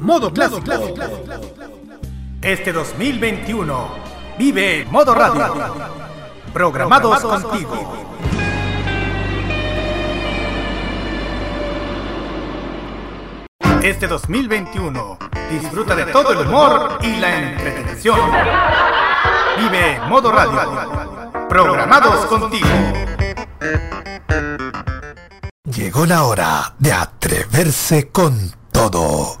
Modo clásico. Este 2021, vive Modo Radio. Programados contigo. Este 2021, disfruta de todo el humor y la entretención. Vive Modo Radio. Programados contigo. Llegó la hora de atreverse con todo.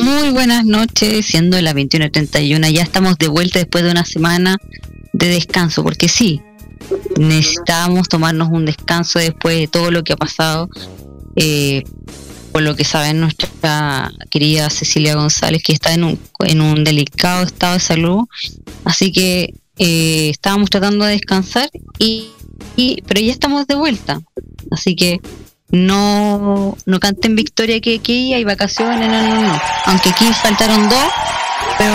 Muy buenas noches, siendo las 21.31, ya estamos de vuelta después de una semana de descanso, porque sí, necesitábamos tomarnos un descanso después de todo lo que ha pasado. Eh, por lo que saben nuestra querida Cecilia González, que está en un, en un delicado estado de salud. Así que eh, estábamos tratando de descansar, y, pero ya estamos de vuelta. Así que no, no canten victoria que aquí hay vacaciones, no, no, no. Aunque aquí faltaron dos, pero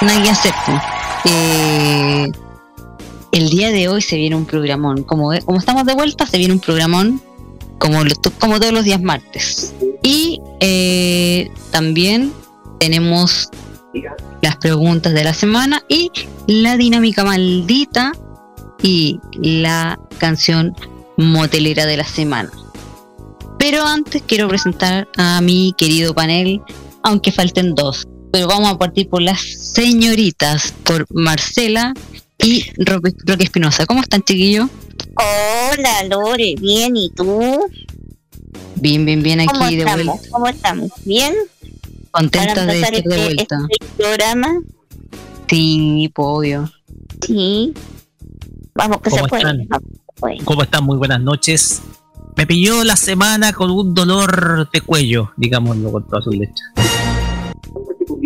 nadie acepta. Eh, el día de hoy se viene un programón. Como, como estamos de vuelta, se viene un programón como, como todos los días martes. Y eh, también tenemos las preguntas de la semana y la dinámica maldita y la canción motelera de la semana. Pero antes quiero presentar a mi querido panel, aunque falten dos. Pero vamos a partir por las señoritas, por Marcela y Roque, Espinosa. ¿Cómo están, chiquillos? Hola, Lore, bien, ¿y tú? Bien, bien, bien aquí de vuelta. ¿Cómo estamos? ¿Bien? Contenta de estar de este, vuelta. Este programa? Sí, obvio. Sí. Vamos, que ¿Cómo se están? ¿Cómo están? Muy buenas noches. Me pilló la semana con un dolor de cuello, digámoslo con todas sus letras.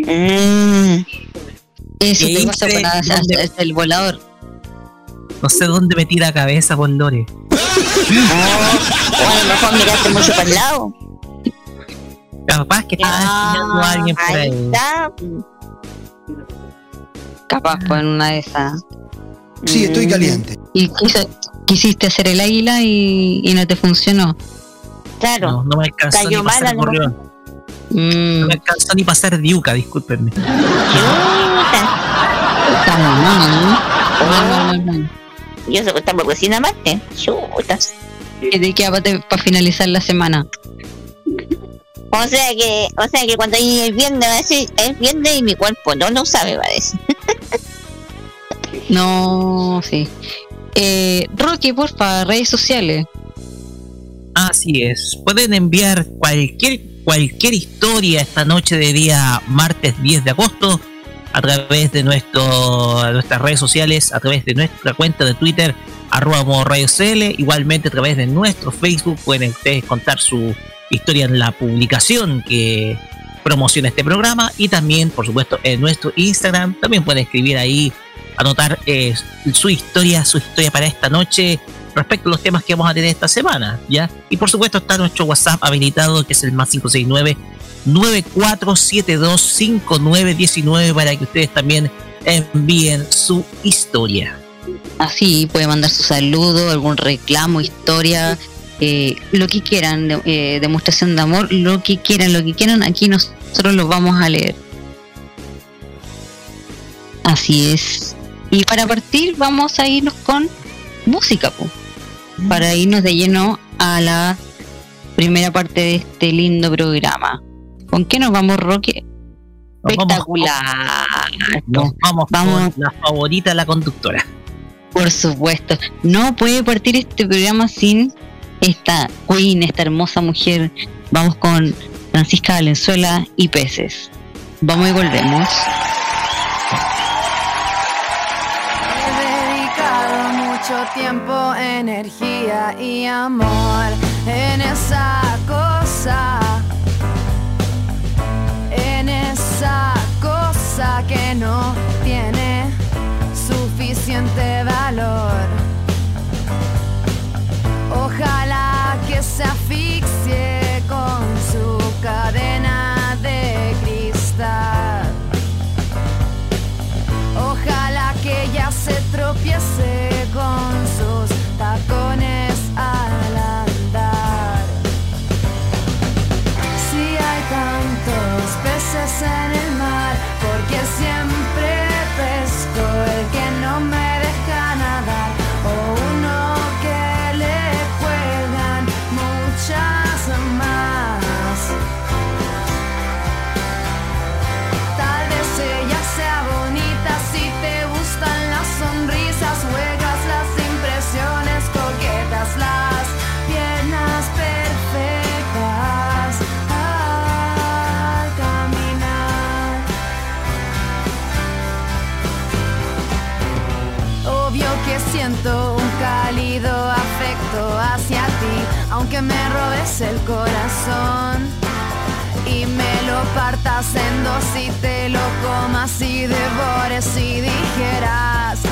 Mm. Eso te pasa por el volador. No sé dónde me tira cabeza, Pondore. o a lo mejor miraste mucho para el lado. Capaz que estaba ah, a alguien por ahí. Está. Capaz pues en una de esas. Sí, estoy mm. caliente. Y quisiste hacer el águila y, y no te funcionó. Claro. No, no me alcanzó Cayó ni pasar. Mm. No me alcanzó ni pasar diuca, discúlpenme. Yo sé que estamos cocina Marte. Chuta. ¿De qué para finalizar la semana? O sea que, o sea que cuando hay el viernes va a decir, es viernes y mi cuerpo no lo sabe, va a decir. no, sí. Eh, Rocky, porfa, redes sociales. Así es. Pueden enviar cualquier cualquier historia esta noche de día martes 10 de agosto a través de nuestro, nuestras redes sociales, a través de nuestra cuenta de Twitter, arroba modo radio CL, igualmente a través de nuestro Facebook pueden ustedes contar su historia en la publicación que promociona este programa y también, por supuesto, en nuestro Instagram también pueden escribir ahí, anotar eh, su historia, su historia para esta noche respecto a los temas que vamos a tener esta semana, ¿ya? Y por supuesto está nuestro WhatsApp habilitado que es el más 569 94725919 para que ustedes también envíen su historia. Así puede mandar su saludo, algún reclamo, historia, eh, lo que quieran, eh, demostración de amor, lo que quieran, lo que quieran, aquí nosotros los vamos a leer. Así es. Y para partir vamos a irnos con música, para irnos de lleno a la primera parte de este lindo programa. ¿Con qué nos vamos, Roque? Espectacular. Nos vamos, Vamos. con la favorita de la conductora. Por supuesto. No puede partir este programa sin esta queen, esta hermosa mujer. Vamos con Francisca Valenzuela y Peces. Vamos y volvemos. Mucho tiempo, energía y amor en esa cosa, en esa cosa que no tiene suficiente valor. Ojalá que se asfixie con su cadena de cristal. Ojalá que ella se tropiece con aunque me robes el corazón y me lo partas en dos y te lo comas y devores y dijeras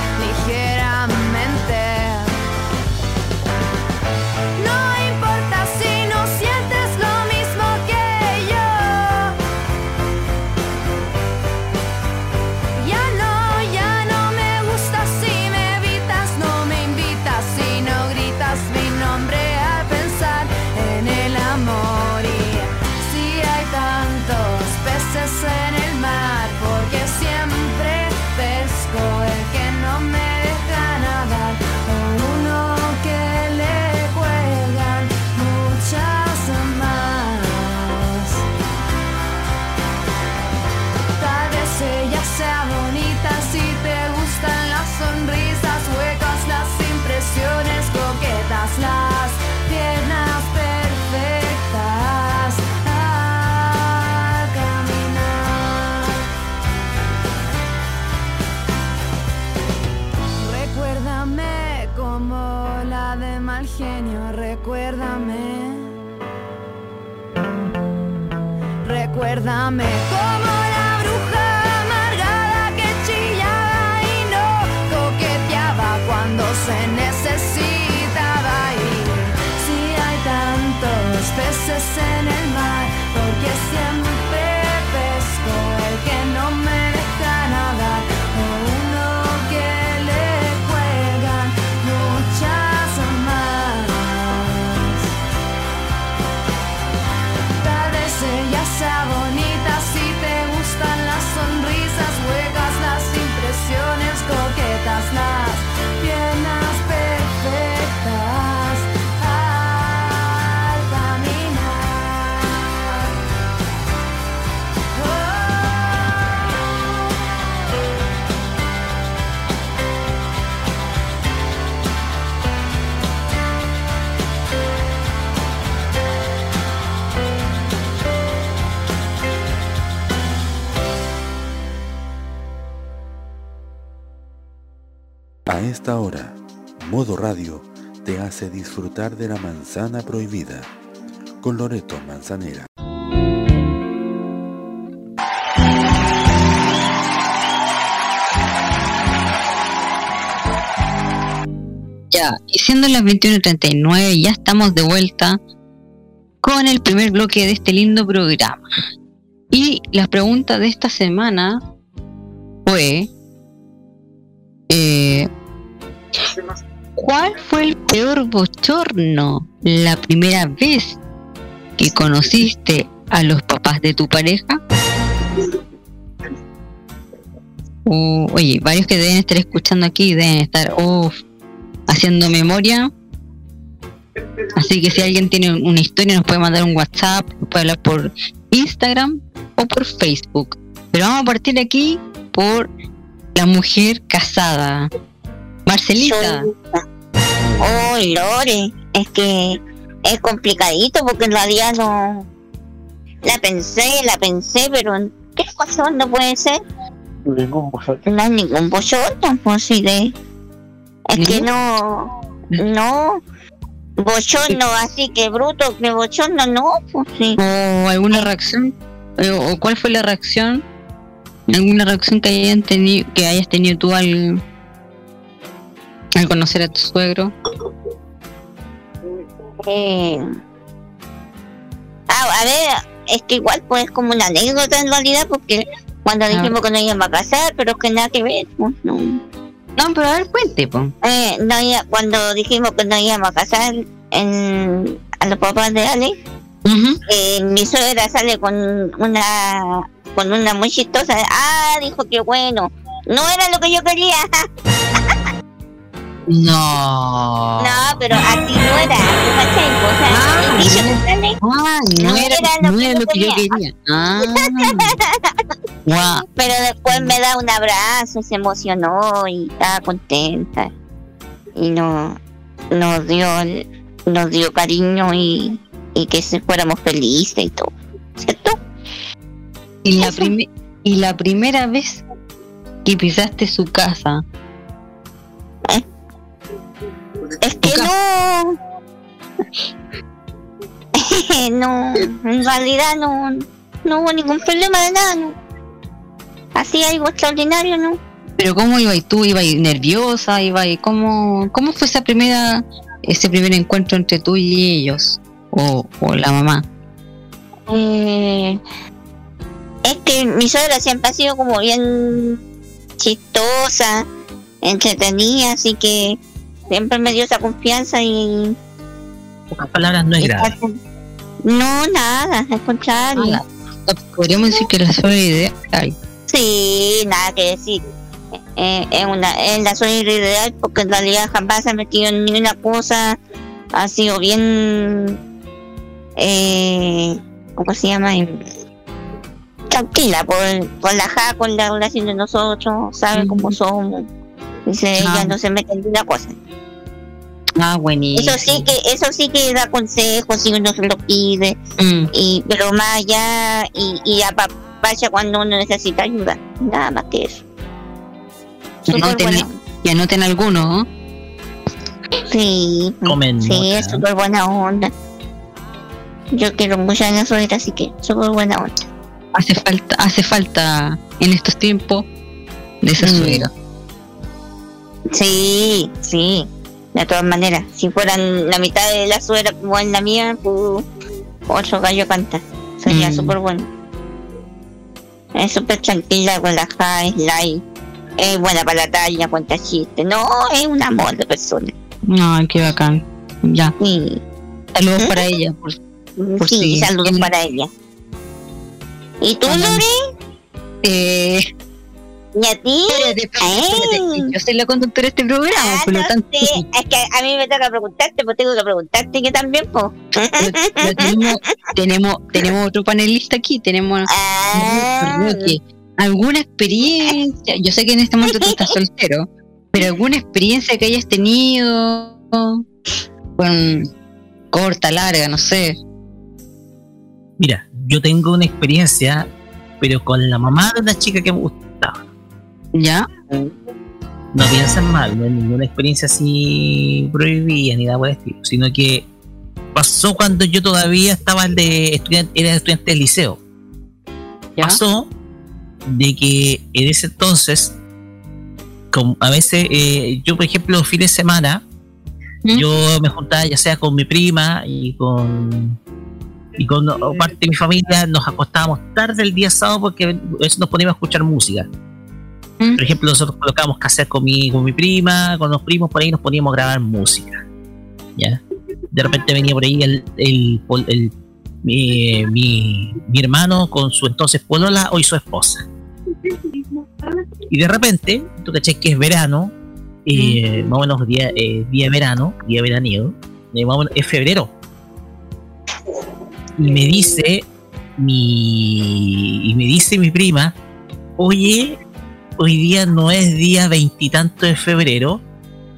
Recuérdame Radio te hace disfrutar de la manzana prohibida con Loreto Manzanera. Ya, y siendo las 21.39, ya estamos de vuelta con el primer bloque de este lindo programa. Y la pregunta de esta semana fue: eh, ¿Cuál fue el peor bochorno la primera vez que conociste a los papás de tu pareja? Uh, oye, varios que deben estar escuchando aquí deben estar uf, haciendo memoria. Así que si alguien tiene una historia nos puede mandar un WhatsApp, puede hablar por Instagram o por Facebook. Pero vamos a partir aquí por la mujer casada. Marcelita. Oh, Lore, es que es complicadito porque en realidad no. La pensé, la pensé, pero ¿qué cosa no puede ser? Ningún. No hay ningún bochón, pues sí de. Es que no. No. Bochón no, así que bruto, que bochón no, no, pues sí. ¿O alguna reacción? ¿O cuál fue la reacción? ¿Alguna reacción que, hayan tenido, que hayas tenido tú al, al conocer a tu suegro? Eh, ah, a ver, es que igual pues es como una anécdota en realidad porque cuando dijimos que no íbamos a casar, pero es que nada que ver, pues no. No, pero a ver, cuente. Eh, no cuando dijimos que no íbamos a casar en, a los papás de Ale, eh, mi suegra sale con una con una muy chistosa. Ah, dijo que bueno. No era lo que yo quería. No. No, pero así no era. ¿tú cachai? O sea, Ah, el que sale, Ah, no, No era, era lo no que era yo lo que yo quería. Ah. Pero después me da un abrazo, se emocionó y estaba contenta. Y no, nos dio, nos dio cariño y, y que se fuéramos felices y todo. ¿Cierto? Y la, y la primera vez que pisaste su casa, Es que no. no, en realidad no, no hubo ningún problema de nada, no. Así algo extraordinario, ¿no? pero ¿cómo ibas tú? ¿Ibas nerviosa? ¿Ibas cómo, ¿Cómo fue esa primera, ese primer encuentro entre tú y ellos? O, o la mamá. Eh, es que mi suegra siempre ha sido como bien chistosa, entretenida, así que siempre me dio esa confianza y... Pocas palabras no es grave. No, nada, al contrario. Ah, Podríamos decir que la suegra ideal. Sí, nada que decir. Eh, es una es la suegra ideal porque en realidad jamás se ha metido en ninguna cosa. Ha sido bien. Eh, ¿Cómo se llama? Tranquila, por, relajada con la relación de nosotros, sabe cómo somos. Dice, Ah. ella no se mete en ninguna cosa. Ah, buenísimo. Eso sí que eso sí que da consejos si uno se lo pide, Mm, y pero más allá y, y apapacha cuando uno necesita ayuda. Nada más que eso. Súper anoten, buena. Sí, Tomen sí, nota, es súper buena onda. Yo quiero mucho a la suegra, así que súper buena onda. Hace falta, hace falta en estos tiempos de esa Mm. Sí, sí, de todas maneras. Si fueran la mitad de la suegra como en la mía, pues otro gallo canta. Sería Mm. súper bueno. Es súper tranquila, relajada, es light. Es buena para la talla, cuenta chistes. No, es un amor de persona. Ay, qué bacán. Ya. Sí, Saludos para ella. Por, Por sí, saludos para ella. ¿Y tú. Lore? eh, ¿Y a ti? espérate, espérate, espérate, Ay. que Yo soy la conductora de este programa, Ah, por lo no tanto. sé. Es que a mí me toca preguntarte, pues tengo que preguntarte que también, pues. pero- pero tenemos, tenemos, tenemos otro panelista aquí, tenemos Ah. ¿Alguna experiencia? Yo sé que en este momento tú estás soltero, pero ¿alguna experiencia que hayas tenido con corta, larga, no sé? Mira, yo tengo una experiencia, pero con la mamá de una chica que me gustaba. ¿Ya? No piensen mal, no es ninguna experiencia así prohibida ni nada por el estilo, sino que pasó cuando yo todavía estaba de estudiante, era estudiante del liceo. ¿Ya? Pasó de que en ese entonces, a veces, eh, yo por ejemplo, los fines de semana, ¿Mm? yo me juntaba ya sea con mi prima y con y con parte de mi familia, nos acostábamos tarde el día sábado porque nos poníamos a escuchar música. Por ejemplo, nosotros colocábamos cassette con mi, con mi prima, con los primos por ahí nos poníamos a grabar música. ¿Ya? De repente venía por ahí el, el, el- mi, mi, mi hermano con su entonces polola hoy su esposa. Y de repente, tú caché que es verano, eh, más o menos día, eh, día verano, día veraniego, eh, más o menos es febrero. Y me dice mi y me dice mi prima oye, hoy día no es día veintitanto de febrero,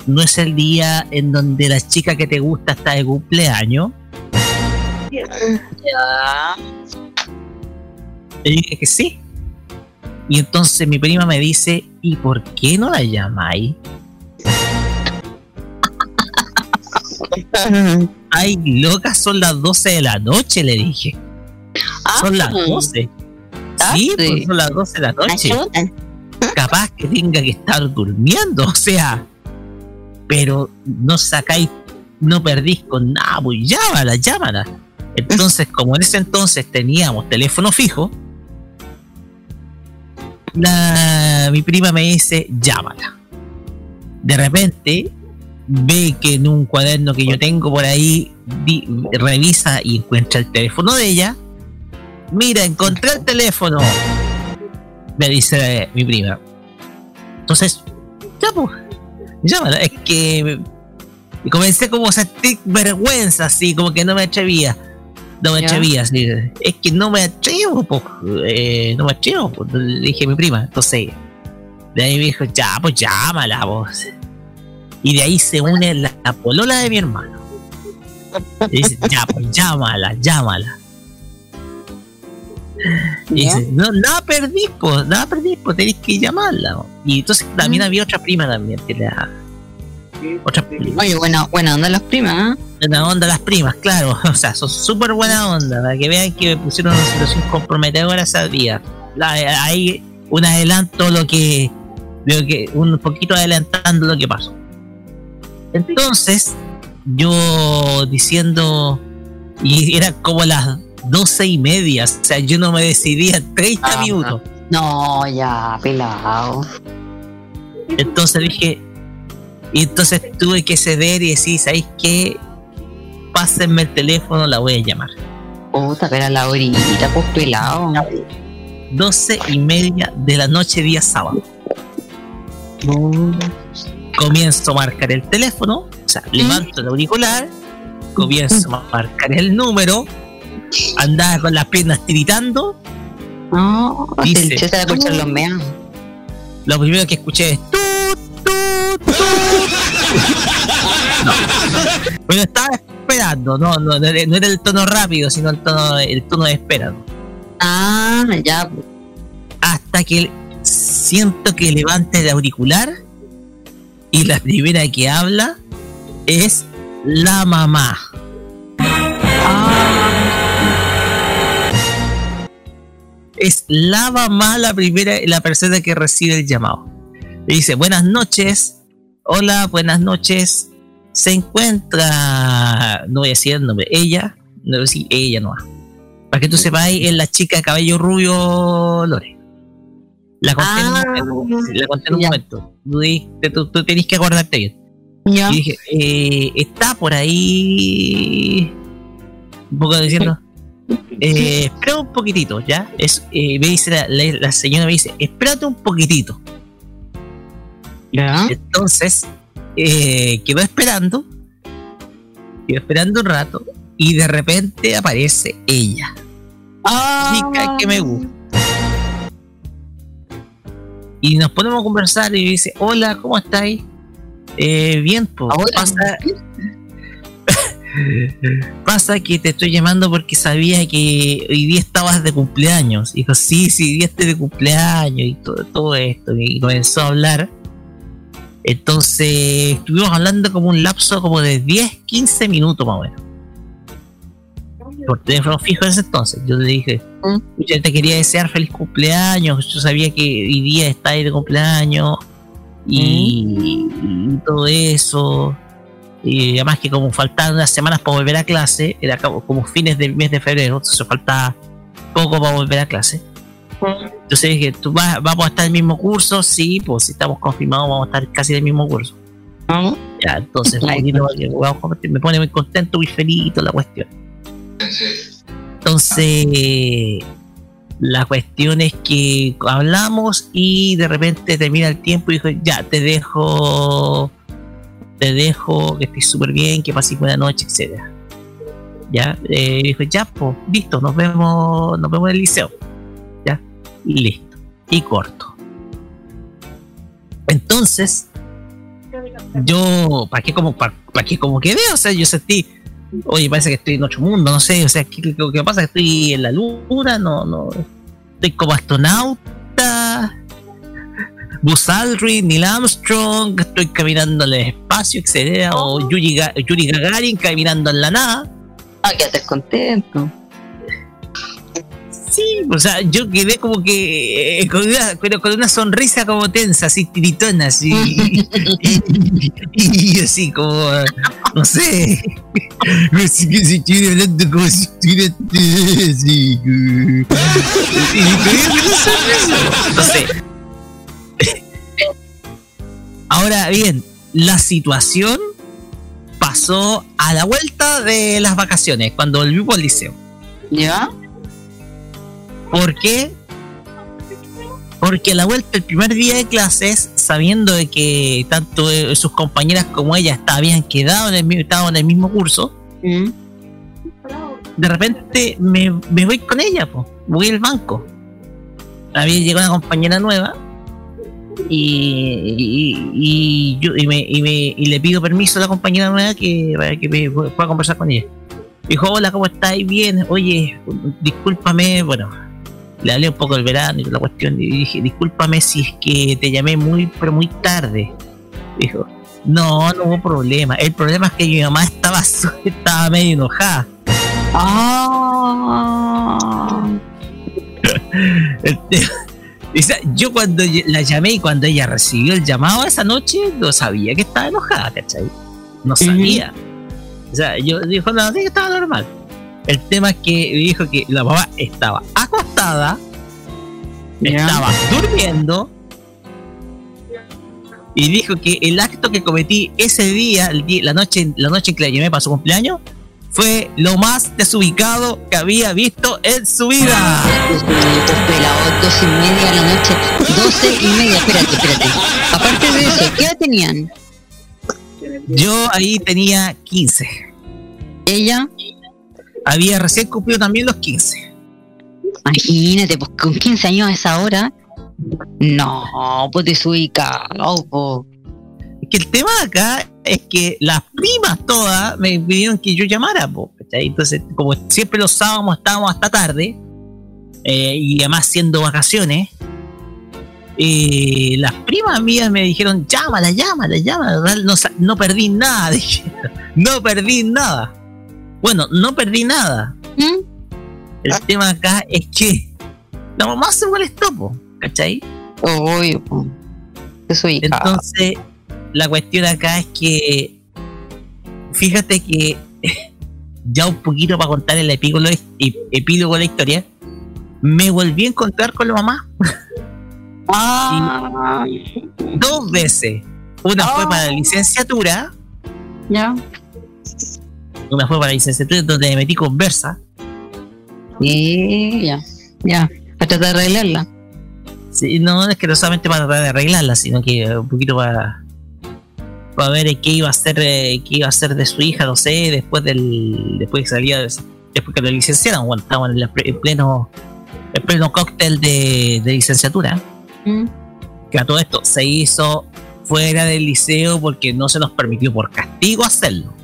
no es el día en donde la chica que te gusta está de cumpleaños. Ya. Le dije que sí. Y entonces mi prima me dice, ¿y por qué no la llamáis? Ay, loca, son las 12 de la noche, le dije. Son las 12. Sí, sí. pues son las 12 de la noche. Capaz que tenga que estar durmiendo, o sea. Pero no sacáis, no perdís con nada, pues llámala, llámala. Entonces, como en ese entonces teníamos teléfono fijo, la, mi prima me dice, llámala. De repente, ve que en un cuaderno que yo tengo por ahí, revisa y encuentra el teléfono de ella. Mira, encontré el teléfono. Me dice mi prima. Entonces, ya pues, llámala. Es que y comencé como a sentir vergüenza, así, como que no me atrevía. No me atrevía, así. Es que no me atrevo, pues. eh, no me atrevo, pues, le dije a mi prima. Entonces, de ahí me dijo, ya, pues llámala, vos. Y de ahí se une la, la polola de mi hermano. Y dice, ya, pues llámala, llámala. Y dice, no, nada perdí, pues, nada perdí, pues tenéis que llamarla. po". Y entonces también había otra prima también que la. Otra prima. Oye, buena, buena onda las primas, ¿eh? Buena onda las primas, claro. O sea, son súper buena onda. Para que vean que me pusieron en una situación comprometedora ese día. Ahí un adelanto lo que. Veo que un poquito adelantando lo que pasó. Entonces, yo diciendo. Y era como las doce y media. O sea, yo no me decidía en 30 Ah, minutos. No, ya, pelado. Entonces dije, y entonces tuve que ceder y decir, ¿sabéis qué? Pásenme el teléfono, la voy a llamar. Puta, pero a la horita, pues pelado. 12 y media de la noche, día sábado. Comienzo a marcar el teléfono, o sea, levanto el auricular, comienzo a marcar el número, andaba con las piernas tiritando. No, Dice, se va a escuchar los meas. Lo primero que escuché es tut, tut, tut. No. Pero estaba esperando, no, no, no era el tono rápido, sino el tono, el tono de espera. Ah, ya. hasta que siento que levanta el auricular y la primera que habla es la mamá. Es la mamá la primera, la persona que recibe el llamado. Le dice, buenas noches, hola, buenas noches. Se encuentra, no voy a decir el nombre, ella, no voy a decir ella no. Para que tú sepas, es la chica de cabello rubio Lore. La conté Ah, en un momento. sí, La conté en un momento. Tú, tú tenés que acordarte bien. Ya. Y dije, eh, está por ahí. Un poco diciendo. Eh, espera un poquitito, ¿ya? Es, eh, me dice la, la- la señora, me dice, espérate un poquitito. Ya. Entonces, eh, quedó esperando. Quedó esperando un rato. Y de repente aparece ella. Ah. Chica que me gusta. Y nos ponemos a conversar y dice, hola, ¿cómo estáis? Eh, bien, pues. Ahora. Pasa, pasa que te estoy llamando porque sabía que hoy día estabas de cumpleaños. Dijo, sí, sí, hoy día estoy de cumpleaños y todo, todo esto. Y comenzó a hablar. Entonces estuvimos hablando como un lapso como de 10, 15 minutos más o menos. Por teléfono fijo en ese entonces. Yo le dije, Mm. yo te quería desear feliz cumpleaños. Yo sabía que hoy día estáis de cumpleaños y, y todo eso. Y además que como faltaban unas semanas para volver a clase, era como, fines del mes de febrero, entonces faltaba poco para volver a clase. Entonces dije, ¿tú vas, vamos a estar en el mismo curso? Sí, pues si estamos confirmados vamos a estar casi en el mismo curso. Ah, Ya, entonces me pone muy contento, muy feliz toda la cuestión. Entonces, la cuestión es que hablamos y de repente termina el tiempo y dijo, ya, te dejo, te dejo, que estés súper bien, que pases buena noche, etcétera. Ya, eh, dijo, ya, pues, listo, nos vemos, nos vemos en el liceo. Ya, listo. y corto. Entonces, yo, ¿para qué como, para, qué como quedé? O sea, yo sentí, oye, parece que estoy en otro mundo, no sé, o sea, ¿qué, qué, qué pasa? ¿Que estoy en la luna? No, no, estoy como astronauta. Buzz Aldrin, Neil Armstrong, estoy caminando en el espacio, etcétera, o Yuri, Ga- Yuri Gagarin caminando en la nada. Ah, quédate contento. Sí, o sea, yo quedé como que eh, con, una, pero con una sonrisa como tensa, así tiritona, así. y, y así como, no sé. Que si estuviera hablando como si estuviera así. Y. No sé. Ahora bien, la situación pasó a la vuelta de las vacaciones, cuando volvimos al liceo. ¿Ya? ¿Por qué? Porque a la vuelta, el primer día de clases, sabiendo de que tanto eh, sus compañeras como ella habían quedado en el, mi- estaban en el mismo curso, Mm. de repente me, me voy con ella, po. voy al banco. Había llegado una compañera nueva y, y, y yo, y, me, y, me- y le pido permiso a la compañera nueva que, para que me pueda conversar con ella. Dijo, hola, ¿cómo estáis? Bien, oye, discúlpame, bueno, le hablé un poco del verano y toda la cuestión y dije, discúlpame si es que te llamé muy, pero muy tarde. Dijo, no, no hubo problema. El problema es que mi mamá estaba, estaba medio enojada. Ah. El tema- yo cuando la llamé y cuando ella recibió el llamado esa noche, no sabía que estaba enojada, ¿cachai? No sabía. O sea, yo dijo, no, sí, estaba normal. El tema es que dijo que la mamá estaba acostada, estaba durmiendo, y dijo que el acto que cometí ese día, el día- la, noche, la noche en que la llamé para su cumpleaños, fue lo más desubicado que había visto en su vida. Pues, pues, dos y media de la noche. Doce y media, espérate, espérate. Aparte de eso, ¿qué edad tenían? Yo ahí tenía 15. Ella, Había recién cumplido también los 15. imagínate, pues con 15 años a esa hora. No, pues desubicado, po. Es que el tema acá es que las primas todas me pidieron que yo llamara, po. Entonces, como siempre los sábados estábamos hasta tarde, eh, y además siendo vacaciones, eh, las primas mías me dijeron, llámala, llámala, llámala, no, no perdí nada, dije, no perdí nada. Bueno, no perdí nada. ¿Mm? El tema acá es que la mamá se molestó, po, ¿cachai? Obvio. Entonces, la cuestión acá es que, fíjate que ya un poquito para contar el epílogo, epílogo de la historia, me volví a encontrar con la mamá Ah, dos veces. Una fue para la licenciatura, ya. una fue para la licenciatura donde me metí conversa. Sí, ya. Ya. Para tratar de arreglarla. Sí, no es que no solamente para tratar de arreglarla, sino que un poquito para para ver qué iba a hacer eh, qué iba a hacer de su hija, no sé, después del después que salía de- después que lo licenciaron, bueno, estaban en, en pleno en pleno cóctel de, de licenciatura, ¿Mm? que a todo esto se hizo fuera del liceo porque no se nos permitió por castigo hacerlo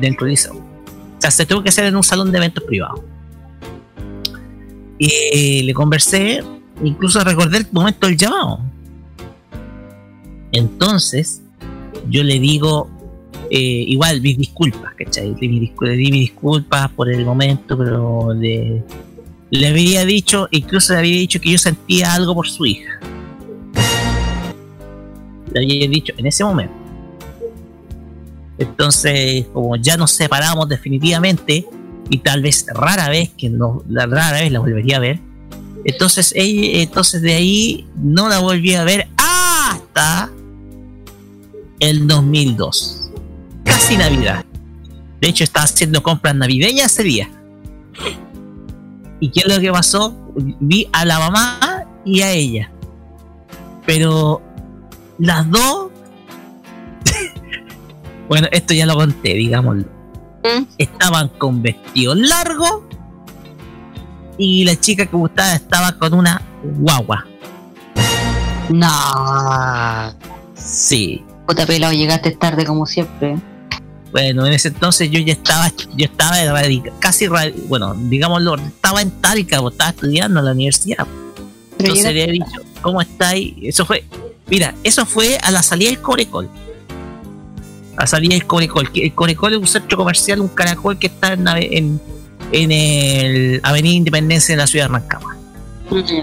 dentro del liceo. O sea, se tuvo que hacer en un salón de eventos privado. Y le conversé, incluso recordé el momento del llamado. Entonces, yo le digo, eh, igual, mis disculpas, ¿cachai? Le, le di mis disculpas por el momento, pero le, le había dicho, incluso le había dicho que yo sentía algo por su hija. Le había dicho en ese momento. Entonces, como ya nos separamos definitivamente, y tal vez rara vez, que no, la rara vez la volvería a ver, entonces, ella, entonces de ahí no la volví a ver hasta el 2002. Casi Navidad. De hecho, estaba haciendo compras navideñas ese día. ¿Y qué es lo que pasó? Vi a la mamá y a ella. Pero las dos... bueno, esto ya lo conté, digámoslo. ¿Mm? Estaban con vestidos largos y la chica que gustaba estaba con una guagua. No. Sí. Puta pelado, llegaste tarde como siempre. Bueno, en ese entonces yo ya estaba, yo estaba casi, bueno, digámoslo, estaba en Talca, pues, estaba estudiando en la universidad. Pero Entonces le he dicho, ¿cómo estáis? Eso fue, mira, eso fue a la salida del Corecol. A la salida del Corecol. El Corecol es un centro comercial, un caracol que está en, en, en el Avenida Independencia de la ciudad de Rancagua.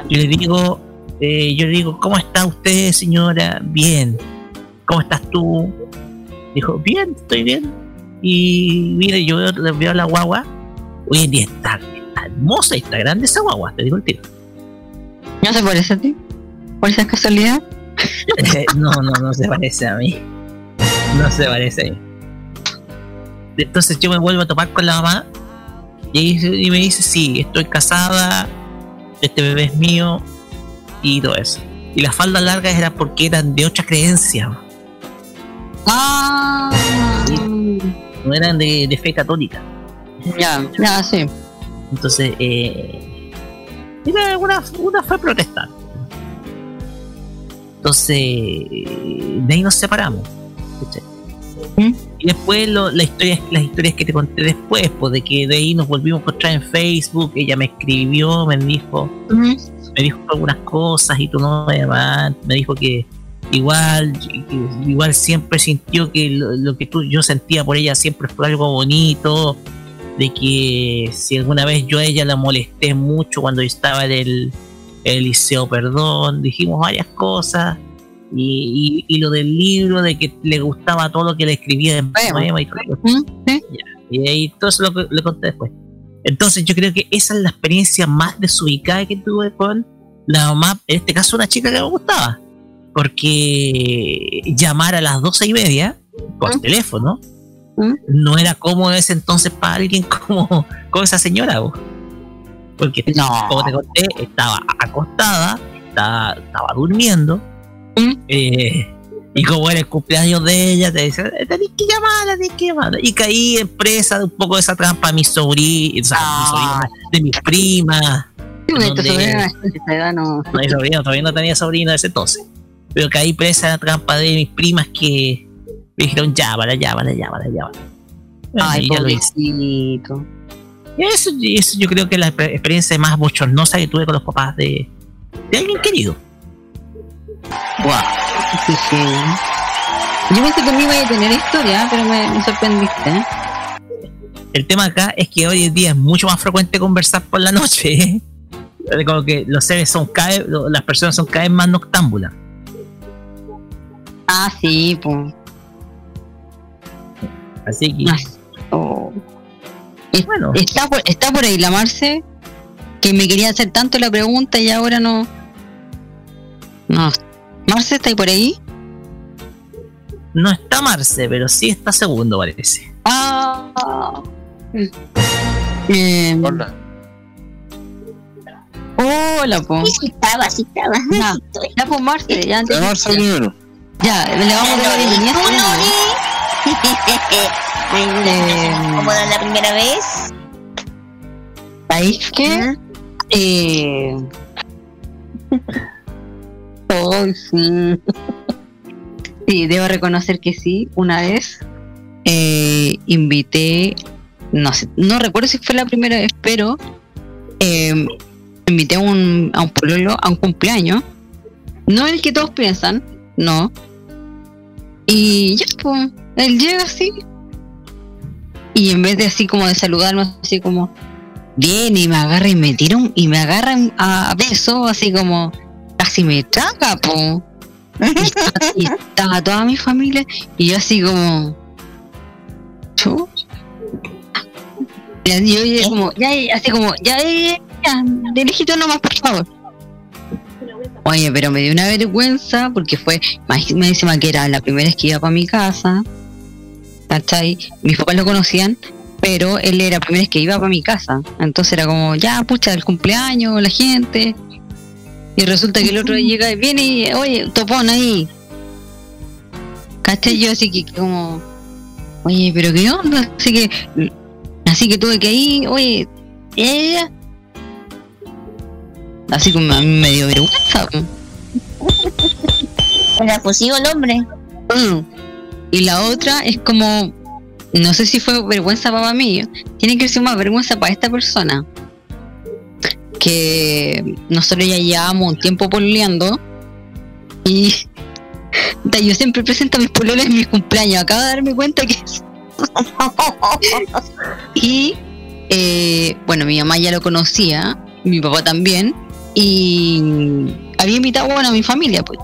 Y le digo, eh, yo le digo, ¿cómo está usted, señora? Bien. ¿Cómo estás tú? Dijo, bien, estoy bien. Y mire, yo veo, veo la guagua. Hoy en día está, está hermosa y está grande esa guagua, te digo el tiro. ¿No se parece a ti? ¿Por esa casualidad? No, no, no se parece a mí. No se parece a mí. Entonces yo me vuelvo a topar con la mamá y, me dice, sí, estoy casada, este bebé es mío y todo eso. Y las faldas largas eran porque eran de otra creencia, Ah. no eran de, de fe católica. Ya, ya, sí. Entonces, eh, era una, una fue protestante. Entonces, eh, de ahí nos separamos. ¿Mm? Y después lo- la historia, las historias que te conté después, pues de que de ahí nos volvimos a encontrar en Facebook, ella me escribió, me dijo, me dijo algunas cosas y tu no además me dijo que igual igual siempre sintió que lo, lo que tú yo sentía por ella siempre fue algo bonito de que si alguna vez yo a ella la molesté mucho cuando estaba en el, el liceo perdón dijimos varias cosas y, y- y lo del libro de que le gustaba todo lo que le escribía en poema y todo eso. ¿Sí? Y ahí todo eso lo, lo conté después. Entonces yo creo que esa es la experiencia más desubicada que tuve con la mamá, en este caso una chica que me gustaba. Porque llamar a las doce y media por ¿Mm? teléfono ¿Mm? no era cómodo en ese entonces para alguien como, como esa señora. vos. Porque No. como te conté, estaba acostada, estaba, estaba durmiendo. ¿Mm? eh, y como era el cumpleaños de ella, te decía, tenés que llamarla, tenés que llamarla. Y caí en presa de un poco de esa trampa de mis sobrinos, o sea, Ah. sobrinos, de mis primas. No. No hay sobrino, todavía no tenía sobrino de ese entonces. Pero caí presa en la trampa de mis primas que me dijeron, llámala, llámala, llámala, llámala. Ay, ya pobrecito. Eso, eso yo creo que es la exper- experiencia más bochornosa que tuve con los papás de, de alguien querido. Sí, sí. Yo pensé que no iba a tener historia, pero me, me sorprendiste. ¿eh? El tema acá es que hoy en día es mucho más frecuente conversar por la noche. ¿eh? Como que los seres son cada las personas son cada vez más noctámbulas. Ah, sí, pues. Así que, Ah. Oh. Es- bueno, Está por, está por ahí la Marce, que me quería hacer tanto la pregunta y ahora no. No. Marce, ¿está ahí por ahí? no está Marce, pero sí está segundo, parece. Ah. Eh, Hola. hola, po. Sí, sí estaba, sí estaba. Estoy. Ya, pues Marce, ya. Ya, Marza primero. Ya, le vamos a dar la bienvenida. Ay, Eh, como la primera vez. ¿Ahí qué? Eh. Ay, sí. Sí, debo reconocer que sí. Una vez eh, invité, no sé, no recuerdo si fue la primera vez, pero eh, invité a un, a un pololo a un cumpleaños. No el que todos piensan, no. Y ya, pues, él llega así. Y en vez de así como de saludarnos, así como, viene y me agarra y me tira un- y me agarra a beso, así como casi me traga, po. Y estaba, y estaba toda mi familia y yo así como "Chu". y así yo ya como ya así como ya ya, ya, ya, de lejito nomás por favor oye pero me dio una vergüenza porque fue me encima que era la primera vez que iba para mi casa ¿cachai? mis papás lo conocían pero él era la primera vez que iba para mi casa. Entonces era como, ya, pucha, el cumpleaños, la gente. Y resulta que el otro llega y viene y, oye, topón ahí. ¿Cachai? Yo así que como, oye, pero qué onda. Así que, así que tuve que ir, oye, ya. Así como a mí me dio vergüenza. Era fusivo el hombre. Mm. Y la otra es como, no sé si fue vergüenza para mí, tiene que ser más vergüenza para esta persona. Que nosotros ya llevábamos un tiempo pololeando y yo siempre presento a mis pololes en mis cumpleaños. Acabo de darme cuenta que y eh, bueno, mi mamá ya lo conocía, mi papá también, y había invitado bueno, a mi familia, pues.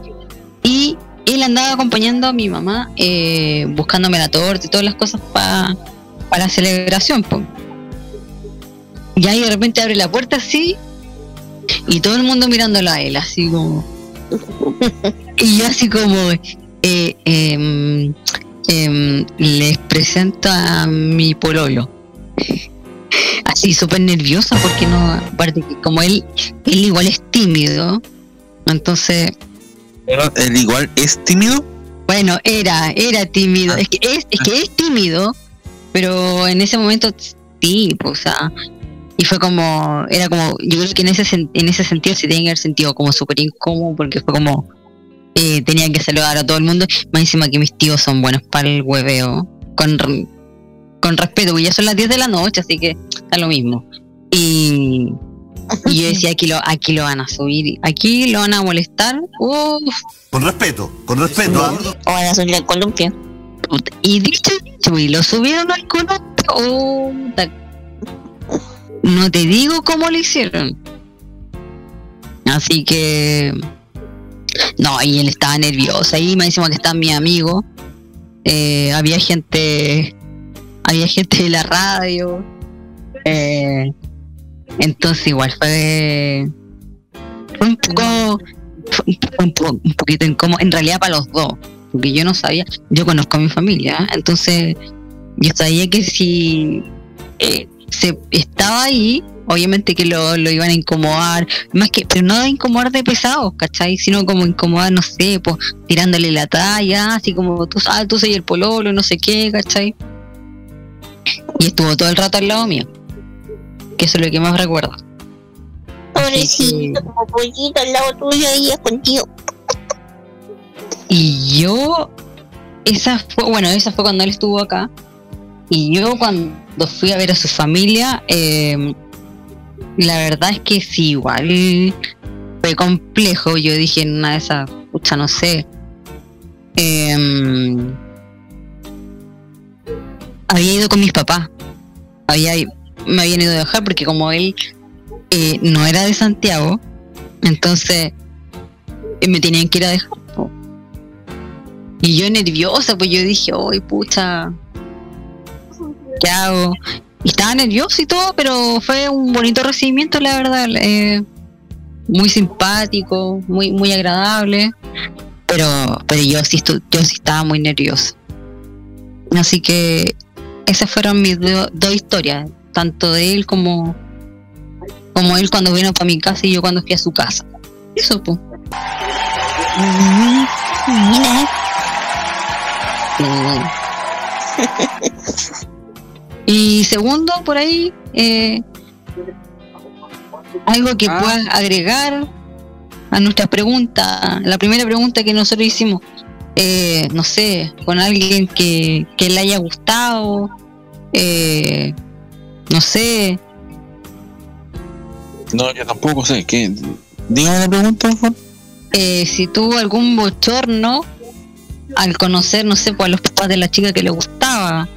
Y él andaba acompañando a mi mamá, eh, buscándome la torta y todas las cosas para la celebración, pues. Y ahí de repente abre la puerta así, y todo el mundo mirándolo a él, así como. y yo así como. Eh, em, les presento a mi pololo así súper nerviosa porque no, aparte que como él, él igual es tímido, entonces... ¿Él igual es tímido? Bueno, era, era tímido, Ah. es que es, es que es tímido, pero en ese momento sí, pues, o sea, y fue como, era como, yo creo que en ese en ese sentido se tenía que haber sentido como súper incómodo porque fue como, eh, tenía que saludar a todo el mundo, más encima que mis tíos son buenos para el hueveo, con, con respeto, porque ya son las 10 de la noche, así que está lo mismo. Y, y yo decía, aquí lo, aquí lo van a subir, aquí lo van a molestar, Con respeto, con respeto. ¿ah? O van a subir el columpio. Y dicho y hecho, y lo subieron al columpio. No te digo cómo lo hicieron. Así que. No, y él estaba nervioso. Ahí me decimos que está mi amigo. Eh, había gente. Había gente de la radio. Eh, entonces, igual fue. Fue un poco. Fue un, poco- un po- un poquito incómodo. En realidad, para los dos porque yo no sabía, yo conozco a mi familia, ¿eh? entonces yo sabía que si eh, se estaba ahí, obviamente que lo, lo iban a incomodar, más que, pero no de incomodar de pesados, ¿cachai? Sino como incomodar, no sé, pues tirándole la talla, así como tú, ah, tú soy el pololo, no sé qué, ¿cachai? Y estuvo todo el rato al lado mío, que eso es lo que más recuerdo. Pobrecito, como pollito al lado tuyo y es contigo. Y yo, esa fue, bueno, esa fue cuando él estuvo acá. Y yo cuando fui a ver a su familia, eh, la verdad es que sí, igual fue complejo. Yo dije en una de esas, pucha, no sé. em, había ido con mis papás. Había, me habían ido a dejar porque como él eh, no era de Santiago, entonces eh, me tenían que ir a dejar. Y yo nerviosa, pues yo dije, uy, pucha, ¿qué hago? Y estaba nervioso y todo, pero fue un bonito recibimiento, la verdad. eh, muy simpático, muy, muy agradable. Pero, pero yo sí yo sí estaba muy nerviosa. Así que esas fueron mis do- dos historias, tanto de él como, como él cuando vino para mi casa y yo cuando fui a su casa. Eso, pues. Mira, y segundo, por ahí, eh, algo que Ah. puedas agregar a nuestras preguntas. La primera pregunta que nosotros hicimos, eh, no sé, con alguien que, que le haya gustado, eh, no sé, No, yo tampoco sé. ¿Qué? Dígame la pregunta, por eh, si tuvo algún bochorno al conocer, no sé, pues a los papás de la chica que le gustaba,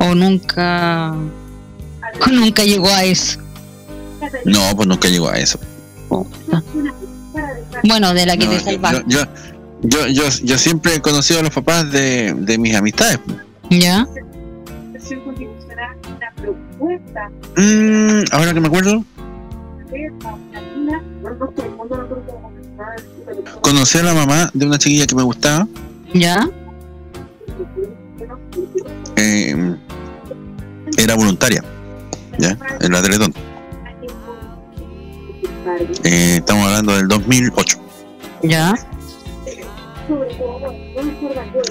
o nunca, o nunca llegó a eso. No, pues nunca llegó a eso. Bueno, de la que No, te salvaste. yo, yo, yo, yo siempre he conocido a los papás de, de mis amistades. ¿Ya? Mm, ahora que me acuerdo, conocí a la mamá de una chiquilla que me gustaba. ¿Ya? eh, era voluntaria, ¿ya? En la Teletón. Eh, estamos hablando del 2008. ¿Ya?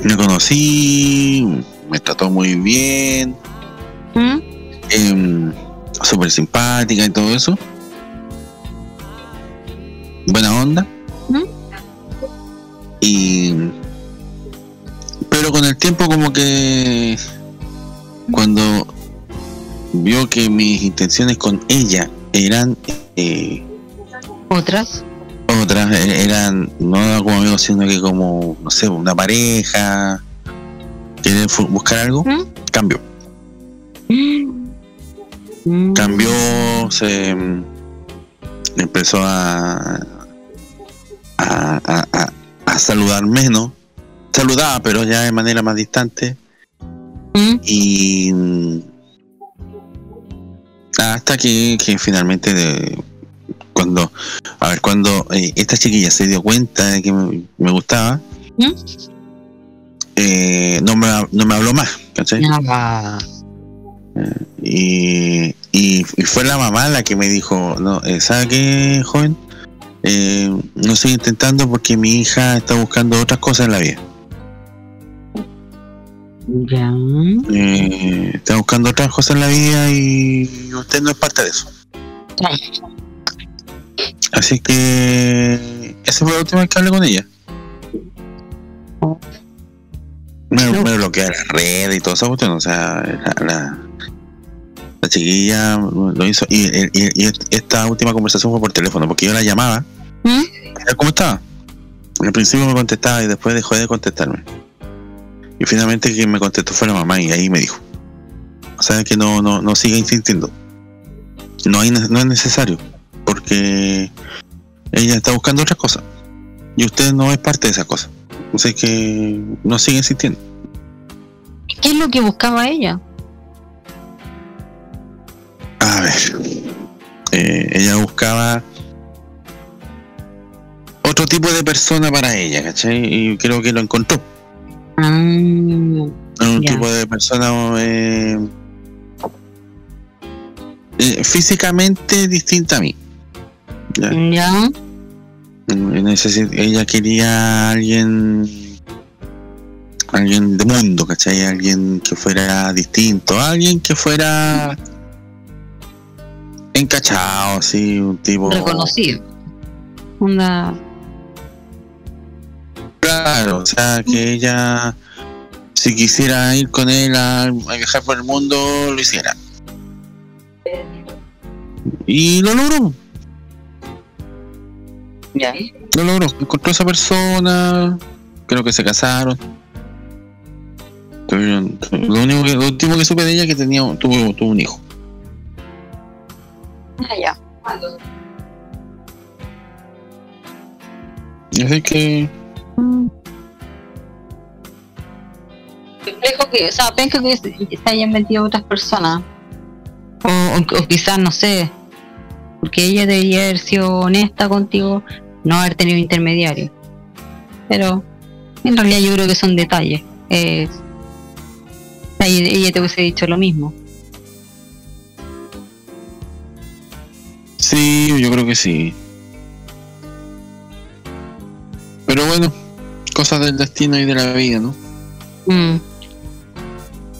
Me conocí, me trató muy bien, ¿Mm? em, súper simpática y todo eso. Buena onda. ¿Mm? Y. Pero con el tiempo, como que. Cuando vio que mis intenciones con ella eran. eh, Otras. Otras eh, eran no como amigos sino que como no sé una pareja querer buscar algo ¿Mm? cambió Mm. cambió se empezó a a, a- a- a saludar menos saludaba pero ya de manera más distante Mm. y hasta que, que finalmente de- cuando a ver cuando eh, esta chiquilla se dio cuenta de que me, me gustaba ¿Mm? eh, no me no me habló más ¿cachai? Ah, y, y, y fue la mamá la que me dijo no eh, ¿sabe qué joven? Eh, no sigue intentando porque mi hija está buscando otras cosas en la vida ya. Eh, está buscando otras cosas en la vida y usted no es parte de eso Así que esa fue la última vez que hablé con ella. Me, No. me bloquea la red y todo eso, cuestión, o sea, la, la, la chiquilla lo hizo. Y, y- y esta última conversación fue por teléfono, porque yo la llamaba. ¿Mm? "Mira, ¿Cómo estaba? Al principio me contestaba y después dejó de contestarme. Y finalmente quien me contestó fue la mamá y ahí me dijo. O sea que no, no, no siga insistiendo. No, hay, no es necesario. Porque ella está buscando otras cosas. Y usted no es parte de esas cosas. O sea que no sigue insistiendo. ¿Qué es lo que buscaba ella? A ver. eh, ella buscaba otro tipo de persona para ella, ¿cachai? Y creo que lo encontró. Ah, un Ya. tipo de persona eh, eh, físicamente distinta a mí. Ya. ella quería a alguien alguien de mundo, ¿cachai? Alguien que fuera distinto, alguien que fuera encachado, así, un tipo Reconocido. Onda. Claro, o sea, que ella, si quisiera ir con él a, a viajar por el mundo, lo hiciera. Y lo logró, Ya. lo logró. Encontró a esa persona, creo que se casaron. Tuvieron- Lo, único que, lo último que supe de ella es que tenía, tuvo, tuvo un hijo. Ah, ya. Así que. Complejo que, o sea, que se hayan metido otras personas. O, o- o quizás, no sé, porque ella debería haber sido honesta contigo, no haber tenido intermediario. Pero en realidad yo creo que son detalles. Eh, ella, te hubiese dicho lo mismo. sí, yo creo que sí. Pero bueno, cosas del destino y de la vida, ¿no? Mm.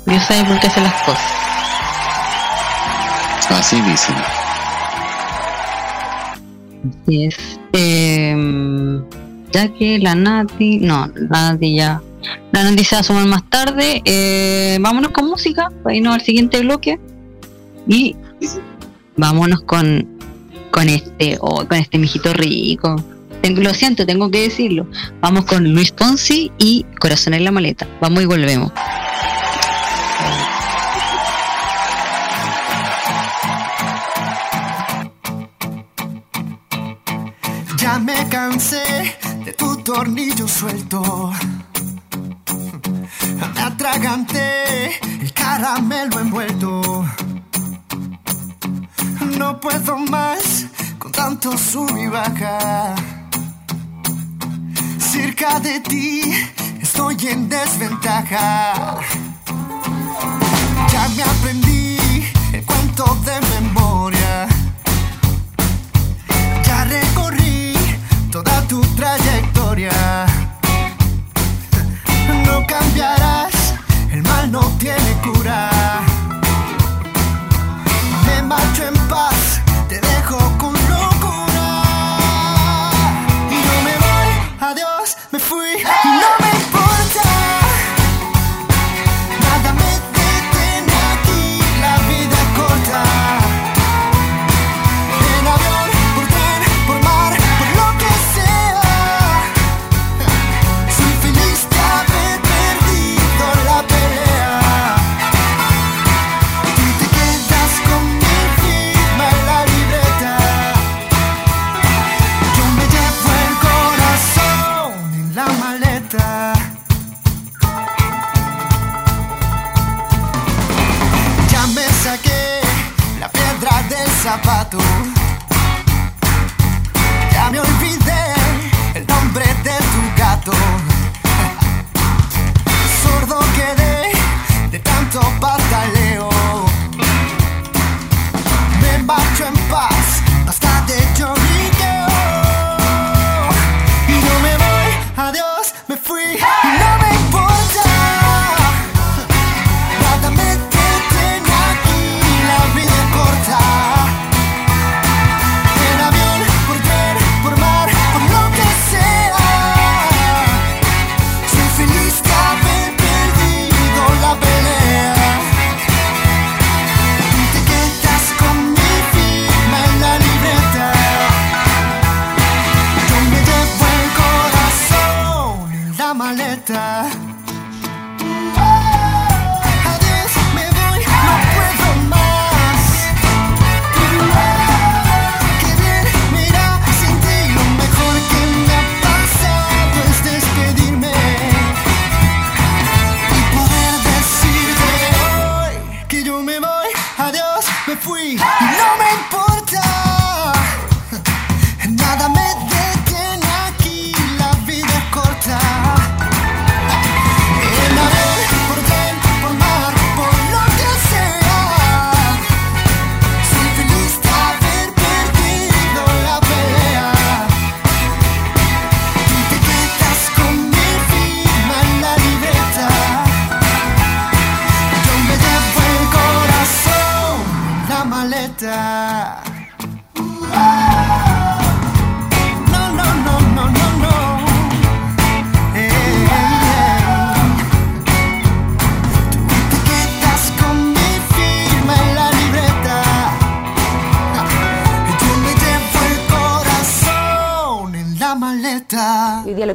Dios sabe por qué hace las cosas. Así dicen. Así es. Eh, ya que la Nati, no, la Nati ya. La Nati sumar más tarde. Eh, vámonos con música, para irnos al siguiente bloque. Y vámonos con, con este, oh, con este mijito rico. Tengo- lo siento, tengo que decirlo. Vamos con Luis Ponzi y Corazón en la maleta. Vamos y volvemos. Me cansé de tu tornillo suelto. Me atraganté el caramelo envuelto. No puedo más con tanto sub y baja. Cerca de ti estoy en desventaja. Ya me aprendí el cuento de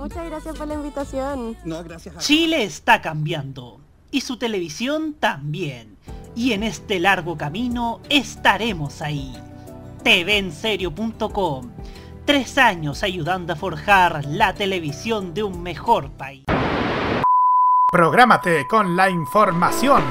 Muchas gracias por la invitación. No, gracias a Chile está cambiando y su televisión también. Y en este largo camino estaremos ahí. TVenserio.com. Tres años ayudando a forjar la televisión de un mejor país. Prográmate con la información.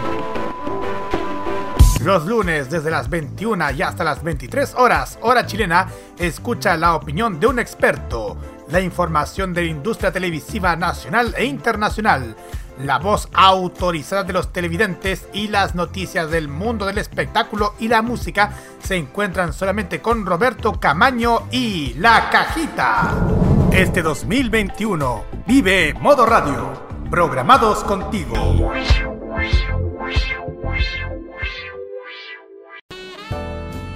Los lunes desde las 21 y hasta las 23 horas, hora chilena, escucha la opinión de un experto, la información de la industria televisiva nacional e internacional, la voz autorizada de los televidentes y las noticias del mundo del espectáculo y la música se encuentran solamente con Roberto Camaño y La Cajita. Este 2021 vive Modo Radio, programados contigo.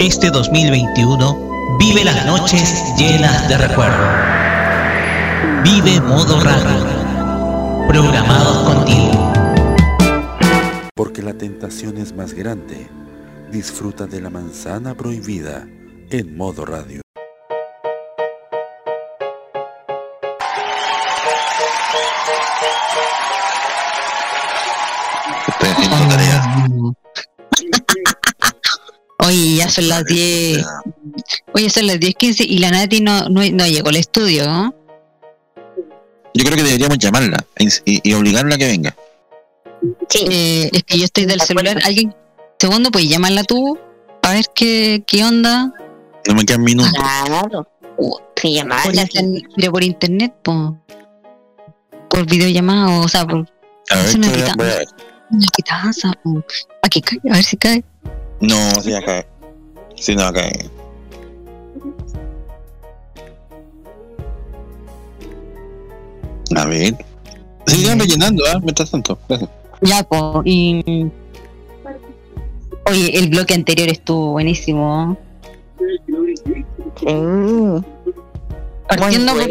Este 2021 vive las noches llenas de recuerdo. Vive modo radio. Programados contigo. Porque la tentación es más grande. Disfruta de la manzana prohibida en modo radio. Oye, ya son las 10. Oye, son las 10.15 y la Nati no, no, no llegó al estudio, ¿no? Yo creo que deberíamos llamarla y, y obligarla a que venga. Eh, es que yo estoy del celular. ¿Alguien? Segundo, pues llamarla tú. A ver qué, qué onda. No me quedan minutos. Claro. Que Por llamarla. internet, pero por internet, po. Por videollamada, o sea, por. A ver, una voy a- voy a ver. una pitaza, po. A que cae, a ver si cae. No, sí acá. Sí, no acá. A ver. Sigan rellenando, ¿ah? Mientras tanto. Gracias. Ya, po. Y. Oye, el bloque anterior estuvo buenísimo. Partiendo, por,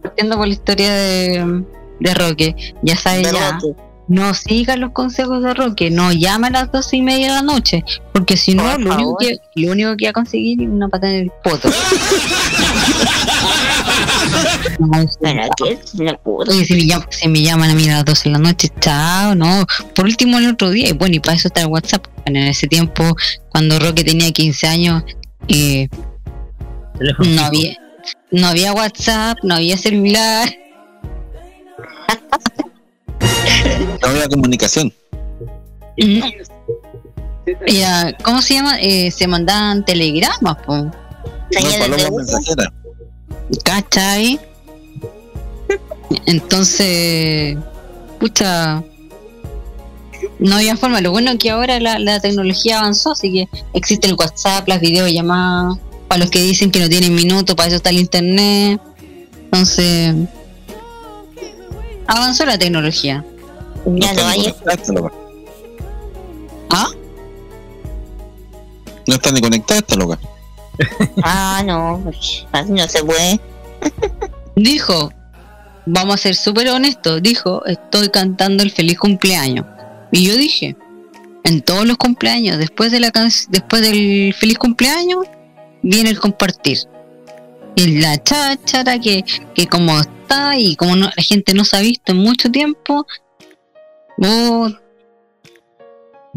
partiendo por la historia de, de Roque, ya sabes ya. Roque. No sigan los consejos de Roque, no llama a las doce y media de la noche, porque si no, lo único, que, lo único que va a conseguir es una patada en el poto. No, ¿Para qué? No pudo. Oye, si me, llam- si me llaman a mí a las 12 de la noche, chao, no. Por último, el otro día, y bueno, y para eso está el WhatsApp. En ese tiempo, cuando Roque tenía 15 años, eh, no había no había WhatsApp, no había celular. No había comunicación. Ya, ¿Cómo se llama? Eh, se mandaban telegramas, po. Mensajera. ¿Cachai? Entonces, pucha, no había forma. Lo bueno es que ahora la, la tecnología avanzó, así que existe el WhatsApp, las videollamadas, para los que dicen que no tienen minutos, para eso está el internet. Entonces, avanzó la tecnología. Ya no hay. Loca. ¿Ah? No está ni conectada esta loca. Ah, no. Así no se puede. Dijo, vamos a ser súper honestos, dijo, estoy cantando el feliz cumpleaños. Y yo dije, en todos los cumpleaños, después de la can- después del feliz cumpleaños, viene el compartir. Y la cháchara que, que como está y como no- la gente no se ha visto en mucho tiempo, oh,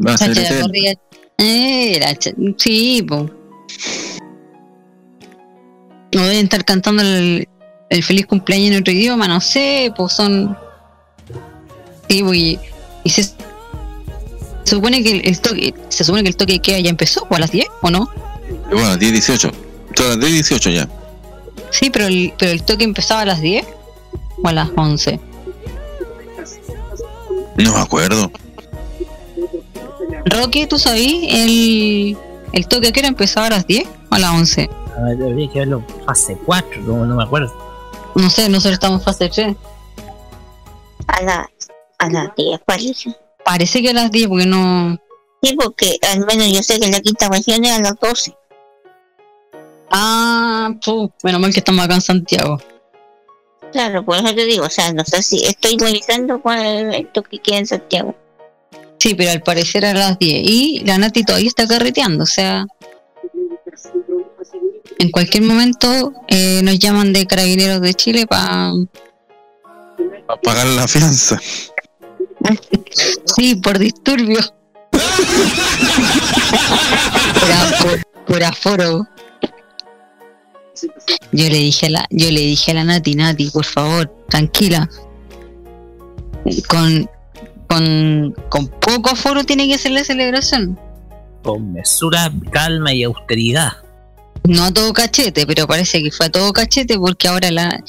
Va a ser corría. Eh, la sí, po. No deben estar cantando el, el feliz cumpleaños en otro idioma, no sé, pues son. Sí, pues, y, y se, se supone que el, el toque, se supone que el toque de queda ya empezó, o a las 10, ¿o no? Bueno, 10, 18. Todas las 10, 18 ya. Sí, pero el, pero el toque empezaba a las 10 o a las 11. No me acuerdo. Roque, ¿tú sabías? El, el toque que era empezaba a las 10 o a las 11. A ver, debería que verlo fase 4, no, no me acuerdo. No sé, nosotros estamos en fase 3. A las a las 10 parece. Parece que a las 10 porque no. Sí, porque al menos yo sé que la quinta región es a las 12. Ah, pu, menos mal que estamos acá en Santiago. Claro, por eso te digo, o sea, no sé si estoy revisando cuál es el toque que queda en Santiago. Sí, pero al parecer a las 10. Y la Nati todavía está carreteando, o sea. En cualquier momento eh, nos llaman de Carabineros de Chile para. Para pagar la fianza. Sí, por disturbio. por, afo- por aforo. Yo le dije a la, yo le dije a la Nati, Nati, por favor, tranquila. Con, con, con poco aforo tiene que ser la celebración. Con mesura, calma y austeridad. No a todo cachete, pero parece que fue a todo cachete porque ahora la.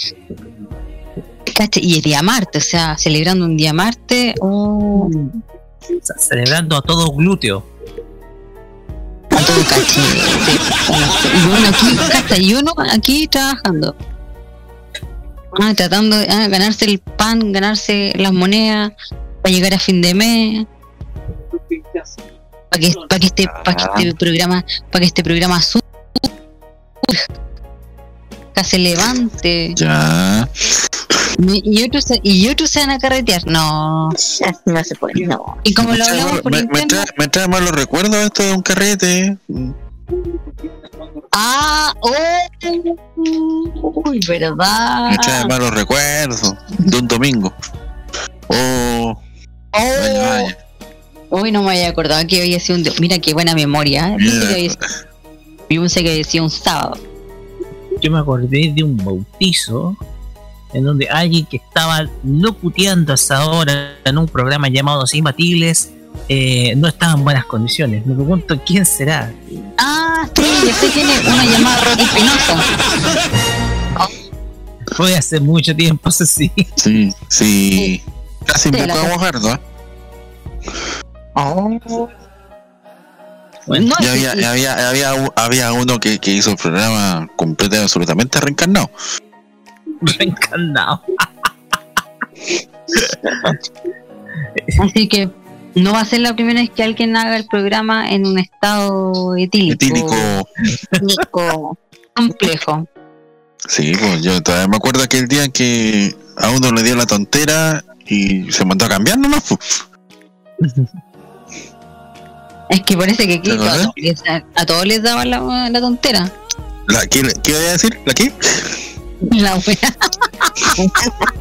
Y es día martes, o sea, celebrando un día martes. oh, O sea, celebrando a todo glúteo. Todo cachete. Y bueno, aquí, cacha, y uno aquí trabajando. Ah, tratando de ah, ganarse el pan, ganarse las monedas para llegar a fin de mes. Para que, para que este, para que este programa, para que este programa su- se levante. Ya. Y otros, se- y otros se van a carretear. No. No se puede, no. Y como Me lo hablamos por me, me interno. trae, me trae malos recuerdos esto de un carrete. Ah, oh, uy, verdad. Me trae malos recuerdos de un domingo. Oh, vaya, vaya. Hoy no me había acordado que había sido un. Mira qué buena memoria. ¿eh? Pensé que había sido- Yo pensé que había sido un sábado. Yo me acordé de un bautizo en donde alguien que estaba locuteando a esa hora en un programa llamado Los Imbatibles eh, no estaba en buenas condiciones. Me pregunto quién será. Ah, sí, ya sé quién es. Una llamada Rocky Espinosa. Fue hace mucho tiempo, eso sí. Sí, sí. Casi me puedo cosa- mojar, ¿no? No, había, sí. había, había, había uno que, que hizo el programa completo y absolutamente reencarnado. Reencarnado. Así que no va a ser la primera vez que alguien haga el programa en un estado etílico. Etílico. complejo. Sí, pues yo todavía me acuerdo aquel día que a uno le dio la tontera y se mandó a cambiar nomás. pues. Es que parece que aquí a todos les, a todos les daba la, la tontera. ¿La, qué, ¿Qué voy a decir? ¿La qué? La wea.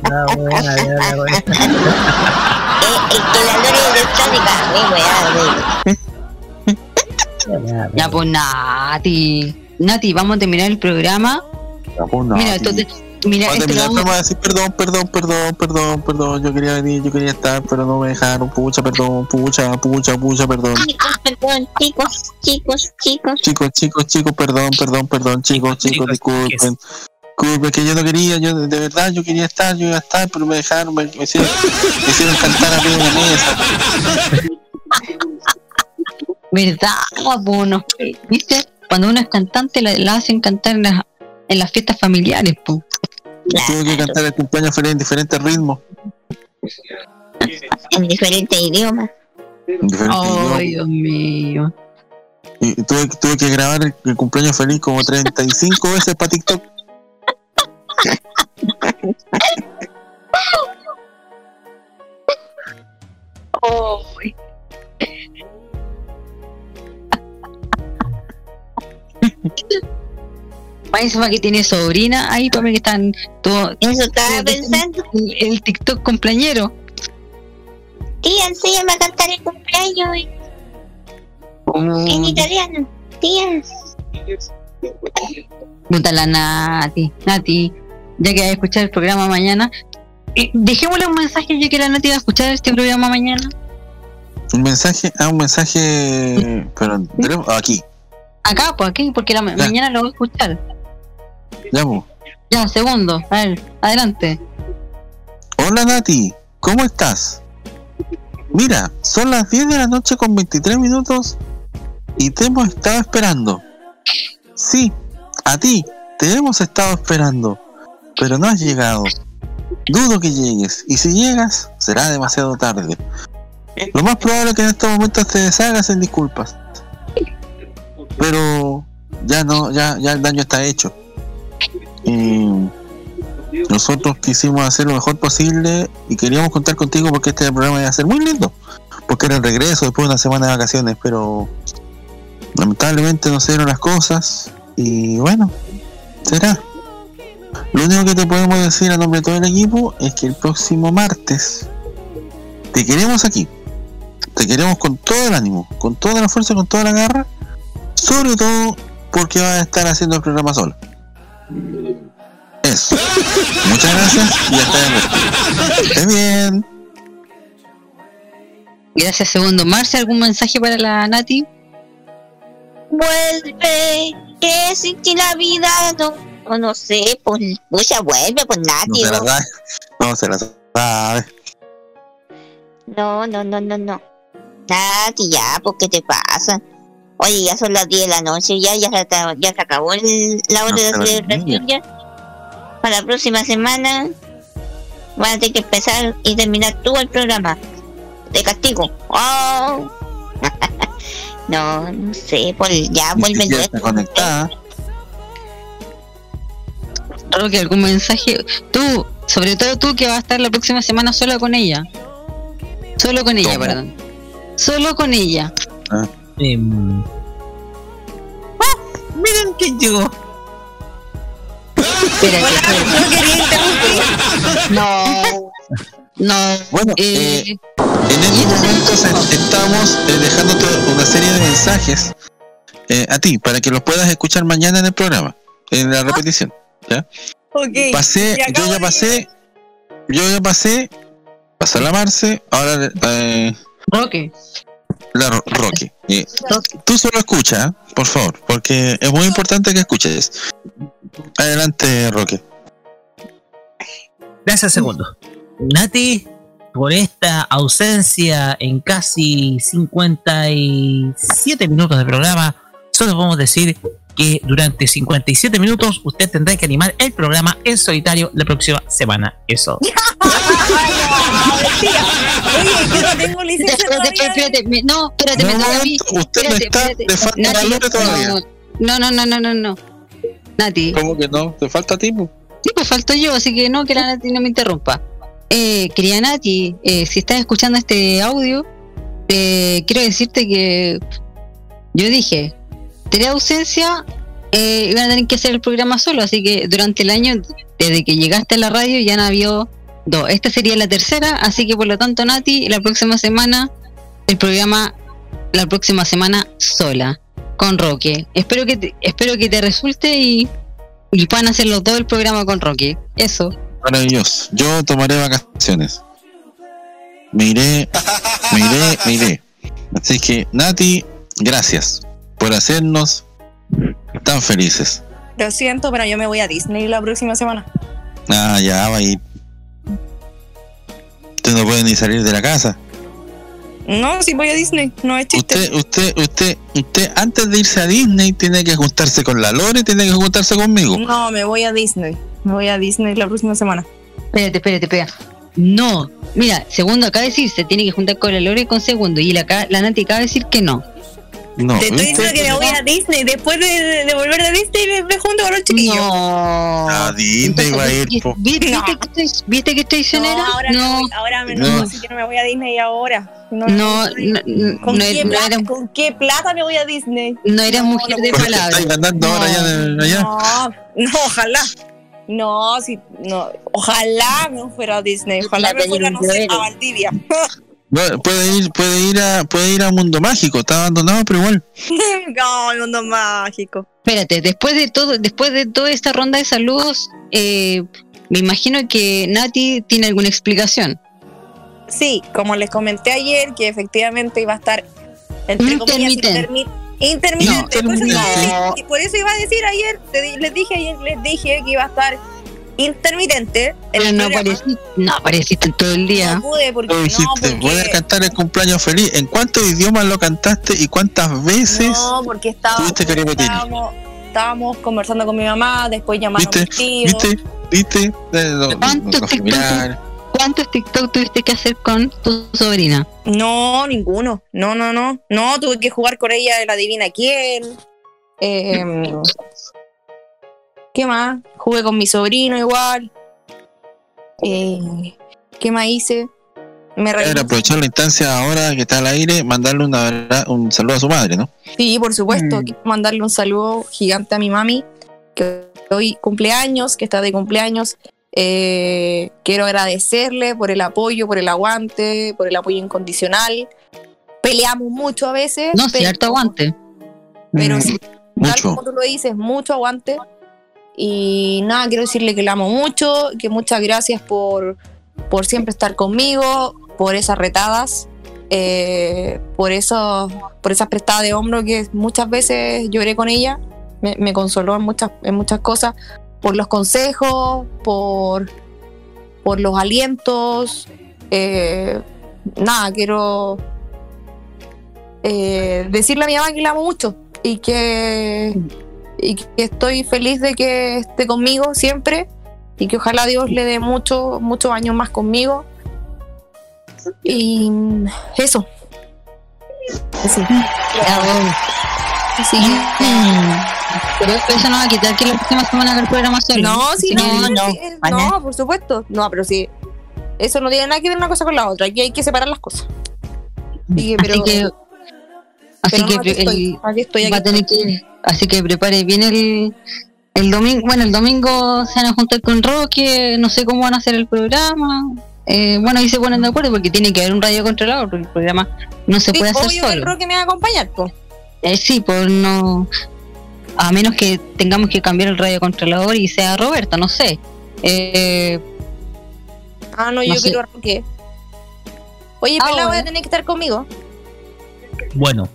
La buena, ya, la buena. Es que la lore electrónica, wey, wey, Ya pues Nati. Nati, vamos a terminar el programa. Mira, entonces, mira, Voy a este terminar, vamos- a decir perdón, perdón, perdón, perdón, perdón. Yo quería venir, yo quería estar, pero no me dejaron. Pucha, perdón, pucha, pucha, pucha, perdón. Chicos, perdón, chicos, chicos, chicos. Chicos, chicos, chicos, perdón, perdón, perdón, chicos, chicos, disculpen. Disculpen, que yo no quería, yo de verdad yo quería estar, yo iba a estar, pero me dejaron, me, me hicieron, me hicieron cantar arriba de la mesa. ¿Verdad? Pues, no, ¿Viste? Cuando uno es cantante, la, la hacen cantar en las, en las fiestas familiares. Pues. Tuve que cantar el cumpleaños feliz en diferentes ritmos. En diferentes idiomas. En diferentes Ay, idiomas. Dios mío. Y tuve, tuve que grabar el, el cumpleaños feliz como 35 veces para TikTok. Para eso para que tiene sobrina ahí para ver que están todo Eso estaba pensando. el, el TikTok cumpleañero. Tía, enséñame a cantar el cumpleaños en italiano. Tía. Puta la Nati, Nati, ya que vas a escuchar el programa mañana, eh, dejémosle un mensaje ya que la Nati va a escuchar este programa mañana. Un mensaje, ah, un mensaje, pero tenemos- aquí, Acá, pues aquí, porque la mañana lo voy a escuchar. ya pues. Ya, segundo, a ver, adelante. Hola Nati, ¿cómo estás? Mira, son las 10 de la noche con 23 minutos y te hemos estado esperando. Sí, a ti, te hemos estado esperando, pero no has llegado. Dudo que llegues, y si llegas, será demasiado tarde. Lo más probable es que en estos momentos te deshagas en disculpas. Pero ya no, ya, ya el daño está hecho. Y nosotros quisimos hacer lo mejor posible y queríamos contar contigo porque este programa iba a ser muy lindo. Porque era el regreso después de una semana de vacaciones, pero lamentablemente no se dieron las cosas y bueno, será. Lo único que te podemos decir a nombre de todo el equipo es que el próximo martes te queremos aquí. Te queremos con todo el ánimo, con toda la fuerza, con toda la garra. Sobre todo porque vas a estar haciendo el programa solo. Eso. Muchas gracias y hasta luego. Que estés bien. Gracias, segundo. Marce, ¿algún mensaje para la Nati? Vuelve, que sin ti la vida no, o no sé, pues, pucha, vuelve, pues No Nati. se la ¿no? sabe. No se la sabe. No, no, no, no, no. Nati, ya, pues, ¿qué te pasa? Oye, ya son las 10 de la noche, ya, ya, se, ya se acabó el- la hora No, de celebración ya. Para la próxima semana vas a tener que empezar y terminar tú el programa. De castigo. Oh. no, no sé, pues ya vuelve Ni siquiera está conectada. Roque, ¿algún mensaje? Tú, sobre todo tú que vas a estar la próxima semana sola con ella. Solo con ella, ¿Cómo? perdón. Solo con ella. Em, miren quién llegó. Espérate. No. No. Bueno, eh, eh, En estos momentos est- estamos eh, dejándote una serie de mensajes eh, a ti para que los puedas escuchar mañana en el programa, en la repetición. ¿Ya? Ok. Pasé, yo ya de- pasé, yo ya pasé, pasó la Marce, ahora eh, Roque. la Ro- Roque. Eh, tú solo escucha, ¿eh? por favor, porque es muy importante que escuches. Adelante, Roque. Gracias, segundo. Nati, por esta ausencia en casi 57 minutos de programa, solo podemos decir que durante 57 minutos usted tendrá que animar el programa en solitario la próxima semana. Eso. Oye, yo no tengo licencia Espérate, espérate, espérate, me- no, me mí. Usted no está, falta todavía. No, no, no, no, no, no. Nati. ¿Cómo que no? ¿Te falta tiempo? Sí, pues falto yo, así que no, que la Nati no me interrumpa. Eh, querida Nati, eh, si estás escuchando este audio, eh, quiero decirte que yo dije, tenés ausencia, eh, iban a tener que hacer el programa solo, así que durante el año, desde que llegaste a la radio, ya no habido dos. Esta sería la tercera, así que por lo tanto, Nati, la próxima semana, el programa, la próxima semana sola, con Roque. Espero que te, espero que te resulte y, y puedan hacer los dos el programa con Roque. Eso. Maravilloso. Yo tomaré vacaciones. Me iré, me. Así que, Nati, gracias por hacernos tan felices. Lo siento, pero yo me voy a Disney la próxima semana. Ah, ya va ir. Usted no puede ni salir de la casa. No, si voy a Disney, no es chiste. Usted, usted, usted, usted, antes de irse a Disney, tiene que juntarse con la Lore, tiene que juntarse conmigo. No, me voy a Disney. Me voy a Disney la próxima semana. Espérate, espérate, espérate. No. Mira, segundo acaba de decir, se tiene que juntar con la Lore y con segundo. Y la, la Nati acaba de decir que no. No, Te estoy diciendo que me voy a Disney. Después de, de- de volver de Disney, me, me junto con los chiquillos. No. A Disney va a ir, po. ¿Viste, viste que estoy, ¿viste que estoy traicionera? No, ahora, no. Me ahora me No. no. así que no me voy a Disney ahora. No, No, no, no, ¿Con, no qué era- no plata, eras- ¿Con qué plata me voy a Disney? no eras mujer de Porque palabra. estáis ganando ahora ya de- allá. No, no, ojalá. No, si, no, ojalá me fuera a Disney. Ojalá me fuera, no sé, a Valdivia. Bueno, puede ir, puede ir a, puede ir a Mundo Mágico, está abandonado, pero igual. no, el mundo mágico. Espérate, después de todo, después de toda esta ronda de saludos, eh, me imagino que Nati tiene alguna explicación. Sí, como les comenté ayer, que efectivamente iba a estar entre comillas Intermitente. intermi- intermitente. No, por, eso iba a no. decir- por eso iba a decir ayer, les dije ayer, les dije que iba a estar intermitente. el Pero no apareciste, no apareciste todo el día. No pude porque Tú dijiste, voy a cantar el cumpleaños feliz. ¿En cuántos idiomas lo cantaste y cuántas veces? No, porque estaba, Tuviste que repetir. estábamos, estábamos conversando con mi mamá, después llamaron a mis tíos. ¿Viste? ¿Viste? Eh, no, no, ¿Cuántos no, TikTok. ¿Cuántos TikTok tuviste que hacer con tu sobrina? No, ninguno. No, no, no. No, tuve que jugar con ella de la divina quién. Eh, ¿Qué más? Jugué con mi sobrino igual. Eh, ¿Qué más hice? Me aprovechar la instancia ahora que está al aire, mandarle una, un saludo a su madre, ¿no? Sí, por supuesto. Mm. Quiero mandarle un saludo gigante a mi mami, que hoy cumpleaños, que está de cumpleaños. Eh, quiero agradecerle por el apoyo, por el aguante, por el apoyo incondicional. Peleamos mucho a veces. No, pero- cierto aguante. Pero Mm. sí, tal Mucho. como tú lo dices, mucho aguante. Y nada, quiero decirle que la amo mucho, que muchas gracias por, por siempre estar conmigo, por esas retadas, eh, por, eso, por esas prestadas de hombro que muchas veces lloré con ella, me, consoló en muchas, en muchas cosas, por los consejos, por, por los alientos. eh, nada, quiero eh, decirle a mi mamá que la amo mucho y que, y que estoy feliz de que esté conmigo siempre y que ojalá Dios le dé mucho, muchos años más conmigo. Y eso. Sí. Sí. Pero eso no va a quitar que la próxima semana el programa solo. No, sí, Si no, no, sí, eh, no, por supuesto. No, pero sí. Eso no tiene nada que ver una cosa con la otra. Aquí hay que separar las cosas. Así que, pero, Así que, así pero que no, el- estoy, va a tener que, así que prepare bien el, el domingo. Bueno, el domingo se van a juntar con Roque, no sé cómo van a hacer el programa. eh, bueno, ahí se ponen de acuerdo porque tiene que haber un radiocontrolador, porque el programa no se Sí, puede hacer obvio que el solo. Roque me va a acompañar, pues. Eh, sí, pues no. A menos que tengamos que cambiar el radiocontrolador y sea Roberto, no sé. Eh, Ah, no, No yo sé. quiero a Roque. Oye, Ah, Pelado, voy a bueno. tener que estar conmigo. Bueno,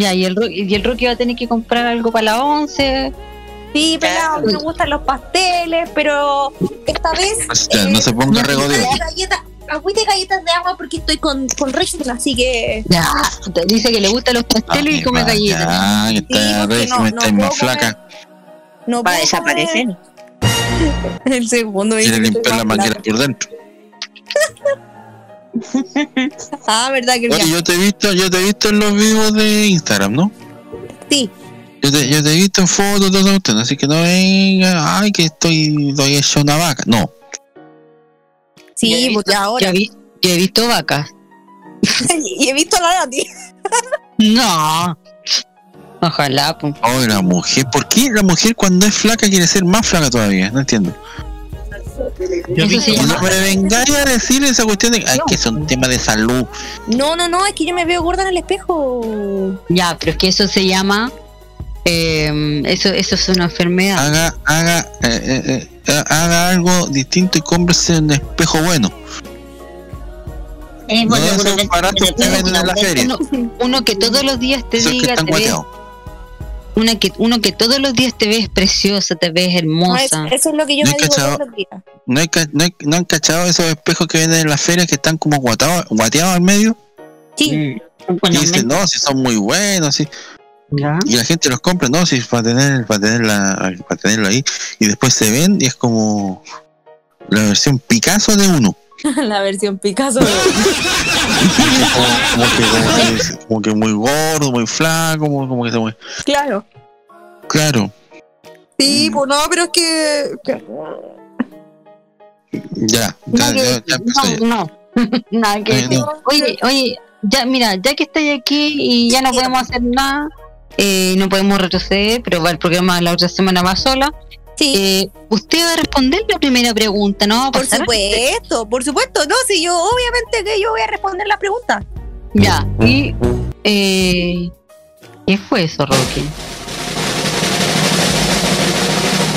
ya, y el, y el Rocky va a tener que comprar algo para la 11. Sí, Pelado, me gustan los pasteles, pero esta vez. O sea, no se ponga regodeo. Galleta, agüita y galletas de agua porque estoy con, con régimen, así que. Ya, te dice que le gustan los pasteles y come galletas. Ah, que está régimen, no- está no más flaca. No Va a desaparecer. El segundo Quiere dice limpiar la manguera por dentro. Ah, verdad que Oye, yo te he visto, yo te he visto en los vivos de Instagram, ¿no? Sí. Yo te, yo te he visto en fotos, todo eso, usted, así que no venga, ay, que estoy, estoy hecho una vaca. No, Sí, porque ahora. Yo, vi- yo he visto vacas. y he visto a la Nati. No. Ojalá, pues. oh, la mujer, ¿por qué la mujer cuando es flaca quiere ser más flaca todavía? No entiendo. Yo Eso no me vengáis a decir esa cuestión de ay, que es un tema de salud. No, no, no, es que yo me veo gorda en el espejo. Ya, pero es que eso se llama. eh, eso, eso es una enfermedad. Haga, haga, eh, eh, eh, haga algo distinto y cómprese un espejo bueno. Es No. Uno, uno que todos los días te Esos diga, te ves. Una que, uno que todos los días te ves preciosa, te ves No, es- hermosa. eso es lo que yo No me he digo cachado. todos los días. ¿No, hay no, hay- no han cachado esos espejos que venden en las ferias que están como guatados, guateados al medio? Sí. Mm, Y bueno, dicen, me- no, si son muy buenos, sí. ya. Y la gente los compra, no, si es para tener, para tenerla, para tenerlo ahí. Y después se ven y es como la versión Picasso de uno. la versión Picasso. como, como que, como, que, como que muy gordo, muy flaco, como, como que se mueve. claro. Claro, Sí, pues no, pero es que. ya, No, ya, ya, ya empezó ya. no, no. Nada que decir. Oye, oye, ya, mira, ya que estáis aquí y ya no podemos hacer nada, eh, no podemos retroceder, pero va el programa la otra semana va sola. Sí. Eh, usted va a responder la primera pregunta, ¿no? Por pasar? supuesto, por supuesto. No, si yo, obviamente que yo voy a responder la pregunta. Ya, y. Eh, ¿Qué fue eso, Rocky?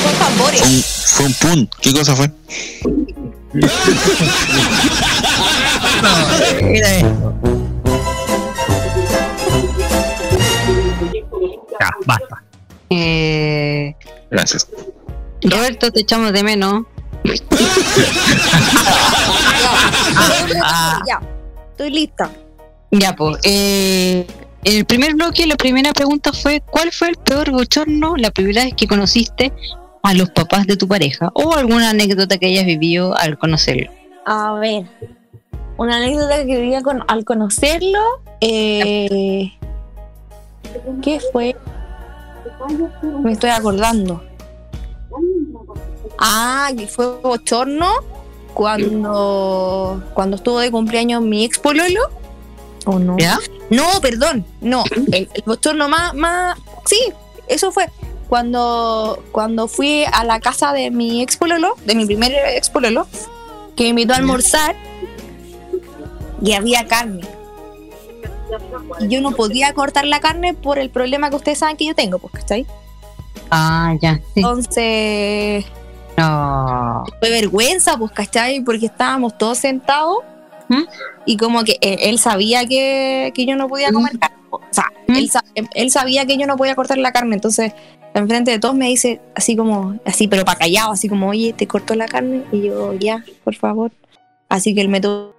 Con Fue tambores. un, fue un pun. ¿Qué cosa fue? era esto. Ya, basta. Eh, Gracias. Roberto, te echamos de menos. Ya, estoy lista. Ya, pues. Eh, en el primer bloque, la primera pregunta fue: ¿Cuál fue el peor bochorno la primera vez que conociste a los papás de tu pareja? O alguna anécdota que hayas vivido al conocerlo. A ver, una anécdota que vivía con, al conocerlo. eh, ¿Qué fue? Me estoy acordando. Ah, que fue bochorno cuando, cuando estuvo de cumpleaños mi ex pololo. ¿O no? ¿Ya? No, perdón, no. El, el bochorno más, más. Sí, eso fue. Cuando, cuando fui a la casa de mi ex pololo, de mi primer ex pololo, que me invitó a almorzar y había carne. Y yo no podía cortar la carne por el problema que ustedes saben que yo tengo, pues, ¿cachai? Ah, ya. Sí. Entonces, No. fue vergüenza, pues, ¿cachai? Porque estábamos todos sentados ¿Mm? y como que él, él sabía que, que yo no podía comer carne. O sea, ¿Mm? él, sa- él sabía que yo no podía cortar la carne, entonces enfrente de todos me dice así como, así, pero para callado, así como, oye, te corto la carne. Y yo, ya, por favor. Así que él me tuvo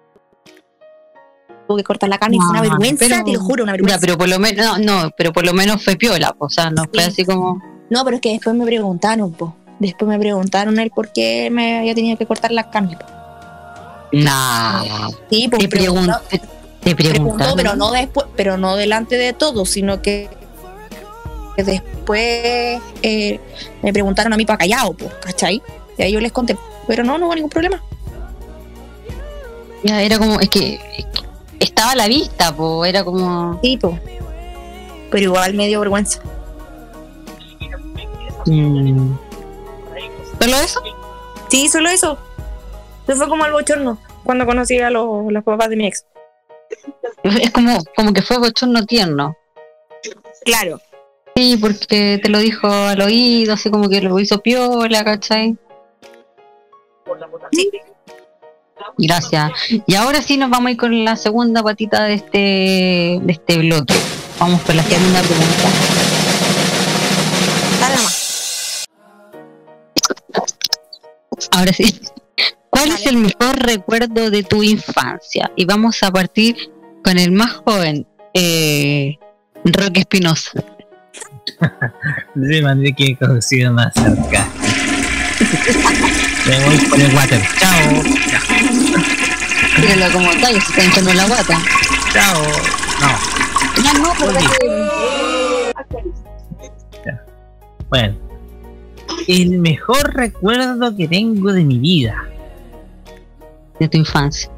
tuvo que cortar la carne y fue una Ah, vergüenza, pero- te lo juro, una vergüenza. Ya, pero por lo menos, no, no, pero por lo menos fue piola, o sea, no fue Sí. así como. No, pero es que después me preguntaron, po. Después me preguntaron él por qué me había tenido que cortar la carne. po. Nah. Sí, pues Te preguntó. Te preguntó, pero no después, pero no delante de todos, sino que después eh, me preguntaron a mí para callado, pues, ¿cachai? Y ahí yo les conté, pero no, no hubo ningún problema. Ya, era como, es que, es que estaba a la vista, po, era como. Sí, pues. Pero igual me dio vergüenza. mm. ¿Solo eso? Sí, solo eso. Eso fue como el bochorno. cuando conocí a los, los papás de mi ex. Es como, como que fue bochorno tierno. Claro. Sí, porque te lo dijo al oído, así como que lo hizo piola, ¿cachai? Sí. Gracias. Y ahora sí nos vamos a ir con la segunda patita de este, de este bloque. Vamos con la segunda pregunta. Ahora sí. ¿Cuál es el mejor recuerdo de tu infancia? Y vamos a partir con el más joven, eh, Roque Espinosa. De manera que he conocido más cerca. Me voy con el water. Chao. Míralo como está, y se está hinchando la guata. Chao. No. Ya no, pero Bueno. El mejor recuerdo que tengo de mi vida. De tu infancia.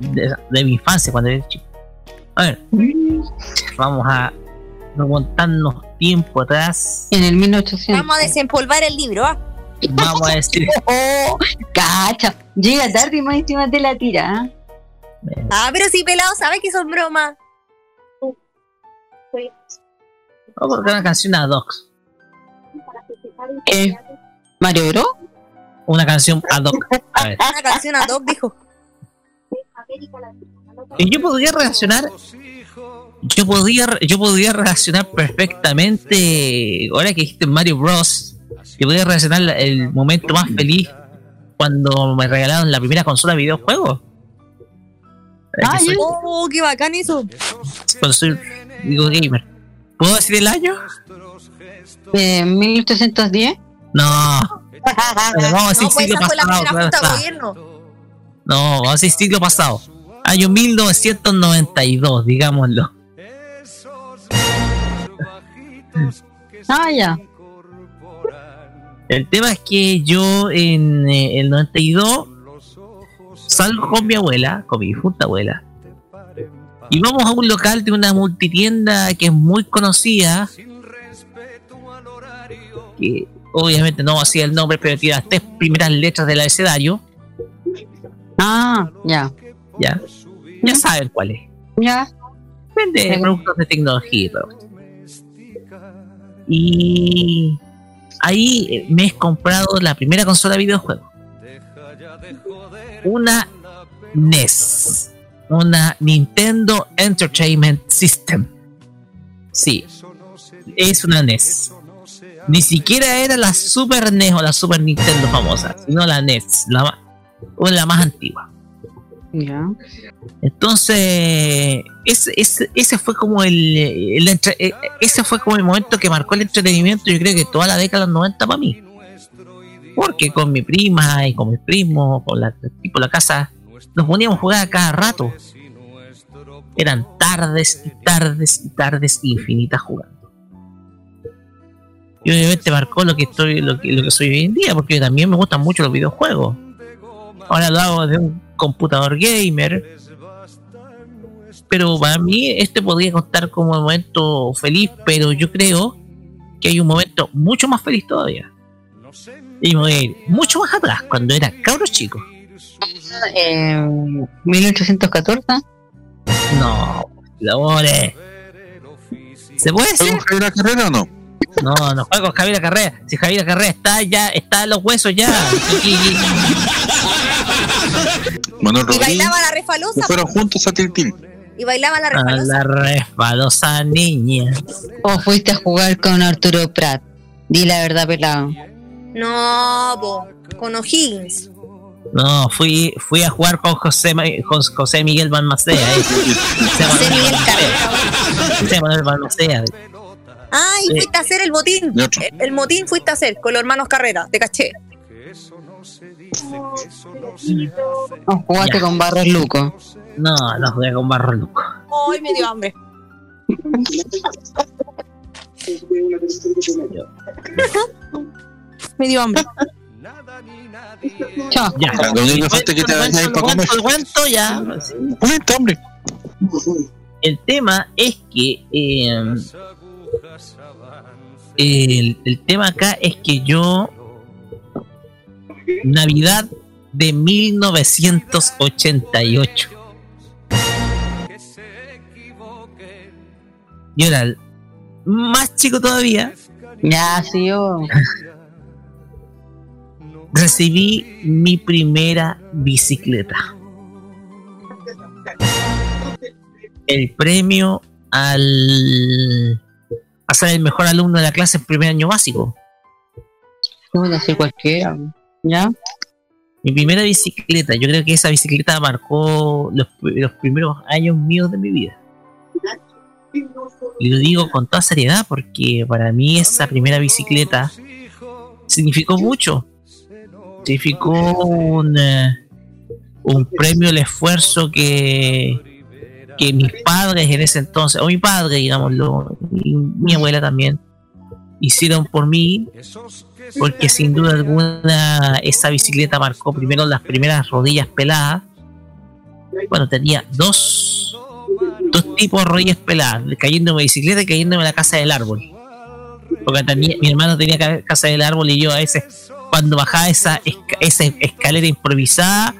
De, de mi infancia, cuando era chico. A ver. Vamos a remontarnos tiempo atrás. En el 1800. Vamos a desempolvar el libro, ¿ah? Vamos a decir. Oh, cacha. Llega tarde y más encima te la tira. ¿ah? Ah, pero si pelado sabe que son bromas. Vamos a colocar una canción ad hoc. Eh, ¿Mario Bro? Una canción ad hoc. A ver. Una canción ad hoc, dijo. Y yo podría relacionar yo podía yo podía relacionar perfectamente ahora que dijiste Mario Bros yo podía relacionar la- el momento más feliz cuando me regalaron la primera consola de videojuegos soy- Oh, qué bacán eso. cuando soy digo gamer ¿puedo decir el año? ¿De 1810? No Pero vamos a decir No, pues siglo esa fue la pasado claro está. gobierno. no vamos a decir siglo pasado año 1992 digámoslo Ah, ya. El tema es que yo en eh, el 92 salgo con mi abuela, con mi difunta abuela, y vamos a un local de una multitienda que es muy conocida, que obviamente no hacía el nombre, pero tiene las tres primeras letras del abecedario, Ah, ya. ya, ya saben cuál es. Ya. Vende productos de tecnología y todo. Y ahí eh, me he comprado la primera consola de videojuegos. Una NES. Una Nintendo Entertainment System. Sí. Es una NES. Ni siquiera era la Super NES o la Super Nintendo famosa, sino la NES, la, o la más antigua. Ya. Entonces, ese, ese, ese fue como el, el entre- eh, ese fue como el momento que marcó el entretenimiento, yo creo que toda la década de los 90 para mí. Porque con mi prima y con mis primos, con la, tipo la casa, nos poníamos a jugar a cada rato. Eran tardes y tardes y tardes infinitas jugando. Y obviamente marcó lo que estoy, lo que, lo que soy hoy en día, porque también me gustan mucho los videojuegos. Ahora lo hago de un computador gamer. Pero para mí este podría contar como un momento feliz, pero yo creo que hay un momento mucho más feliz todavía. Y me voy a ir mucho más atrás, cuando era cabro chico. Eh, 1814. No, labores. ¿Se puede con Javier Carrera o no? No, no juego con Javier Carrera. Si Javier Carrera está ya, está en los huesos ya. Y- y- Manuel Y Rodríguez. bailaba la refalosa. Fueron juntos a Tiltil. Y bailaba la a refalosa. la resbalosa niña. ¿O fuiste a jugar con Arturo Prat? Di la verdad, pelado. No, po, con O'Higgins. No, fui, fui a jugar con José, Ma- con José Miguel Balmacea. eh. José Miguel José Manuel Balmacea. Ah, y Sí. fuiste a hacer el botín. El, el motín fuiste a hacer con los hermanos Carrera, te caché. ¿O jugaste Ya. con Barros Luco? No, no jugué con Barro Luco. Ay, me dio hambre. me dio hambre. Chao. Ya. Lo único que falta es que te vayas a ir para comer. Cuento, cuento ya. Cuenta, hombre. El tema es que eh, el, el tema acá es que yo Navidad de 1988. Yo era el más chico todavía. Ya, sí, yo. Recibí mi primera bicicleta. El premio al a ser el mejor alumno de la clase en primer año básico. Puede decir cualquiera. ¿Ya? Mi primera bicicleta, yo creo que esa bicicleta marcó los, los primeros años míos de mi vida. Y lo digo con toda seriedad porque para mí esa primera bicicleta significó mucho. Significó un, eh, un premio al esfuerzo que, que mis padres en ese entonces, o mi padre, digámoslo, y mi abuela también, hicieron por mí, porque sin duda alguna esa bicicleta marcó primero las primeras rodillas peladas. Bueno, tenía dos, dos tipos de rodillas peladas, cayéndome de bicicleta y cayéndome en la casa del árbol. Porque tenía, mi hermano tenía ca- casa del árbol y yo a veces, cuando bajaba esa, esa escalera improvisada,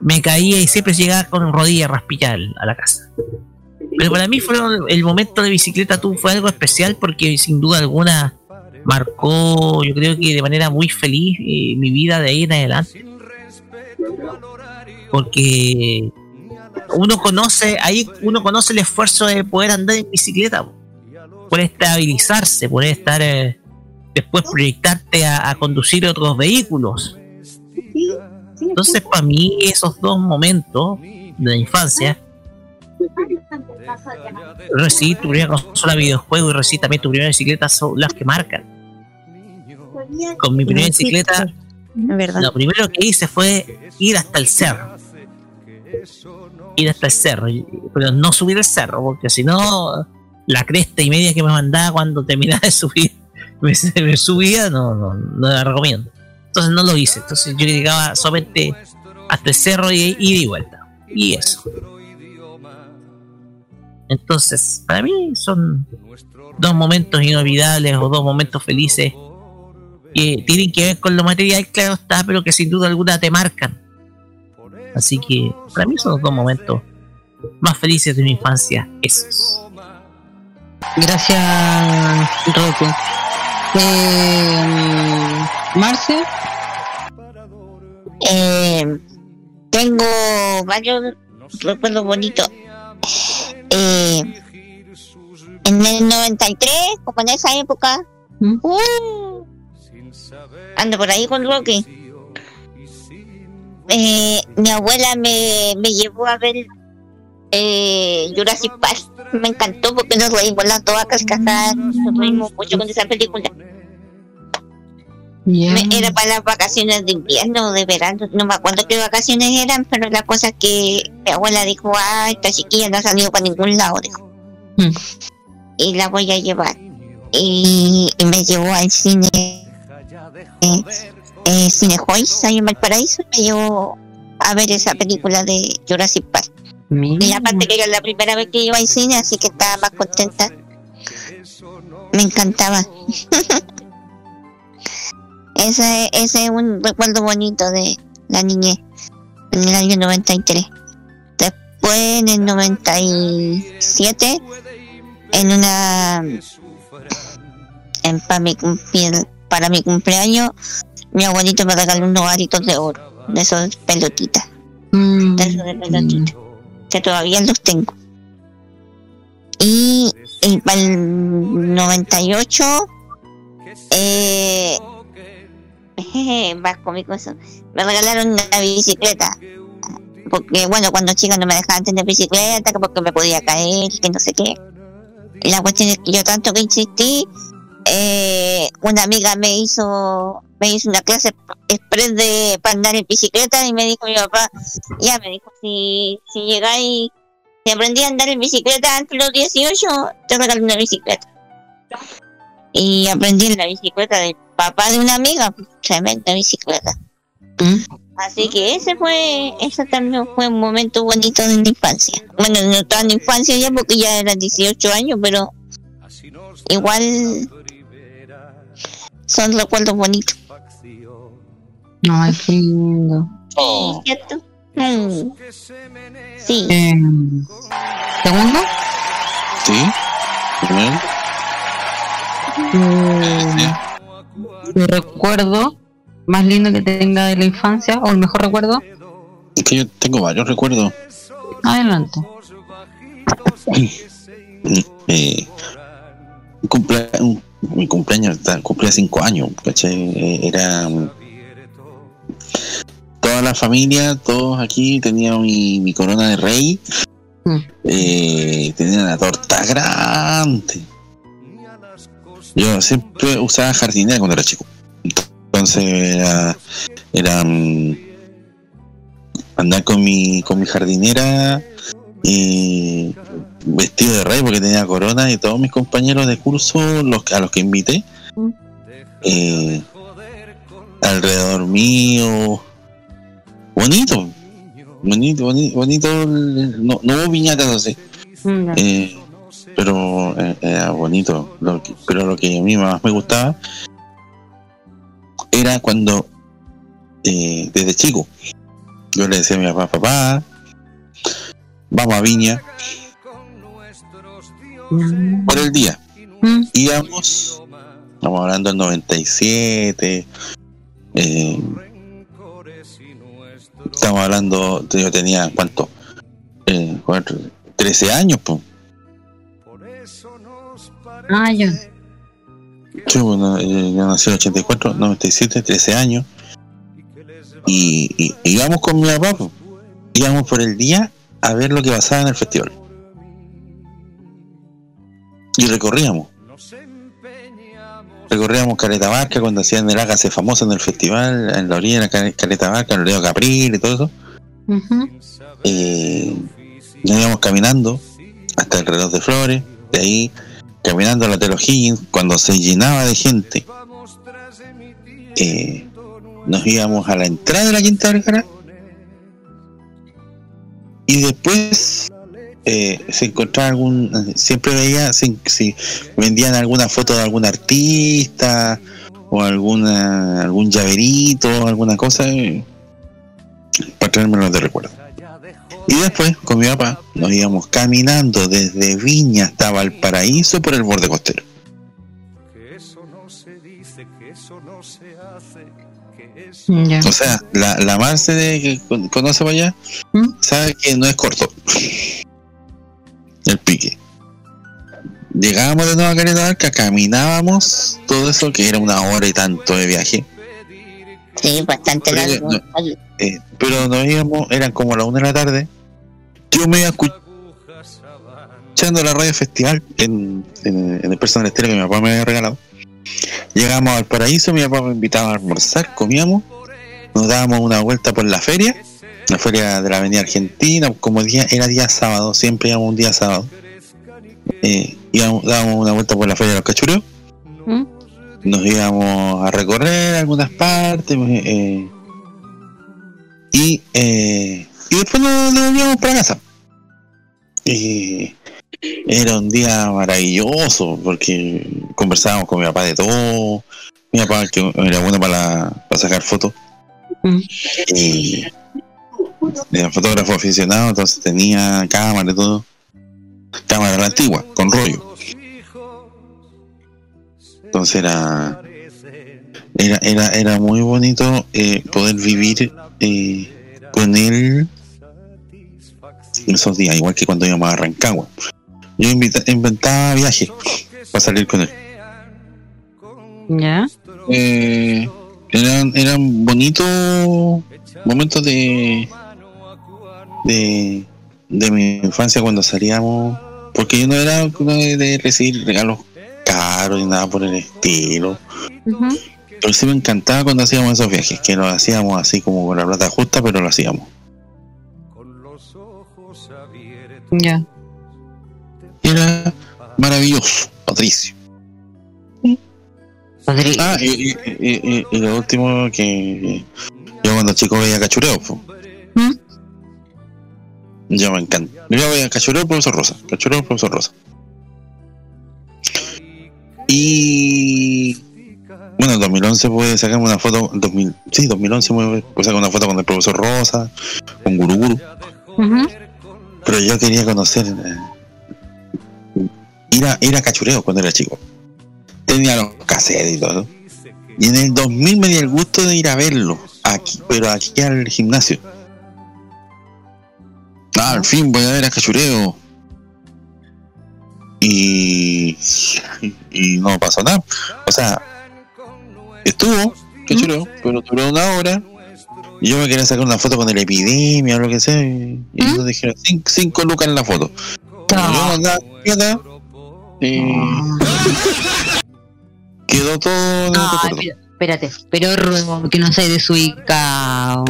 me caía y siempre llegaba con rodillas raspillas al- a la casa. Pero para mí fue el momento de bicicleta tú fue algo especial porque sin duda alguna marcó, yo creo que de manera muy feliz eh, mi vida de ahí en adelante. Porque uno conoce, ahí uno conoce el esfuerzo de poder andar en bicicleta, po. poder estabilizarse, poder estar eh, después proyectarte a conducir otros vehículos. Entonces, para mí, esos dos momentos de la infancia, recibir tu primera consola de videojuego y recibir también tu primera bicicleta son las que marcan. Con mi primera bicicleta, lo primero que hice fue ir hasta el cerro. Ir hasta el cerro, pero no subir el cerro, porque si no, la cresta y media que me mandaba cuando terminaba de subir, me, me subía, no, no, no la recomiendo. Entonces no lo hice. Entonces yo llegaba solamente hasta el cerro y y vuelta. Y eso. Entonces, para mí son dos momentos inolvidables o dos momentos felices que tienen que ver con lo material, claro está, pero que sin duda alguna te marcan. Así que para mí son los dos momentos más felices de mi infancia, esos. Gracias, Roku. Eh, Marce, Eh, tengo varios recuerdos bonitos. Eh, en el 93, como en esa época, uh, ando por ahí con Rocky. Eh, mi abuela me, me llevó a ver eh, Jurassic Park. Me encantó porque nos reímos las dos a cascajar, nos reímos mucho con esa película. Era para las vacaciones de invierno o de verano, no me acuerdo qué vacaciones eran, pero la cosa es que mi abuela dijo, ah, esta chiquilla no ha salido para ningún lado, dijo. Y la voy a llevar. Y, y me llevó al cine, eh, eh, Cine Joyce, ahí en Valparaíso, me llevó a ver esa película de Jurassic Park. Y aparte que era la primera vez que iba al cine, así que estaba más contenta. Me encantaba. ese, ese es un recuerdo bonito de la niñez en el año 93. Después en el 97, en una en para mi, cumple- para mi cumpleaños, mi abuelito me regaló unos aritos de oro, de esos pelotitas. De esos de pelotitas. Que todavía los tengo. Y, y para el 98, eh, más cómico eso. Me regalaron una bicicleta. Porque, bueno, cuando chica no me dejaban tener bicicleta, que porque me podía caer, que no sé qué. Y la cuestión es que yo tanto que insistí, eh, una amiga me hizo me hizo una clase express de para andar en bicicleta y me dijo mi papá, ya me dijo, si, si llegáis, si aprendí a andar en bicicleta antes de los 18, te regalo una bicicleta. Y aprendí en la bicicleta del papá de una amiga, tremenda bicicleta. Así que ese fue, ese también fue un momento bonito de la infancia. Bueno, no tan de infancia ya porque ya eran 18 años, pero igual son recuerdos bonitos. Ay, qué lindo. Oh. ¿Cierto? Mm. Sí. Eh, Segundo, ¿Sí? ¿Primero? mm, mi recuerdo más lindo que tenga de la infancia, o el mejor recuerdo, Es que yo tengo varios recuerdos. adelante. Eh, cumplea- mi cumpleaños cumplía cinco años. Eh, Era mm, toda la familia, todos aquí tenían mi, mi corona de rey. Eh, tenía una torta grande. Yo siempre usaba jardinera cuando era chico. Entonces era, era mm, andar con mi, con mi jardinera y vestido de rey porque tenía corona y todos mis compañeros de curso los a los que invité eh, alrededor mío. Bonito bonito bonito, bonito. No, no hubo viñatas así eh, pero eh, era bonito lo que- pero lo que a mí más me gustaba era cuando eh, desde chico yo le decía a mi papá papá vamos a Viña por el día. Íbamos, estamos hablando del 97, eh, estamos hablando, yo tenía, ¿cuánto? Eh, cuatro, 13 años, pues. Ah, ya. Yo, bueno, eh, yo nací en el 84, 97, 13 años. Y, y íbamos con mi papá, íbamos por el día a ver lo que pasaba en el festival. Y recorríamos. Recorríamos Caleta Barca cuando hacían el Hágase famoso en el festival, en la orilla de la Cal- Caleta Barca, en el río Capril y todo eso. Eh, nos íbamos caminando hasta el reloj de flores, de ahí caminando la Telo Higgins, cuando se llenaba de gente, eh, nos íbamos a la entrada de la Quinta Vergara y después eh, se encontraba algún, siempre veía si, si vendían alguna foto de algún artista o alguna algún llaverito, alguna cosa eh, para traérmelos de recuerdo. Y después, con mi papá, nos íbamos caminando desde Viña hasta Valparaíso por el borde costero. Ya. O sea, la, la Marce de, que con- conoce para allá sabe que no es corto el pique. Llegábamos de nuevo a Caleta Barca, caminábamos todo eso, que era una hora y tanto de viaje. Sí, bastante Pero, largo. no, eh, pero nos íbamos, eran como las una de la tarde. Yo me iba escu- escuchando la radio festival en, en, en el personal estéreo que mi papá me había regalado. Llegamos al paraíso, mi papá me invitaba a almorzar, comíamos, nos dábamos una vuelta por la feria, la feria de la Avenida Argentina, como día, era día sábado, siempre íbamos un día sábado. Eh, íbamos, dábamos una vuelta por la feria de los cachureos, nos íbamos a recorrer algunas partes eh, y, eh, y después nos devolvíamos para casa. Y era un día maravilloso porque conversábamos con mi papá de todo. Mi papá que era bueno para, la- para sacar fotos. Y era fotógrafo aficionado, entonces tenía cámara y todo. Cámara de la antigua, con rollo. Entonces era era, era, era muy bonito eh, poder vivir eh, con él esos días, igual que cuando íbamos a Rancagua. Yo invita- inventaba viajes para salir con él. Ya. Eh, eran, eran bonitos momentos de, de de mi infancia cuando salíamos porque yo no era de recibir regalos caros ni nada por el estilo. Pero sí me encantaba cuando hacíamos esos viajes que lo hacíamos así como con la plata justa pero lo hacíamos. Ya. era maravilloso Patricio. Ah, y, y- y- y- y lo último que yo cuando chico veía cachureo po. yo me encanta yo veía cachureo profesor Rosa cachureo profesor Rosa y Bueno, en 2011 pude sacarme una foto. 2000, sí, 2011 me pude sacar una foto con el profesor Rosa, con Guru Guru. Pero yo quería conocer. eh, ir, a, ir a cachureo cuando era chico. Tenía los cassettes y todo. Y en el 2000 me di el gusto de ir a verlo. Aquí, pero aquí al gimnasio. Ah, al fin voy a ver a cachureo. Y, y no pasó nada. O sea, estuvo, cachureo, pero duró una hora. Y yo me quería sacar una foto con el epidemia o lo que sea. Y ellos dijeron 5 lucas en la foto. Como yo andaba piola, y quedó todo pero- espérate, pero Ro, que no seas desubicado.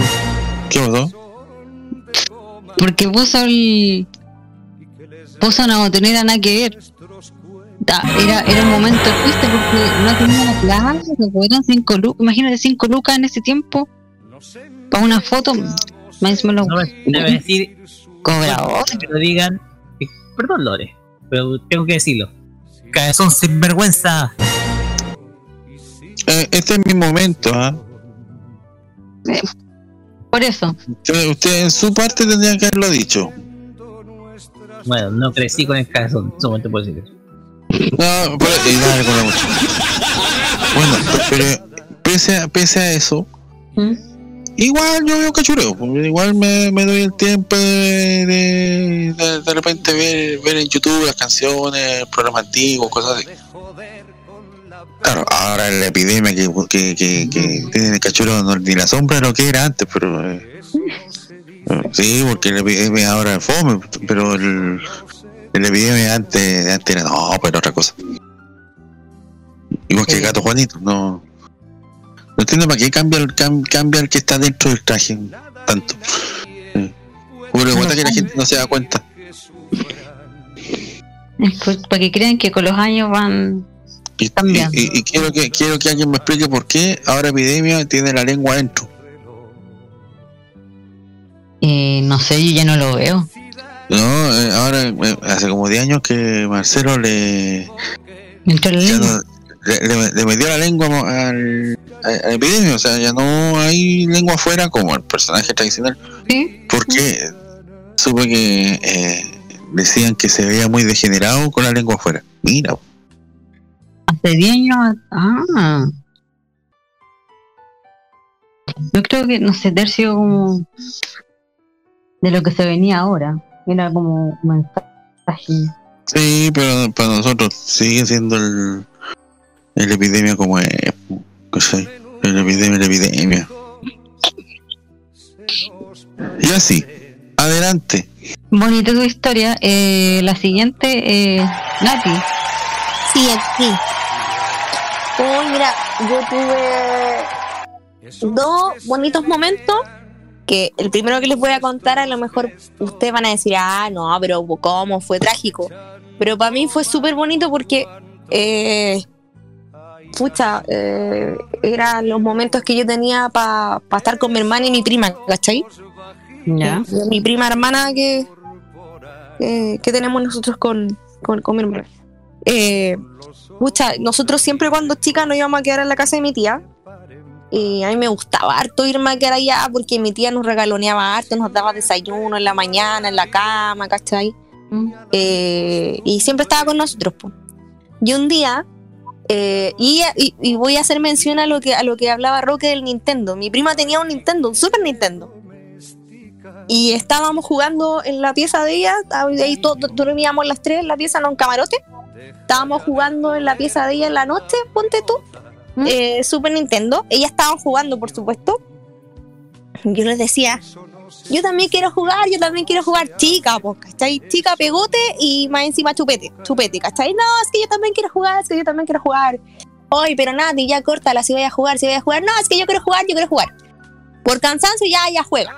¿Qué pasó? Porque puso el. Una botonera nada que ver. Era, era un momento triste porque no tenía plata, eran 5 lucas. Imagínate 5 lucas en ese tiempo. Para una foto. Más encima lo Debe decir. Cobrador. Que lo digan. eh, Perdón, Lore, pero tengo que decirlo. Cabezón sin vergüenza. Eh, este es mi momento, ¿ah? Por eso. Usted, usted en su parte tendría que haberlo dicho. Bueno, no crecí con el cabezón, solamente puedo decir eso. No, pero, y dale con la mucha. Bueno, pero pese a, pese a eso, igual yo veo cachureo. porque Igual me, me doy el tiempo de, de, de, de repente ver, ver en YouTube las canciones, programas antiguos, cosas así. Claro, ahora la epidemia que, que, que, que tiene el cachureo no, ni la sombra de lo que era antes, pero. eh, eh, sí, porque la epidemia ahora es fome, pero el, la epidemia antes, antes era. No, pero otra cosa. Igual que el gato Juanito, no. No entiendo para qué cambia el, cam- cambia el que está dentro del traje tanto. Pero igual que la gente no se da cuenta. Pues, para que crean que con los años van. Y, Cambiando. y- y quiero que quiero que alguien me explique por qué ahora epidemia tiene la lengua adentro. Eh, no sé, yo ya no lo veo. No, eh, ahora eh, hace como 10 años que Marcelo le, Entró la lengua. no- le, le- le metió la lengua al, a, a la epidemia, o sea, ya no hay lengua afuera como el personaje tradicional. Porque supe que eh, decían que se veía muy degenerado con la lengua afuera. Mira, Hace 10 años. Ah. Yo creo que, no sé, tercio como. De lo que se venía ahora. Era como un mensaje. sí, pero para nosotros sigue siendo el, el epidemia como es. El epidemia, la epidemia. Y así, adelante. Bonita tu historia. Eh, la siguiente, eh, Nati. Sí, sí. Uy, mira, yo tuve dos bonitos momentos que el primero que les voy a contar a lo mejor ustedes van a decir, ah, no, pero ¿cómo? Fue trágico. Pero para mí fue súper bonito porque, eh, pucha, eh, eran los momentos que yo tenía para estar con mi hermana y mi prima, ¿cachai? Ya. Eh, mi prima hermana que, que, que tenemos nosotros con, con, con mi hermana. Eh, pucha, nosotros siempre cuando chicas nos íbamos a quedar en la casa de mi tía. Y a mí me gustaba harto irme a quedar allá porque mi tía nos regaloneaba harto, nos daba desayuno en la mañana, en la cama, ¿cachai? Eh, y siempre estaba con nosotros. po. Y un día, eh, y, y- y voy a hacer mención a lo que a lo que hablaba Roque del Nintendo. Mi prima tenía un Nintendo, un Super Nintendo. Y estábamos jugando en la pieza de ella, ahí todos dormíamos las tres en la pieza, no en camarote. Estábamos jugando en la pieza de ella en la noche, ponte tú, eh, Super Nintendo. Ellas estaban jugando, por supuesto. Yo les decía, yo también quiero jugar, yo también quiero jugar chica, pues, ¿cachai? Chica pegote y más encima chupete, chupete, ¿cachai? No, es que yo también quiero jugar, es que yo también quiero jugar. Oye, pero Nati, ya córtala, si voy a jugar, si voy a jugar. No, es que yo quiero jugar, yo quiero jugar. Por cansancio ya, ya juega.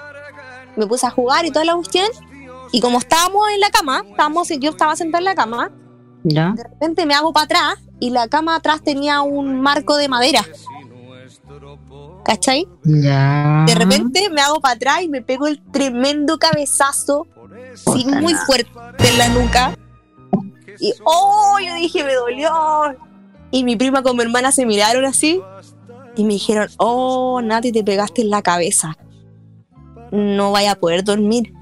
Me puse a jugar y toda la cuestión. Y como estábamos en la cama, estábamos, yo estaba sentada en la cama, Ya. de repente me hago para atrás y la cama atrás tenía un marco de madera. ¿Cachai? Ya. De repente me hago para atrás y me pego el tremendo cabezazo, sí, muy fuerte en la nuca. Y oh, yo dije, me dolió. Y mi prima con mi hermana se miraron así y me dijeron, oh, Nati, te pegaste en la cabeza. No vaya a poder dormir.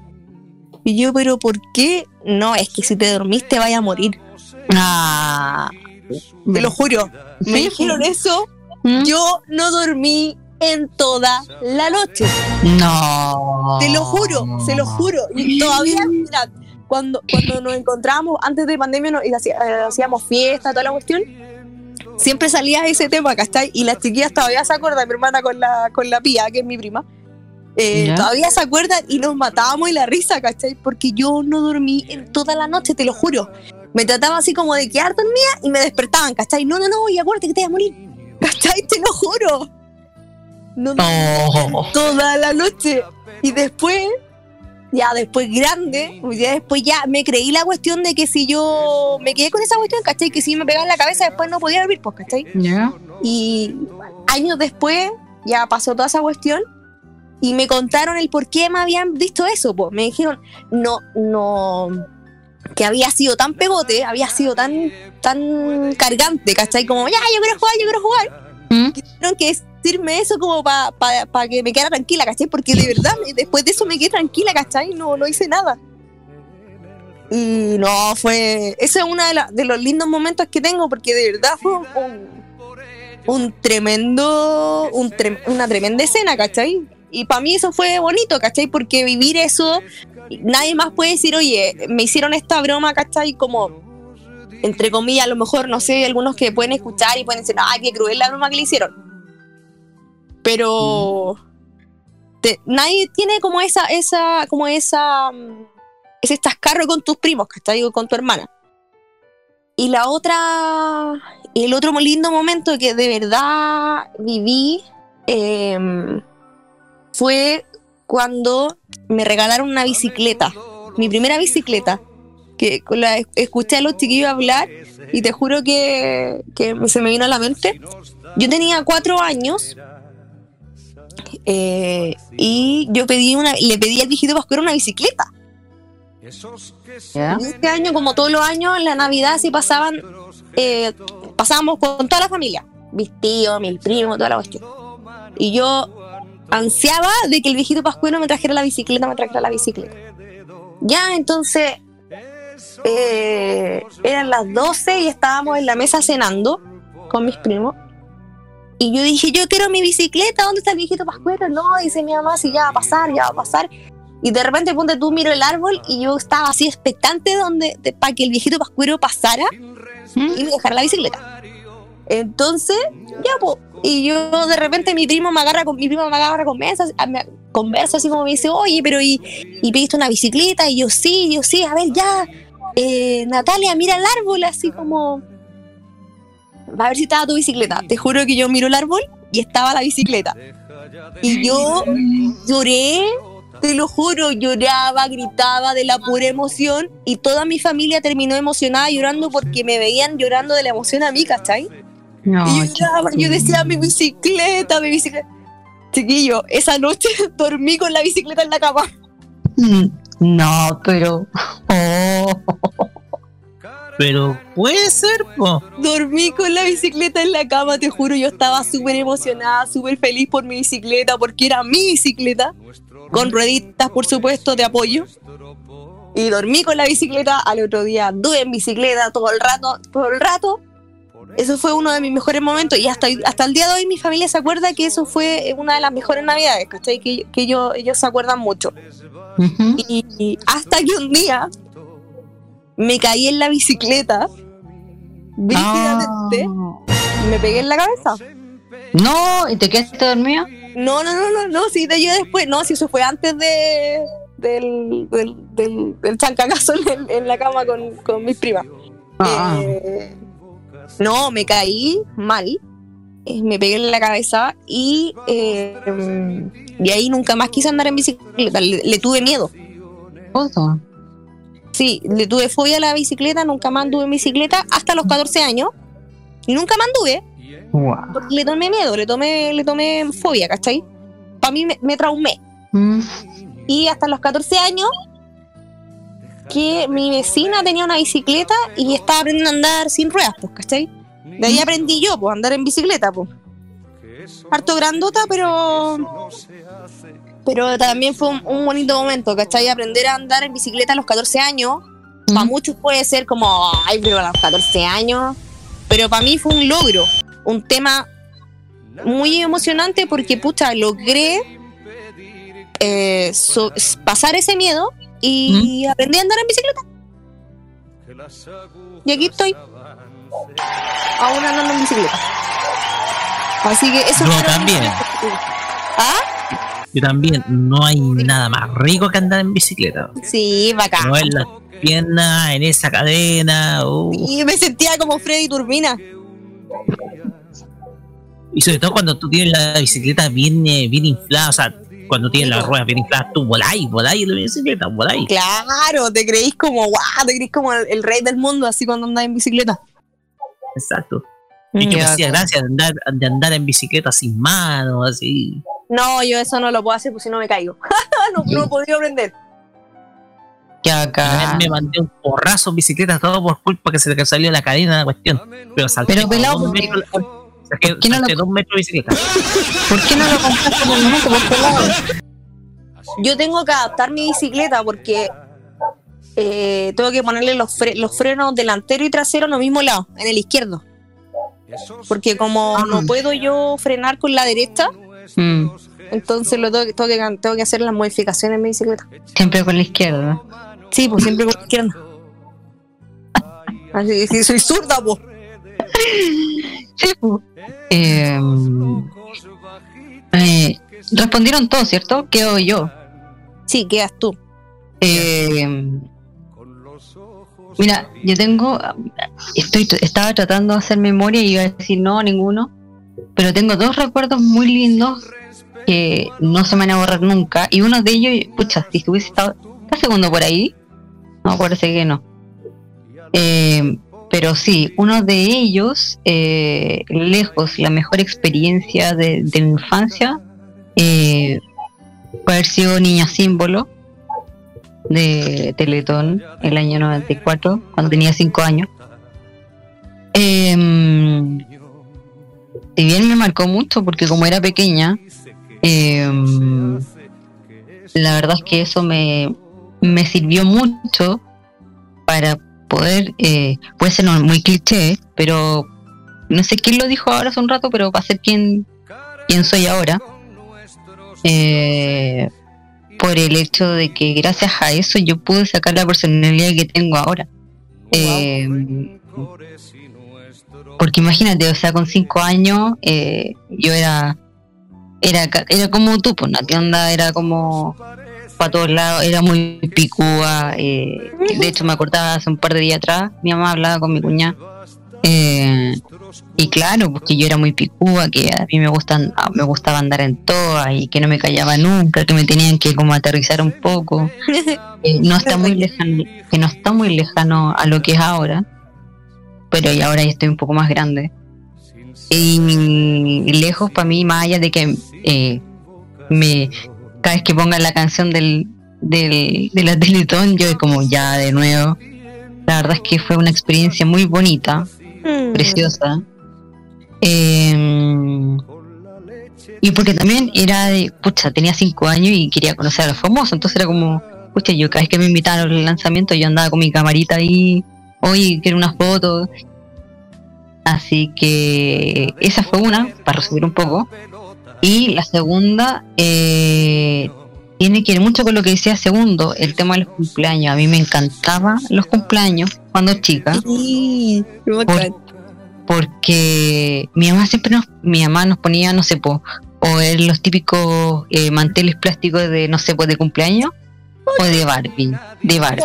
Y yo, pero ¿por qué? No, es que si te dormiste vaya a morir. Ah. Te lo juro. Me dijeron eso. ¿Mm? Yo no dormí en toda la noche. No. Te lo juro, se lo juro. Y todavía, mira, cuando, cuando nos encontrábamos antes de pandemia no- y eh, hacíamos fiesta, toda la cuestión, siempre salía ese tema, ¿cachai? Y las chiquillas todavía se acuerdan, mi hermana con la, con la pía, que es mi prima. eh, todavía se acuerdan y nos matábamos y la risa, ¿cachai? Porque yo no dormí en toda la noche, te lo juro. Me trataba así como de quedar dormida y me despertaban, ¿cachai? No, no, no, y acuérdate que te vas a morir. ¿Cachai? Te lo juro. No, no, Oh. toda la noche. Y después, ya después grande, ya después ya me creí la cuestión de que si yo me quedé con esa cuestión, ¿cachai? Que si me pegaba en la cabeza después no podía dormir, pues, ¿cachai? Ya. Y años después ya pasó toda esa cuestión y me contaron el por qué me habían visto eso, pues. Me dijeron, no, no, que había sido tan pegote, había sido tan, tan cargante, ¿cachai? Como, ya, yo quiero jugar, yo quiero jugar. ¿Mm? Que tuvieron que decirme eso como para que me quedara tranquila, ¿cachai? Porque de verdad, después de eso me quedé tranquila, ¿cachai? No, no hice nada. Y no, fue. Ese es uno de, la- de los lindos momentos que tengo, porque de verdad fue un, un tremendo. un una tremenda escena, ¿cachai? Y para mí eso fue bonito, ¿cachai? Porque vivir eso, nadie más puede decir, oye, me hicieron esta broma, ¿cachai? Como, entre comillas, a lo mejor, no sé, algunos que pueden escuchar y pueden decir, ay, qué cruel la broma que le hicieron. Pero nadie tiene como esa, esa, como esa, mm, ese estascarro con tus primos, ¿cachai? Con tu hermana. Y la otra, el otro lindo momento que de verdad viví em, fue cuando me regalaron una bicicleta, mi primera bicicleta, que la escuché a los chiquillos hablar y te juro que, que se me vino a la mente. Yo tenía cuatro años eh, y yo pedí una, le pedí al viejito Pascuero una bicicleta. Este año, como todos los años, en la Navidad sí pasaban, eh, pasábamos con toda la familia, mis tíos, mis primos, toda la cuestión. Y yo ansiaba de que el viejito Pascuero me trajera la bicicleta, me trajera la bicicleta. Ya, entonces, eh, eran las 12 y estábamos en la mesa cenando con mis primos. Y yo dije, yo quiero mi bicicleta, ¿dónde está el viejito Pascuero? No, dice mi mamá, si ya va a pasar, ya va a pasar. Y de repente, ponte tú, miro el árbol y yo estaba así expectante donde, para que el viejito Pascuero pasara y me dejara la bicicleta. Entonces, ya, pues. Y yo de repente mi primo me agarra con mi primo me agarra conversa, me conversa así como me dice, oye, pero y, y pediste una bicicleta, y yo sí, yo sí, a ver ya, eh, Natalia, mira el árbol, así como va a ver si estaba tu bicicleta. Te juro que yo miro el árbol y estaba la bicicleta. Y yo lloré, te lo juro, lloraba, gritaba de la pura emoción y toda mi familia terminó emocionada llorando porque me veían llorando de la emoción a mí, ¿cachai? No, y yo, lloraba, yo decía, mi bicicleta, mi bicicleta. Chiquillo, esa noche dormí con la bicicleta en la cama. Mm, No, pero. Oh. Pero puede ser, po. Dormí con la bicicleta en la cama, te juro, yo estaba súper emocionada, súper feliz por mi bicicleta, porque era mi bicicleta, con rueditas, por supuesto, de apoyo. Y dormí con la bicicleta, al otro día anduve en bicicleta todo el rato, todo el rato. Eso fue uno de mis mejores momentos y hasta, hasta el día de hoy mi familia se acuerda que eso fue una de las mejores navidades, ¿cachai? Que, que ellos, ellos se acuerdan mucho. y, y hasta que un día me caí en la bicicleta brígidamente y me pegué en la cabeza. No, ¿y te quedaste dormido? No, no, no, no, no, sí, de yo después, no, si eso fue antes de del, del, del, del chancagazo en, en la cama con, con mis primas. Ah. Eh, no, me caí mal, eh, me pegué en la cabeza y eh, de ahí nunca más quise andar en bicicleta, le, le tuve miedo. Todo. Sí, le tuve fobia a la bicicleta, nunca más anduve en bicicleta hasta los 14 años y nunca más anduve Wow. porque le tomé miedo, le tomé, le tomé fobia, ¿cachai? Para mí me, me traumé. Mm. Y hasta los 14 años que mi vecina tenía una bicicleta y estaba aprendiendo a andar sin ruedas, pues, ¿cachai? De ahí aprendí yo, pues, a andar en bicicleta, pues. harto grandota, pero pero también fue un, un bonito momento, ¿cachai? Aprender a andar en bicicleta a los 14 años, para muchos puede ser como, ay, pero a los 14 años, pero para mí fue un logro, un tema muy emocionante porque, pucha, logré eh, so- pasar ese miedo y aprendí a andar en bicicleta. Y aquí estoy, aún andando en bicicleta. Así que eso Yo mis también. ¿Ah? Yo también, no hay nada más rico que andar en bicicleta. Sí, bacán. No en las piernas, en esa cadena. uh. Y me sentía como Freddy Turbina. Y sobre todo cuando tú tienes la bicicleta bien, eh, bien inflada, o sea, cuando tienes las ruedas bien infladas, tú voláis, voláis en la bicicleta, voláis. Claro, te creís como, guau, te creís como el, el rey del mundo, así cuando andas en bicicleta. Exacto. Y que me hacía gracia de andar, de andar en bicicleta sin manos, así. No, yo eso no lo puedo hacer, pues si no me caigo. no, no he podido aprender. Que acá. me mandé un porrazo en bicicleta todo por culpa que se le salió la cadena la cuestión. Pero salté Pero, pelado, dos ¿por qué- metros, saqué- qué no salté dos metros de bicicleta. ¿Por qué no lo compraste por el momento? Por qué lado? Yo tengo que adaptar mi bicicleta porque eh, tengo que ponerle los, fre- los frenos delantero y trasero en el mismo lado, en el izquierdo. Porque como no puedo yo frenar con la derecha, Mm, entonces lo tengo, que- tengo, que, tengo que hacer las modificaciones en mi bicicleta. siempre con la izquierda. Sí, pues siempre con la izquierda. Así que soy zurda, pues. Sí, po. Eh, eh, respondieron todos, ¿cierto? Quedo yo. Sí, quedas tú. Eh, mira, yo tengo. Estoy, estaba tratando de hacer memoria y iba a decir no, ninguno. Pero tengo dos recuerdos muy lindos que no se me van a borrar nunca. Y uno de ellos, pucha, si hubiese estado. ¿Está segundo por ahí? No, parece que no. Eh, pero sí, uno de ellos, eh, lejos, la mejor experiencia de, de mi infancia, eh, sido niña símbolo de Teletón el año 94, cuando tenía 5 años. Em, si bien me marcó mucho, porque como era pequeña, em, la verdad es que eso me, me sirvió mucho para poder, eh, puede ser muy cliché, pero no sé quién lo dijo ahora hace un rato, pero para ser quien, quien soy ahora, eh, por el hecho de que gracias a eso yo pude sacar la personalidad que tengo ahora. Eh, porque imagínate, o sea, con cinco años eh, yo era, era era como tú, pues, ¿no? ¿Qué onda? Era como para todos lados, era muy picúa. eh, de hecho, me acordaba hace un par de días atrás, mi mamá hablaba con mi cuñada. eh, y claro, porque yo era muy picúa, que a mí me gustan, ah, me gustaba andar en toa y que no me callaba nunca, que me tenían que como aterrizar un poco. Eh, no está muy lejano, que no está muy lejano a lo que es ahora, pero y ahora ya estoy un poco más grande. Y lejos para mí, más allá de que eh, me cada vez que pongan la canción del, del, de la Teletón, yo como ya de nuevo. La verdad es que fue una experiencia muy bonita, preciosa. Eh, y porque también era de, pucha, tenía cinco años y quería conocer a los famosos, entonces era como, pucha, yo cada vez que me invitaron al lanzamiento yo andaba con mi camarita ahí, oye, quiero unas fotos. Así que esa fue una, para resumir un poco. Y la segunda eh, tiene que ver mucho con lo que decía segundo, el tema de los cumpleaños. A mí me encantaban los cumpleaños cuando chica. Por- porque mi mamá siempre nos, mi mamá nos ponía, no sé, po, o en los típicos eh, manteles plásticos de, no sé, pues de cumpleaños, o de Barbie, de Barbie.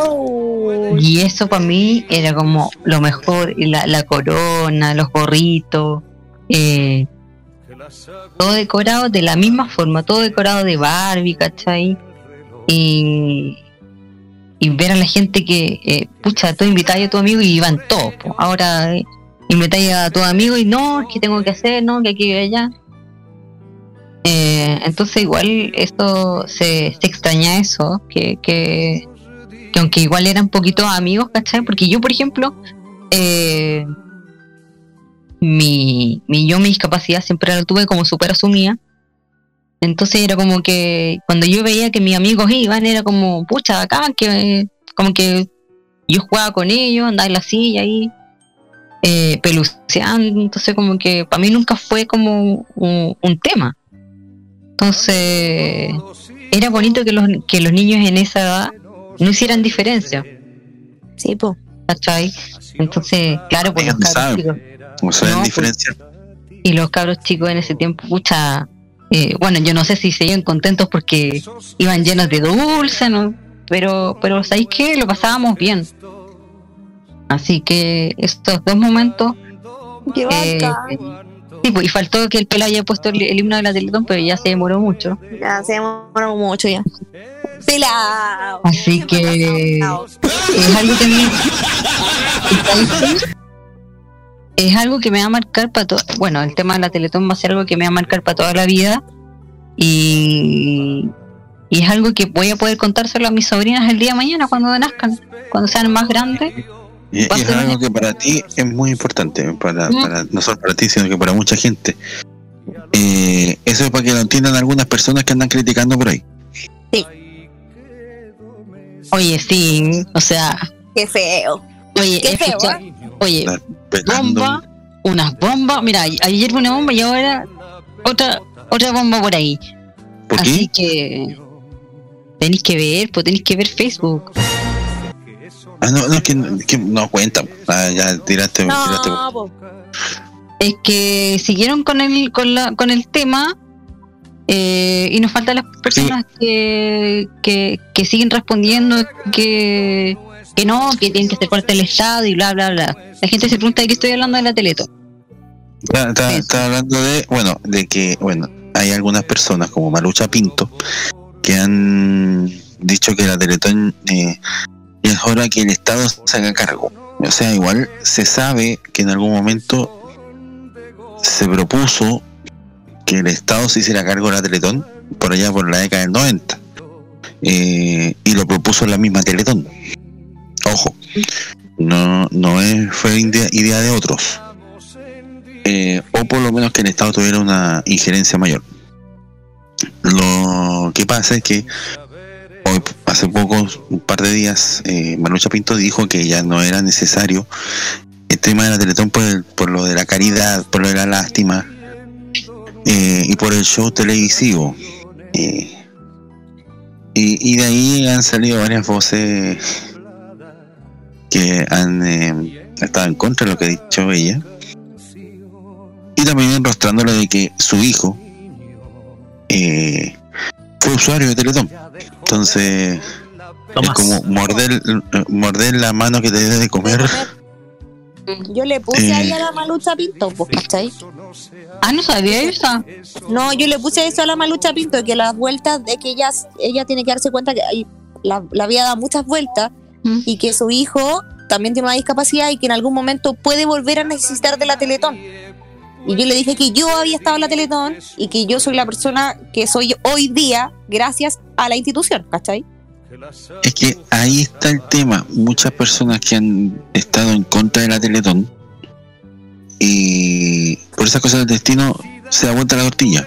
Y eso para mí era como lo mejor, y la, la corona, los gorritos, eh, todo decorado de la misma forma, todo decorado de Barbie, ¿cachai? Y, y ver a la gente que, eh, pucha, tú invitáis a tu amigo y iban todos. po. Ahora eh, invitáis a tu amigo y no, es que tengo que hacer, no, que aquí que allá. Eh, entonces igual esto se, se extraña eso, que, que, que aunque igual eran poquitos amigos, ¿cachai? Porque yo, por ejemplo, eh, mi, mi yo, mi discapacidad siempre la tuve como súper asumida. Entonces era como que cuando yo veía que mis amigos iban, era como, pucha, acá, que como que yo jugaba con ellos, andaba en la silla ahí, eh, peluceando, entonces como que para mí nunca fue como un, un tema. Entonces era bonito que los, que los niños en esa edad no hicieran diferencia. Sí, pues. ¿Cachai? Entonces, claro, pues los cabros saben. chicos. Como saben No, pues, diferenciar. y los cabros chicos en ese tiempo, pucha, eh, bueno, yo no sé si se iban contentos porque iban llenos de dulce, ¿no? Pero, pero ¿sabéis qué? Lo pasábamos bien. Así que estos dos momentos... Eh. Sí, pues, y faltó que el pela haya puesto el, el himno de la Teletón, pero ya se demoró mucho. Ya se demoró mucho ya. Pelao. Así que es algo que me, es algo que me va a marcar para todo. Bueno, el tema de la Teletón va a ser algo que me va a marcar para toda la vida y, y es algo que voy a poder contárselo a mis sobrinas el día de mañana cuando nazcan, cuando sean más grandes. Y, es algo que para ti es muy importante, para, para- no solo para ti, sino que para mucha gente. Eh, eso es para que lo entiendan algunas personas que andan criticando por ahí. Oye, sí, o sea, Qué feo. oye, Qué feo, escucha- ¿eh? oye, bomba, unas bombas, mira, ayer fue una bomba y ahora otra otra bomba por ahí. ¿Por Así que tenéis que ver, pues tenéis que ver Facebook. Ah, no, no, es que, que no cuenta. Ah, ya tiraste, tiraste. No, po. Es que siguieron con el con la con el tema eh, y nos faltan las personas que, que, que siguen respondiendo que, que no, que tienen que ser parte del Estado y bla, bla, bla. La gente se pregunta de qué estoy hablando de la Teletón. Está, está- está hablando de, bueno, de que, bueno, hay algunas personas como Malucha Pinto que han dicho que la Teletón eh, es hora que el Estado se haga cargo. O sea, igual se sabe que en algún momento se propuso que el Estado se hiciera cargo de la Teletón por allá por la década del 90. Eh, y lo propuso la misma Teletón. Ojo, no, no es, fue idea, de otros. Eh, o por lo menos que el Estado tuviera una injerencia mayor. Lo que pasa es que hace pocos, un par de días, eh, Manucha Pinto dijo que ya no era necesario el tema de la Teletón por, el- por lo de la caridad, por lo de la lástima eh, y por el show televisivo. Eh, y, y de ahí han salido varias voces que han eh, estado en contra de lo que ha dicho ella. Y también enrostrándole de que su hijo fue usuario de Teletón. Entonces, es como morder, morder la mano que te debe de comer. Yo le puse Eh. ahí a la malucha Pinto, pues, ¿cachai? Ah, no sabía eso. No, yo le puse eso a la malucha Pinto, que las vueltas de que ella, ella tiene que darse cuenta que la, la vida da muchas vueltas y que su hijo también tiene una discapacidad y que en algún momento puede volver a necesitar de la Teletón. Y yo le dije que yo había estado en la Teletón y que yo soy la persona que soy hoy día gracias a la institución, ¿cachai? Es que ahí está el tema. Muchas personas que han estado en contra de la Teletón y por esas cosas del destino se da vuelta la tortilla.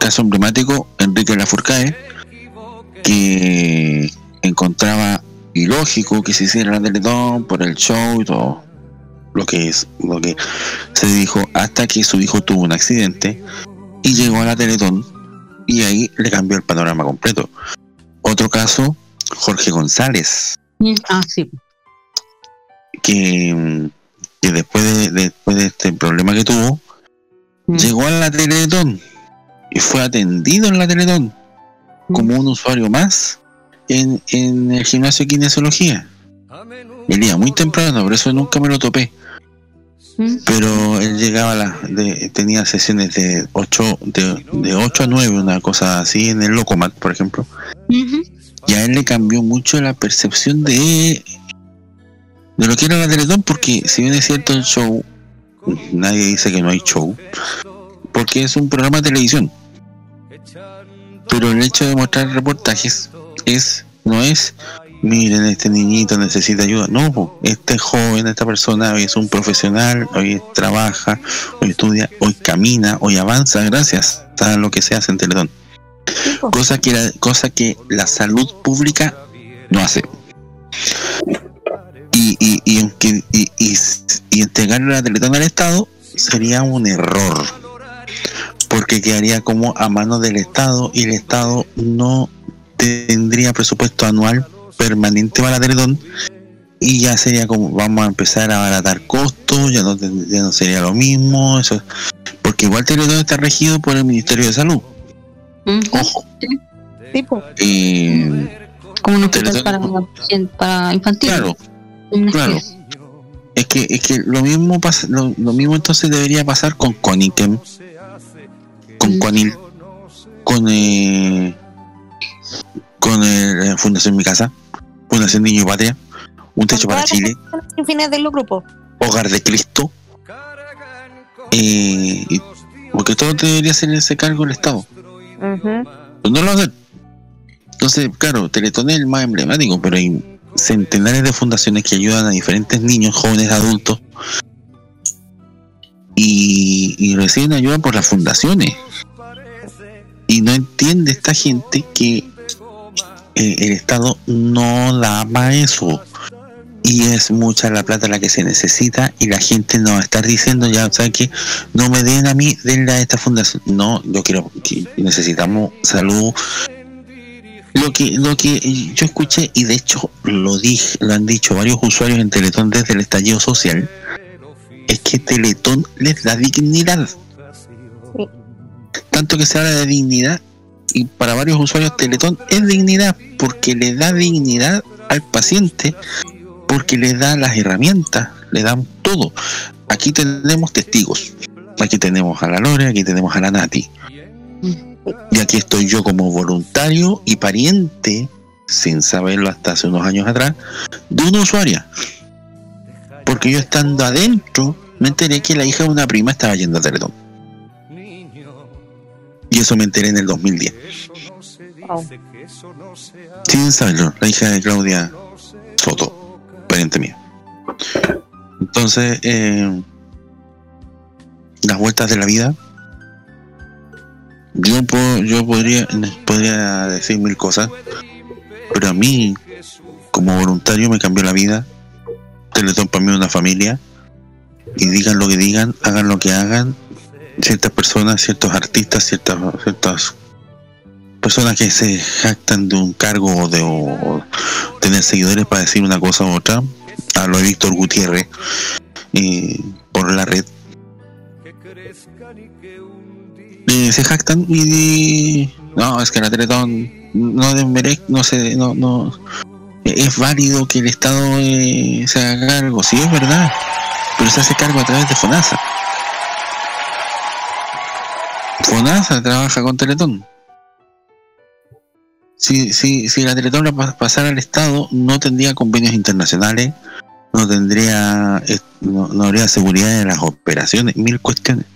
Caso emblemático, Enrique Lafourcade, que encontraba ilógico que se hiciera la Teletón por el show y todo lo que es lo que se dijo hasta que su hijo tuvo un accidente y llegó a la Teletón y ahí le cambió el panorama completo. Otro caso, Jorge González, Ah, sí. que, mm, que después de, después de este problema que tuvo, llegó a la Teletón y fue atendido en la Teletón como un usuario más en, en el gimnasio de kinesiología. Día muy temprano, por eso nunca me lo topé. Pero él llegaba a la, de- tenía sesiones de 8, de, de 8 a 9, una cosa así, en el Locomat, por ejemplo. Y a él le cambió mucho la percepción de, de lo que era la Teletón, porque si bien es cierto el show, nadie dice que no hay show, porque es un programa de televisión. Pero el hecho de mostrar reportajes es no es miren, este niñito necesita ayuda. No, este joven, esta persona hoy es un profesional, hoy trabaja, hoy estudia, hoy camina, hoy avanza, gracias a lo que se hace en Teletón. Cosa que la, cosa que la salud pública no hace. Y, y, y, aunque- y, y, y entregarle la Teletón al Estado sería un error. Porque quedaría como a mano del Estado y el Estado no tendría presupuesto anual permanente para Teletón y ya sería como vamos a empezar a abaratar costos, ya no, ya no sería lo mismo, eso porque igual Teletón está regido por el Ministerio de Salud. Ojo. Tipo. Y Como un hospital para, para infantil. Claro, claro. Es que, es que lo mismo pasa, lo, lo mismo entonces debería pasar con Conikem, con Conil, con eh, con eh, Fundación Mi Casa, Fundación Niño y Patria, Un Techo para Chile, Sin fines de po. Hogar de Cristo, eh, y- porque todo debería ser ese cargo el Estado. Ujú. Pues no lo hacen. Entonces, claro, Teletón es el más emblemático, pero hay centenares de fundaciones que ayudan a diferentes niños, jóvenes, adultos y, y reciben ayuda por las fundaciones. Y no entiende esta gente que el Estado no da para eso. Y es mucha la plata la que se necesita y la gente no va a estar diciendo ya, ¿sabes qué? No me den a mí, denle a esta fundación. No, yo quiero, que necesitamos salud. Lo que, lo que yo escuché, y de hecho lo dije, lo han dicho varios usuarios en Teletón desde el estallido social, es que Teletón les da dignidad. Tanto que se habla de dignidad, y para varios usuarios Teletón es dignidad, porque le da dignidad al paciente, porque le da las herramientas, le dan todo. Aquí tenemos testigos. Aquí tenemos a la Lore, aquí tenemos a la Nati. Y aquí estoy yo como voluntario y pariente, sin saberlo hasta hace unos años atrás, de una usuaria. Porque yo estando adentro, me enteré que la hija de una prima estaba yendo a Teletón. Y eso me enteré en el 2010. Sin saberlo, la hija de Claudia Soto, pariente mía. Entonces, eh, las vueltas de la vida. Yo, puedo, yo podría, podría decir mil cosas, pero a mí, como voluntario, me cambió la vida. Teletón para mí es una familia. Y digan lo que digan, hagan lo que hagan. Ciertas personas, ciertos artistas, ciertas, ciertas personas que se jactan de un cargo o de o tener seguidores para decir una cosa u otra. Hablo de Víctor Gutiérrez eh, por la red. Se jactan y no es que la Teletón no desmerece no se no no es válido que el Estado eh, se haga cargo sí es verdad pero se hace cargo a través de FONASA FONASA trabaja con Teletón. Si, si, si la Teletón la pas- pasara al Estado no tendría convenios internacionales no tendría no, no habría seguridad de las operaciones mil cuestiones.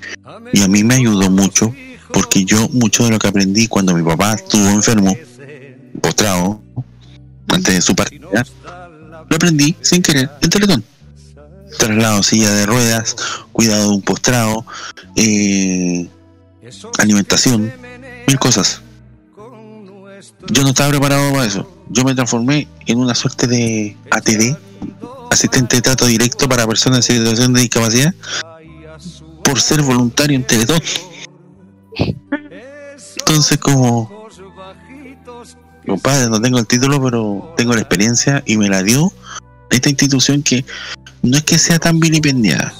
Y a mí me ayudó mucho porque yo mucho de lo que aprendí cuando mi papá estuvo enfermo postrado antes de su partida lo aprendí sin querer en Teletón. Traslado silla de ruedas cuidado de un postrado eh, alimentación mil cosas yo no estaba preparado para eso yo me transformé en una suerte de ATD asistente de trato directo para personas en situación de discapacidad por ser voluntario en Teletón. Entonces como compadre, no tengo el título, pero tengo la experiencia y me la dio esta institución que no es que sea tan vilipendiada,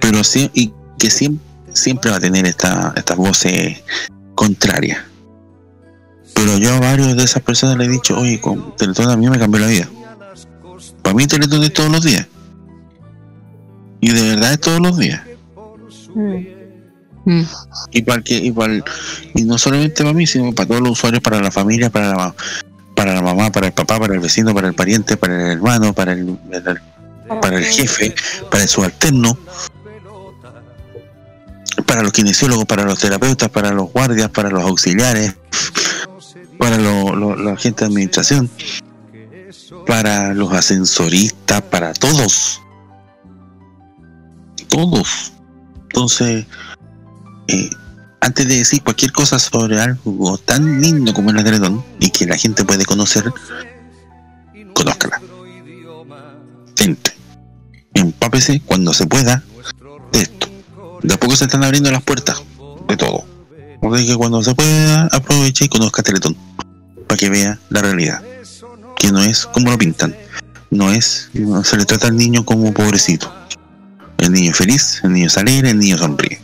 pero sí y que siempre, siempre va a tener esta, estas voces contrarias. Pero yo a varios de esas personas le he dicho, oye, con Teletón a mí me cambió la vida. Para mí Teletón es todos los días. Y de verdad es todos los días. Y para que, y, para el- y no solamente para mí, sino para todos los usuarios, para la familia, para la, para la mamá, para el papá, para el vecino, para el pariente, para el hermano, para el, el- para el jefe, para el subalterno, para los kinesiólogos, para los terapeutas, para los guardias, para los auxiliares, para lo- lo- la gente de administración. para los ascensoristas, para todos. Todos. Entonces, eh, antes de decir cualquier cosa sobre algo tan lindo como es la Teletón y que la gente puede conocer, conózcala. Entre. Empápese cuando se pueda. De a poco se están abriendo las puertas de todo. Así que cuando se pueda, aproveche y conozca Teletón para que vea la realidad. Que no es como lo pintan. No es, no se le trata al niño como pobrecito. El niño es feliz, el niño es alegre, el niño sonríe.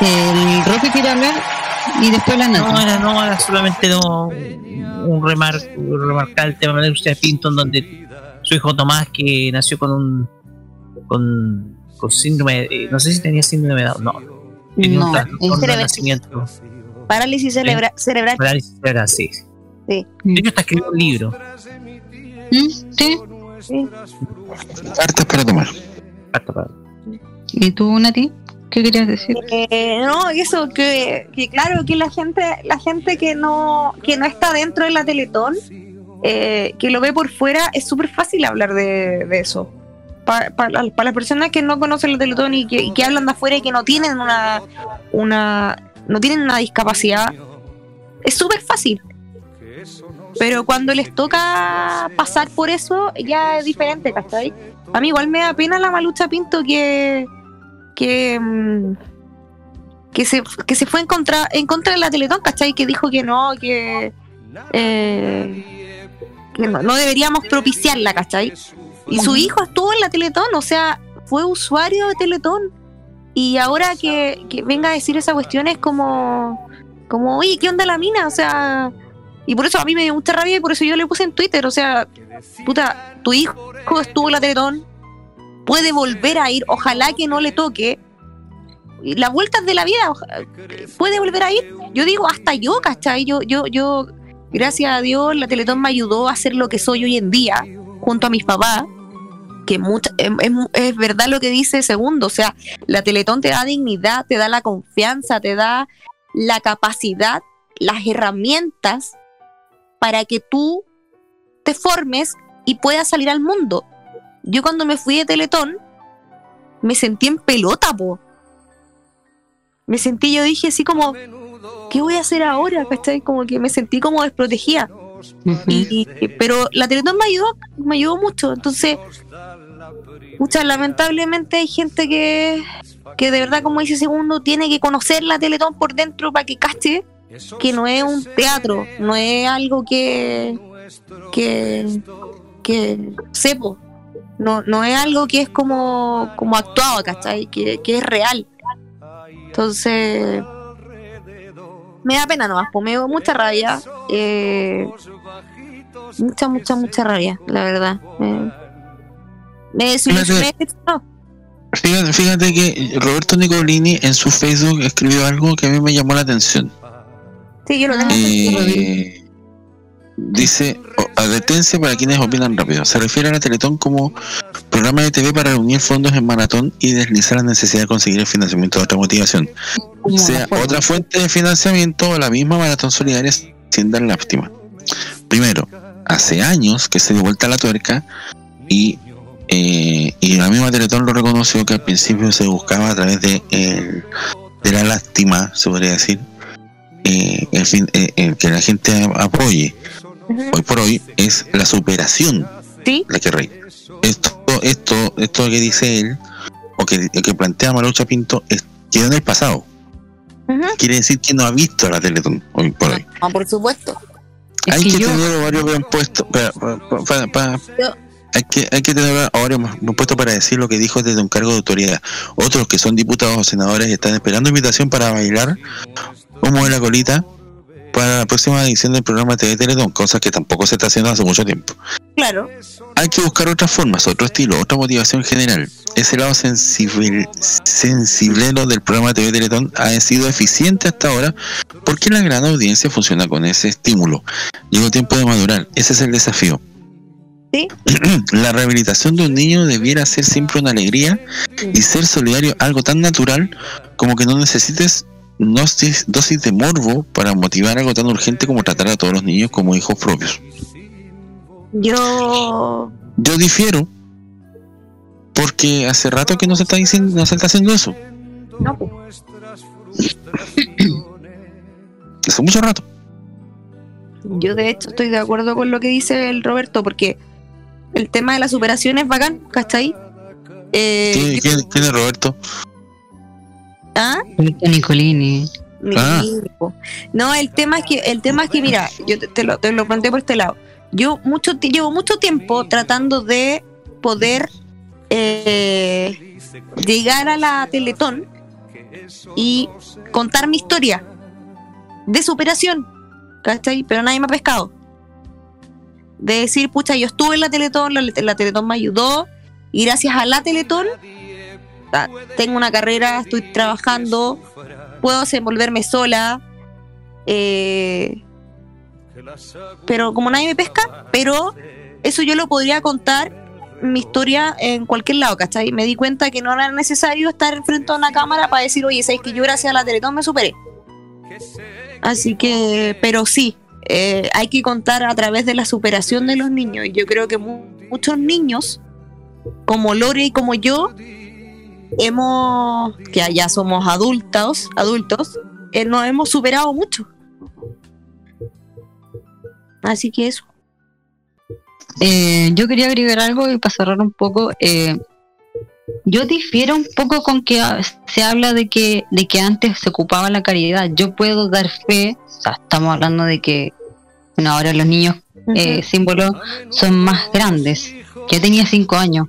El Roque quiere hablar y después la No, nota. era, no, era solamente no, un, remar, remarcar el tema de usted Pinton, donde su hijo Tomás, que nació con un. con, con síndrome. de- no sé si tenía síndrome de Down, no. Tenía No, un trastorno de nacimiento. Parálisis cerebra- cerebral. Parálisis cerebral, sí. Sí. De hecho, está escribiendo un libro. Sí. Cartas para tomar. ¿Y tú, Nati? ¿Qué querías decir? Eh, no, eso que, que claro que la gente, la gente que no, que no está dentro de la Teletón, eh, que lo ve por fuera, es súper fácil hablar de, de eso. Para las personas que no conocen la Teletón y que, y que hablan de afuera y que no tienen una, una, no tienen una discapacidad, es súper fácil. Pero cuando les toca pasar por eso, ya es diferente, ¿cachai? A mí igual me da pena la malucha Pinto que, que, mm, que, se, que se fue en contra, en contra de la Teletón, ¿cachai? Que dijo que no, que, eh, que no, no deberíamos propiciarla, ¿cachai? Y su hijo estuvo en la Teletón, o sea, fue usuario de Teletón. Y ahora que, que venga a decir esa cuestión es como, como, oye, ¿qué onda la mina? O sea, y por eso a mí me dio mucha rabia y por eso yo le puse en Twitter, o sea, puta, tu hijo estuvo en la Teletón, puede volver a ir, ojalá que no le toque. Las vueltas de la vida, puede volver a ir. Yo digo, hasta yo, ¿cachai? Yo, yo, yo, gracias a Dios, la Teletón me ayudó a ser lo que soy hoy en día, junto a mis papás. Que mucha, es, es- es verdad lo que dice Segundo, o sea, la Teletón te da dignidad, te da la confianza, te da la capacidad, las herramientas para que tú te formes y puedas salir al mundo. Yo cuando me fui de Teletón, me sentí en pelota, po. Me sentí, yo dije así como, ¿qué voy a hacer ahora? ¿Cachai? Como que me sentí como desprotegida. Y- y- pero la Teletón me ayudó, me ayudó mucho. Entonces, mucha, lamentablemente hay gente que, que de verdad, como dice Segundo, tiene que conocer la Teletón por dentro para que cache que no es un teatro, no es algo que que que sepo, no, no es algo que es como, como actuado, ¿cachai? Que, que es real. Entonces, me da pena nomás, pues me dio mucha rabia. eh, mucha, mucha, mucha rabia, la verdad. Me, me decepcionó. Fíjate, fíjate que Roberto Nicolini en su Facebook escribió algo que a mí me llamó la atención. Sí, yo lo tengo. Eh, dice, advertencia para quienes opinan rápido. Se refiere a la Teletón como programa de TV para reunir fondos en maratón y deslizar la necesidad de conseguir el financiamiento de otra motivación. Sea otra fuente de financiamiento o la misma maratón solidaria sin dar lástima. Primero, hace años que se dio vuelta la tuerca y, eh, y la misma Teletón lo reconoció que al principio se buscaba a través de, el- de la lástima, se podría decir, eh, el fin, eh, el que la gente apoye. Hoy por hoy es la superación la que rey. Esto, esto, esto que dice él, o que, que plantea Marucha Pinto, es, quedó en el pasado. Quiere decir que no ha visto la Teletón hoy por hoy. Ah, por supuesto. hay que, tener ovarios bien puestos para, para- para- para- hay que hay que tener más bien puestos para decir lo que dijo desde un cargo de autoridad. Otros que son diputados o senadores están esperando invitación para bailar como de la colita para la próxima edición del programa TV Teletón, cosa que tampoco se está haciendo hace mucho tiempo. Claro. Hay que buscar otras formas, otro estilo, otra motivación general. Ese lado sensible, sensiblero del programa TV Teletón ha sido eficiente hasta ahora porque la gran audiencia funciona con ese estímulo. Llegó tiempo de madurar, ese es el desafío. la rehabilitación de un niño debiera ser siempre una alegría y ser solidario algo tan natural como que no necesites dosis, dosis de morbo para motivar algo tan urgente como tratar a todos los niños como hijos propios. Yo. Yo difiero porque hace rato que no se está diciendo, no se está haciendo eso. No, pues. Hace mucho rato. Yo de hecho estoy de acuerdo con lo que dice el Roberto, porque el tema de la superación es bacán, ¿cachai? Eh, ¿Quién, yo- quién es Roberto? ¿Ah? Nicolini. Ah. No, el tema es que, el tema es que, mira, yo te, te lo, te lo planteo por este lado. Yo mucho, llevo mucho tiempo tratando de poder eh, llegar a la Teletón y contar mi historia de superación, ¿cachai? Pero nadie me ha pescado. De decir, pucha, yo estuve en la Teletón, la, la Teletón me ayudó, y gracias a la Teletón tengo una carrera, estoy trabajando, puedo desenvolverme sola, eh, pero como nadie me pesca, pero eso yo lo podría contar mi historia en cualquier lado, ¿cachai? Me di cuenta que no era necesario estar frente a una cámara para decir, oye, ¿sabes que yo gracias a la Teletón me superé? Así que, pero sí, eh, hay que contar a través de la superación de los niños. Y yo creo que mu- muchos niños, como Lore y como yo, hemos, que ya somos adultos, adultos, eh, nos hemos superado mucho. Así que eso. Eh, yo quería agregar algo y para cerrar un poco. eh, yo difiero un poco con que se habla de que, de que antes se ocupaba la caridad. Yo puedo dar fe, o sea, estamos hablando de que bueno, ahora los niños eh, símbolos son más grandes. Yo tenía cinco años.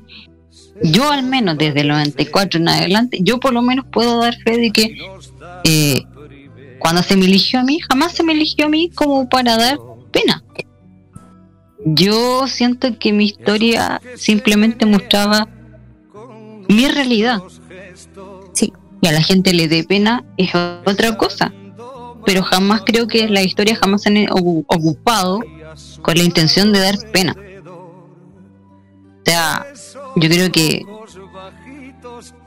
Yo al menos desde el 94 en adelante, yo por lo menos puedo dar fe de que eh, cuando se me eligió a mí, jamás se me eligió a mí como para dar pena. Yo siento que mi historia simplemente mostraba mi realidad. Sí. Y a la gente le dé pena es otra cosa. Pero jamás creo que las historias jamás se han ocu- ocupado con la intención de dar pena. O sea, yo creo que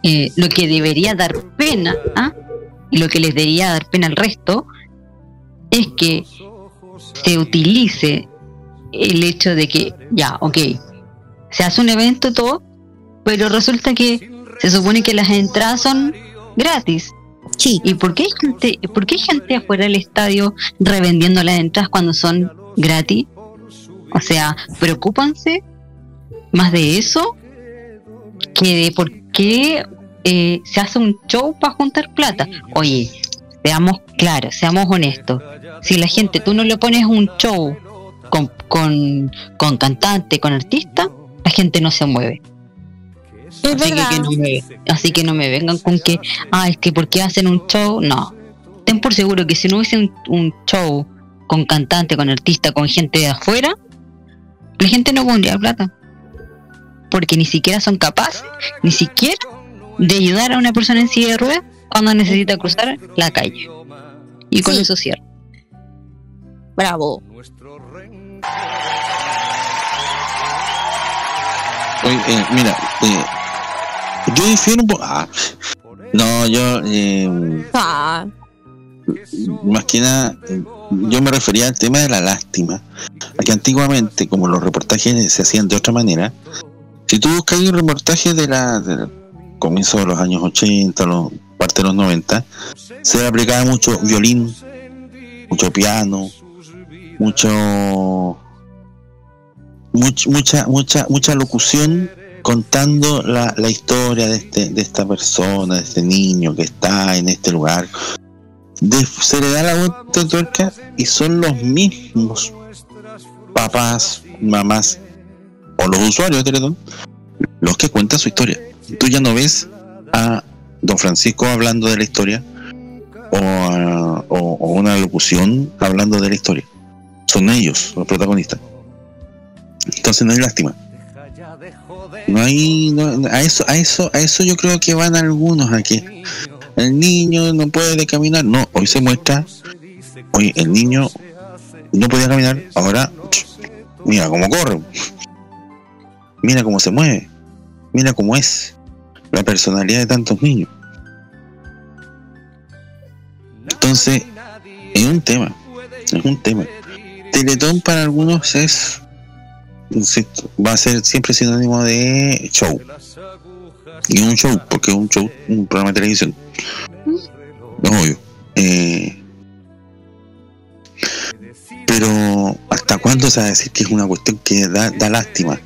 eh, lo que debería dar pena ¿ah? y lo que les debería dar pena al resto es que se utilice el hecho de que ya, ok, se hace un evento todo, pero resulta que se supone que las entradas son gratis. Sí. ¿Y por qué hay gente, por qué hay gente afuera del estadio revendiendo las entradas cuando son gratis? O sea, preocúpanse más de eso que de por qué eh, se hace un show para juntar plata. Oye, seamos claros, seamos honestos. Si la gente, tú no le pones un show con, con, con cantante, con artista, la gente no se mueve. Es Así que no me, así que no me vengan con que, ah, es que porque hacen un show, no. Ten por seguro que si no hubiese un, un show con cantante, con artista, con gente de afuera, la gente no pondría plata. Porque ni siquiera son capaces, ni siquiera, de ayudar a una persona en silla de ruedas cuando necesita cruzar la calle. Y con Sí. eso cierro. Bravo. Oye, eh, mira, eh, yo difiero un poco. Ah, no, yo, eh, Ah, más que nada, yo me refería al tema de la lástima. A que antiguamente, como los reportajes se hacían de otra manera, si tú buscas un reportaje de la, comienzo de los años 80, los, parte de los 90, se aplicaba mucho violín, mucho piano, mucho much- mucha mucha mucha locución contando la, la historia de este de esta persona de este niño que está en este lugar. Se le da la vuelta de tuerca y son los mismos papás mamás o los usuarios de Teletón los que cuentan su historia. Tú ya no ves a don Francisco hablando de la historia o, a- o- una locución hablando de la historia. Son ellos los protagonistas. Entonces no hay lástima. No hay no- a eso a eso a eso yo creo que van algunos aquí. El niño no puede caminar. No hoy se muestra hoy el niño no podía caminar. Ahora mira cómo corre mira cómo se mueve mira cómo es la personalidad de tantos niños Entonces, es un tema, es un tema. Teletón para algunos es va a ser siempre sinónimo de show. Y un show, porque es un show, un programa de televisión. Es obvio. Eh, pero ¿hasta cuándo se va a decir que es una cuestión que da, da lástima?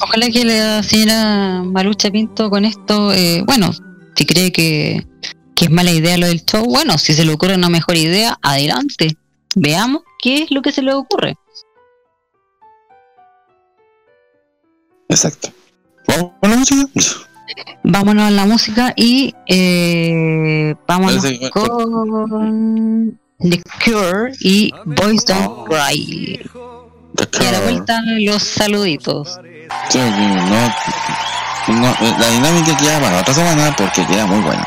Ojalá que la señora Malucha Pinto con esto, eh, bueno, si cree que, que es mala idea lo del show, bueno, si se le ocurre una mejor idea, adelante. Veamos qué es lo que se le ocurre. Exacto. ¿Vamos con la música? Vámonos a la música y eh, vámonos con The Cure y Boys Don't Cry. Y a la vuelta los saluditos. Sí, no, no, la dinámica queda para otra semana porque queda muy buena.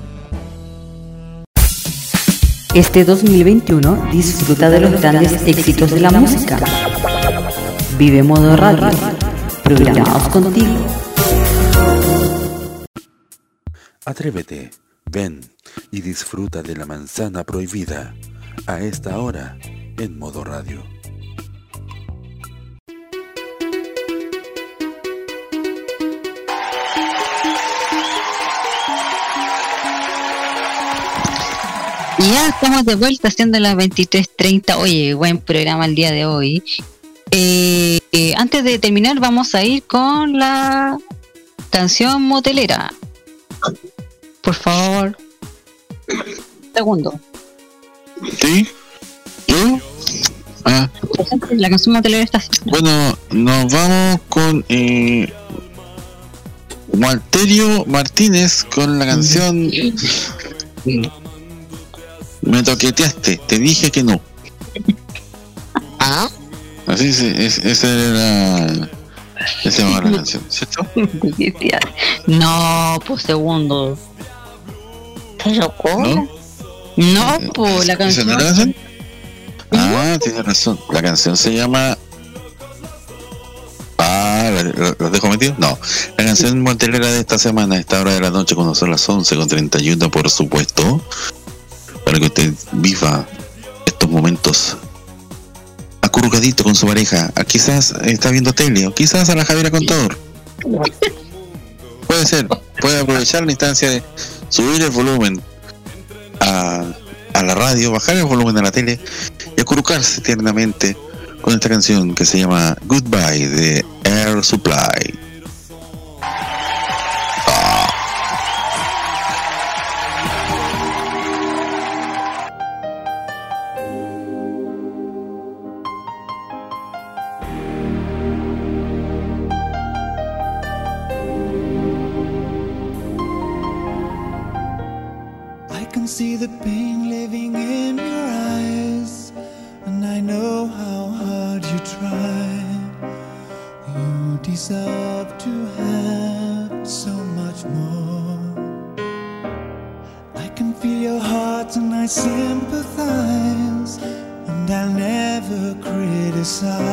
Este 2021 disfruta de los grandes éxitos de la música. Vive modo radio. Programados contigo. Atrévete, ven y disfruta de la manzana prohibida a esta hora en modo radio. Ya estamos de vuelta haciendo las 23.30. Oye, buen programa el día de hoy. Eh, eh, antes de terminar, vamos a ir con la canción motelera. Por favor. Segundo. ¿Sí? Ah, La canción motelera está. bueno, nos vamos con eh, Walterio Martínez con la canción Me toqueteaste, te dije que no. ¿Ah? Así es, esa era esa llamaba la canción, ¿cierto? No, pues segundo. ¿Pero cómo? No, pues la ¿Esa canción. no era la canción? Ah, tienes razón. La canción se llama. Ah, ¿la- la- ¿los dejo metidos? No. La canción montelera de esta semana, a esta hora de la noche, cuando son las 11 con 31, por supuesto. Para que usted viva estos momentos acurrucadito con su pareja. Ah, Quizás está viendo tele, o quizás a la Javiera Contador. Puede ser. Puede aprovechar la instancia de subir el volumen a, a la radio, bajar el volumen a la tele y acurrucarse tiernamente con esta canción que se llama Goodbye de Air Supply. Deserve to have so much more. I can feel your heart and I sympathize, and I'll never criticize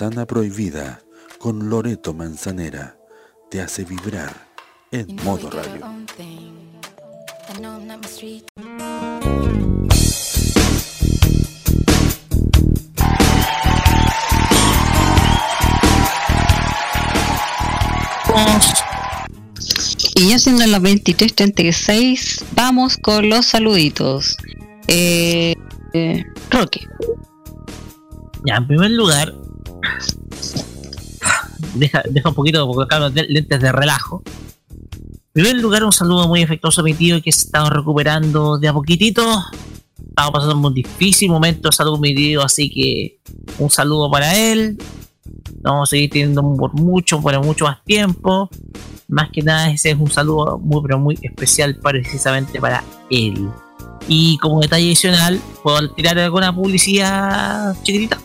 manzana prohibida con Loreto Manzanera te hace vibrar en modo radio. Y ya siendo las 23.36, vamos con los saluditos. Eh, eh, Roque. Ya, en primer lugar, deja, deja un poquito porque acá los lentes de relajo. En primer lugar, un saludo muy afectuoso a mi tío que se estaba recuperando de a poquitito. Estaba pasando un difícil momento de salud mi tío, así que un saludo para él. Vamos a seguir teniendo por mucho, por mucho más tiempo. Más que nada, ese es un saludo muy, pero muy especial precisamente para él. Y como detalle adicional, puedo tirar alguna publicidad chiquitita.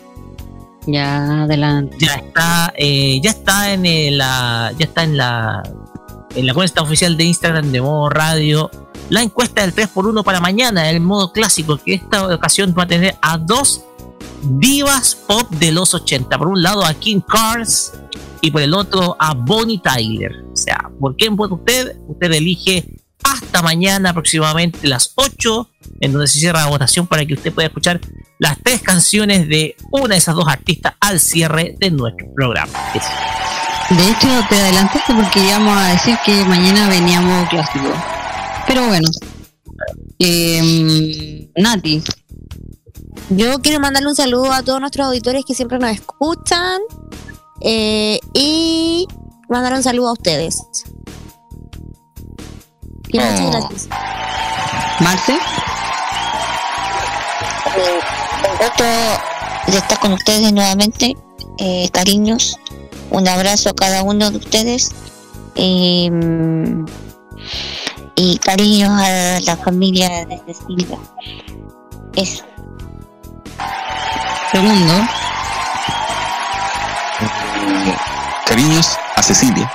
Ya, adelante. Ya está, eh, ya está en el, la, ya está en la, en la cuenta oficial de Instagram de modo radio. La encuesta del 3x1 para mañana, el modo clásico, que esta ocasión va a tener a dos divas pop de los 80. Por un lado a King Cars y por el otro a Bonnie Tyler. O sea, ¿por quién vota usted? Usted elige hasta mañana aproximadamente las 8, en donde se cierra la votación para que usted pueda escuchar las tres canciones de una de esas dos artistas al cierre de nuestro programa. De hecho, te adelantaste porque íbamos a decir que mañana veníamos clásico. Pero bueno. Eh, Nati. Yo quiero mandarle un saludo a todos nuestros auditores que siempre nos escuchan eh, y mandar un saludo a ustedes. Y muchas Oh. gracias. Marce. Eh, un gusto de estar con ustedes nuevamente. Eh, cariños, un abrazo a cada uno de ustedes. Y, mm, y cariños a la familia de Cecilia. Eso. Segundo. Cariños a Cecilia,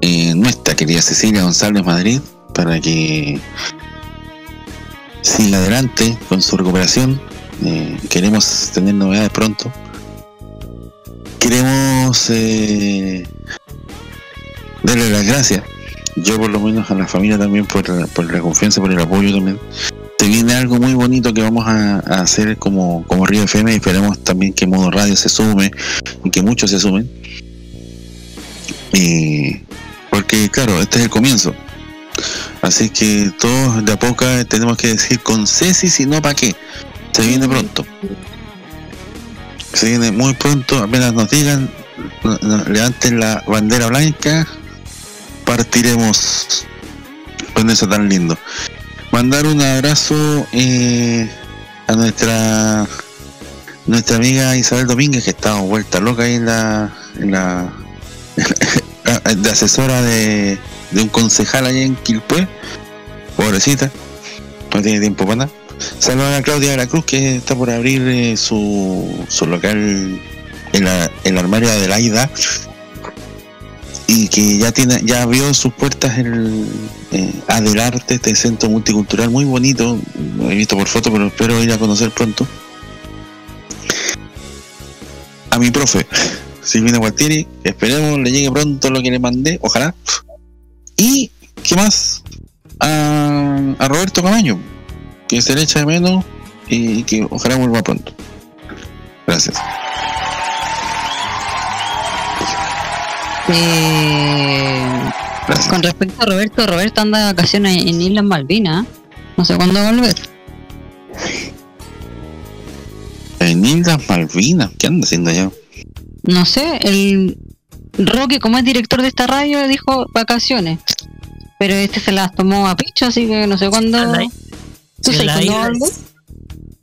eh, nuestra querida Cecilia González Madrid, para que siga adelante con su recuperación. Eh, queremos tener novedades pronto. Queremos eh, darle las gracias, yo por lo menos a la familia también por por la confianza, por el apoyo también. Se viene algo muy bonito que vamos a, hacer como, como Río FM y esperemos también que Modo Radio se sume y que muchos se sumen. Y porque claro, este es el comienzo. Así que todos de a poco tenemos que decir con Ceci, si no, ¿para qué? Se viene pronto. Se viene muy pronto, apenas nos digan, levanten la bandera blanca, partiremos con eso tan lindo. Mandar un abrazo eh, a nuestra nuestra amiga Isabel Domínguez que está vuelta loca ahí en la, en la de asesora de, de un concejal allá en Quilpué pobrecita no tiene tiempo para nada. Saludos a Claudia de la Cruz que está por abrir eh, su, su local en la, en la armaria de la AIDA y que ya tiene ya abrió sus puertas el eh, Adelarte, este centro multicultural muy bonito, lo he visto por foto pero espero ir a conocer pronto. A mi profe Silvina Gualtieri, esperemos le llegue pronto lo que le mandé, ojalá. Y, ¿qué más? A, a Roberto Camaño, que se le echa de menos y que ojalá vuelva pronto. Gracias. Eh, con respecto a Roberto, Roberto anda de vacaciones en Islas Malvinas. No sé cuándo va a volver. En Islas Malvinas, ¿qué anda haciendo allá? No sé, el Roque, como es director de esta radio, dijo vacaciones. Pero este se las tomó a picho, así que no sé cuándo. ¿Tú Si sabes en la cuándo isla- va a volver?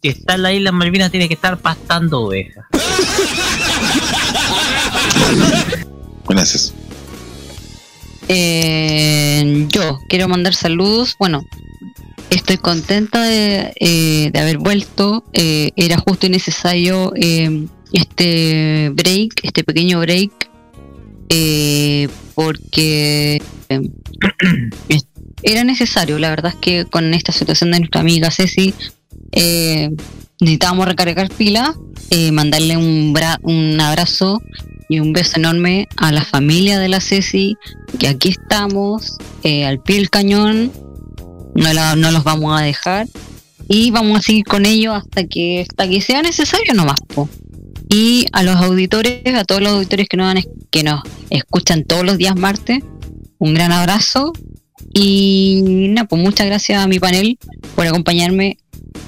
Si está en la isla Malvinas, tiene que estar pastando ovejas. Gracias. Eh, yo quiero mandar saludos. Bueno, estoy contenta de, eh, de haber vuelto. Eh, era justo y necesario eh, este break, este pequeño break, eh, porque eh, era necesario. La verdad es que con esta situación de nuestra amiga Ceci, eh, necesitábamos recargar pilas, eh, mandarle un, bra- un abrazo y un beso enorme a la familia de la Ceci, que aquí estamos, al pie del cañón, no los vamos a dejar y vamos a seguir con ellos hasta que hasta que sea necesario nomás. po. Y a los auditores, a todos los auditores que nos, que nos escuchan todos los días martes, un gran abrazo y nada, pues muchas gracias a mi panel por acompañarme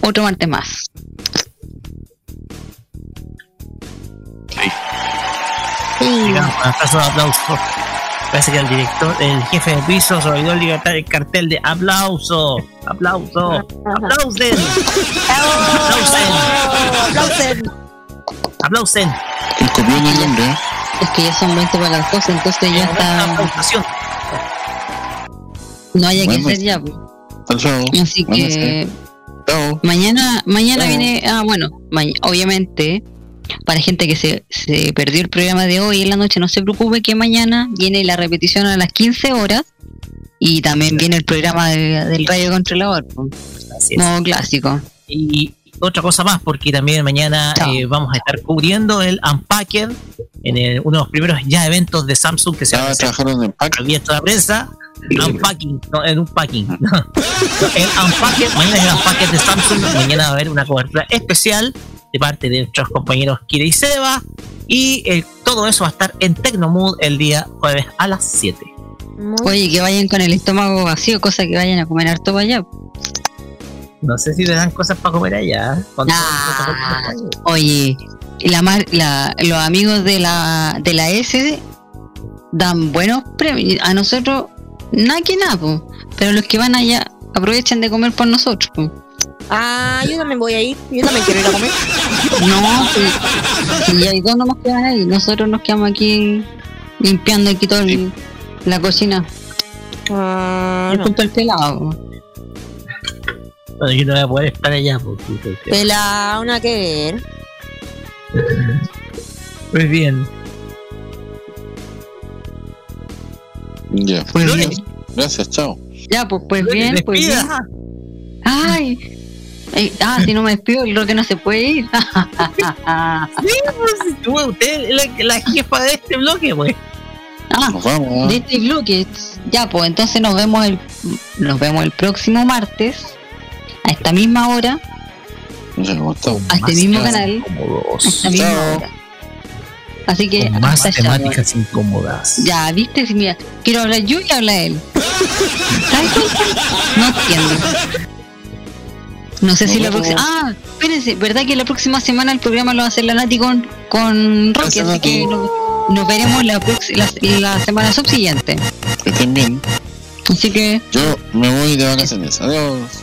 otro martes más. Digamos, un aplauso, aplauso. Parece que el director, el jefe de piso se olvidó levantar el cartel de aplauso, aplauso, aplausen, aplausen, aplausen. El copión del nombre, ¿eh? Es que ya son 20 para las cosas, entonces ya está. No haya que hacer ya. pues. Chao. Así Bueno, que Chao. mañana, mañana Chao. viene, ah bueno, ma- obviamente para gente que se, se perdió el programa de hoy en la noche, no se preocupe que mañana viene la repetición a las 15 horas y también viene el programa de- del radio controlador. Así es. modo clásico. Y otra cosa más, porque también mañana eh, vamos a estar cubriendo el Unpacker en el- uno de los primeros ya eventos de Samsung que se va a hacer abierto a la prensa. Unpacking, no, en un packing. No, el Unpacker, mañana es el Unpacker de Samsung. Mañana va a haber una cobertura especial de parte de nuestros compañeros Kira y Seba. Y el- todo eso va a estar en Tecnomood el día jueves a las 7. Oye, que vayan con el estómago vacío, cosa que vayan a comer harto para allá. No sé si le dan cosas para comer allá. Cuando- Oye, la, la- los amigos de la de la S dan buenos premios. A nosotros, nada que nada, po. pero los que van allá aprovechan de comer por nosotros. po. Ah, yo también voy a ir. Yo también quiero ir a comer. No, si, si hay dos nomás que van ahí, nosotros nos quedamos aquí limpiando aquí todo el- la cocina. Ah, junto al pelado. po. Bueno, yo no voy a poder estar allá. Porque, Pela, una que ver. Muy bien. Ya. Flores. Gracias, chao. Ya, pues, pues bien, pues bien. despida. Ay. Ah, si no me despido, creo que no se puede ir. Sí, pues, tú, usted es la, la jefa de este bloque, pues. Ah, Nos vamos. de este bloque. Ya, pues entonces nos vemos el nos vemos el próximo martes a esta misma hora, a este mismo canal, a esta misma hora. Así que Con más hasta allá, temáticas incómodas. Ya, viste, Si mira, quiero hablar yo y habla él. No entiendo. No sé si la próxima. Ah, espérense, ¿verdad que la próxima semana el programa lo va a hacer la Nati con, con Rocky? Así que nos, nos veremos la, la, la semana subsiguiente. Que estén bien. Así que, Yo me voy de vacaciones. Adiós.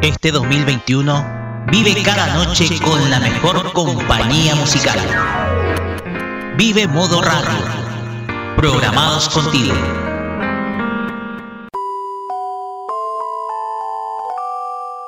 Este 2021 vive cada noche con la mejor compañía musical. Vive Modo Radio. Programados contigo.